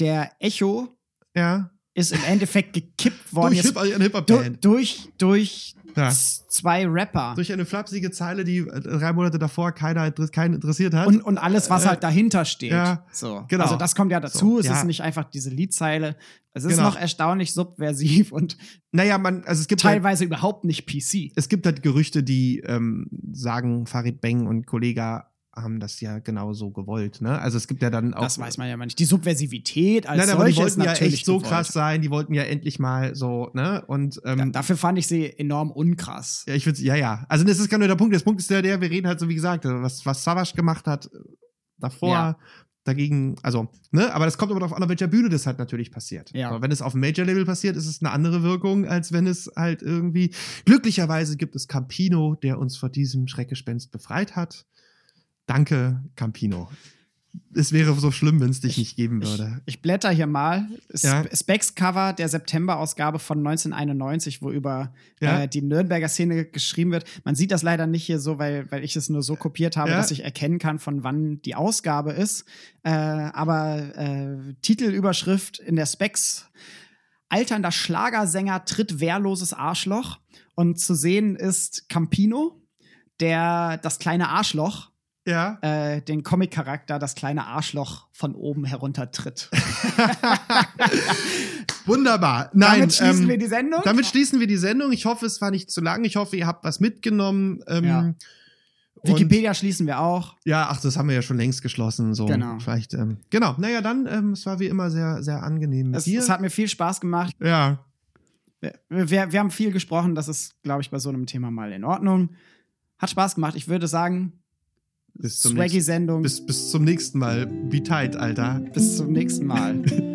der Echo ja, ist im Endeffekt gekippt worden durch jetzt Hip, eine du, Hip-Hop-Band. durch, durch Ja. zwei Rapper. Durch eine flapsige Zeile, die äh, drei Monate davor keiner, keinen interessiert hat. und, und alles, was Äh, halt dahinter steht. ja, so. genau. Also das kommt ja dazu. So, es ja. ist nicht einfach diese Liedzeile. Es ist Genau. noch erstaunlich subversiv und naja, man, also es gibt halt, teilweise überhaupt nicht PC. es gibt halt Gerüchte, die ähm, sagen, Farid Beng und Kollega haben das ja genau so gewollt. Ne? Also es gibt ja dann auch. Das weiß man ja mal nicht. Die Subversivität als Nein, aber die wollten ja echt so gewollt. krass sein. Die wollten ja endlich mal so, ne? Und ähm, Da, dafür fand ich sie enorm unkrass. ja, ich würde, ja, ja. Also das ist gar nur der Punkt. Der Punkt ist der, der wir reden halt so wie gesagt, was was Savage gemacht hat äh, davor. Ja. Dagegen, also, ne, aber das kommt aber darauf an, auf welcher Bühne das halt natürlich passiert. Ja. Aber wenn es auf dem Major-Label passiert, ist es eine andere Wirkung, als wenn es halt irgendwie. Glücklicherweise gibt es Campino, der uns vor diesem Schreckgespenst befreit hat. Danke, Campino. es wäre so schlimm, wenn es dich nicht geben würde. Ich blätter hier mal. Ja. Specs-Cover der September-Ausgabe von 1991, wo über Ja. äh, die Nürnberger Szene geschrieben wird. Man sieht das leider nicht hier so, weil, weil ich es nur so kopiert habe, Ja. dass ich erkennen kann, von wann die Ausgabe ist. Äh, aber äh, Titelüberschrift in der Specs. Alternder Schlagersänger tritt wehrloses Arschloch. Und zu sehen ist Campino, der das kleine Arschloch Ja. äh, den Comic-Charakter das kleine Arschloch von oben heruntertritt. Wunderbar. Nein, Damit schließen ähm, wir die Sendung. Damit schließen wir die Sendung. Ich hoffe, es war nicht zu lang. Ich hoffe, ihr habt was mitgenommen. Ähm, Ja. und- Wikipedia schließen wir auch. Ja, ach, das haben wir ja schon längst geschlossen. So. Genau. Vielleicht, ähm, genau. Naja, dann, ähm, es war wie immer sehr, sehr angenehm Es, es hat mir viel Spaß gemacht. ja. Wir, wir, wir haben viel gesprochen. Das ist, glaube ich, bei so einem Thema mal in Ordnung. Hat Spaß gemacht. Ich würde sagen, Bis zum, nächsten, Swaggy-Sendung. bis, bis zum nächsten Mal. Be tight, Alter. bis zum nächsten Mal.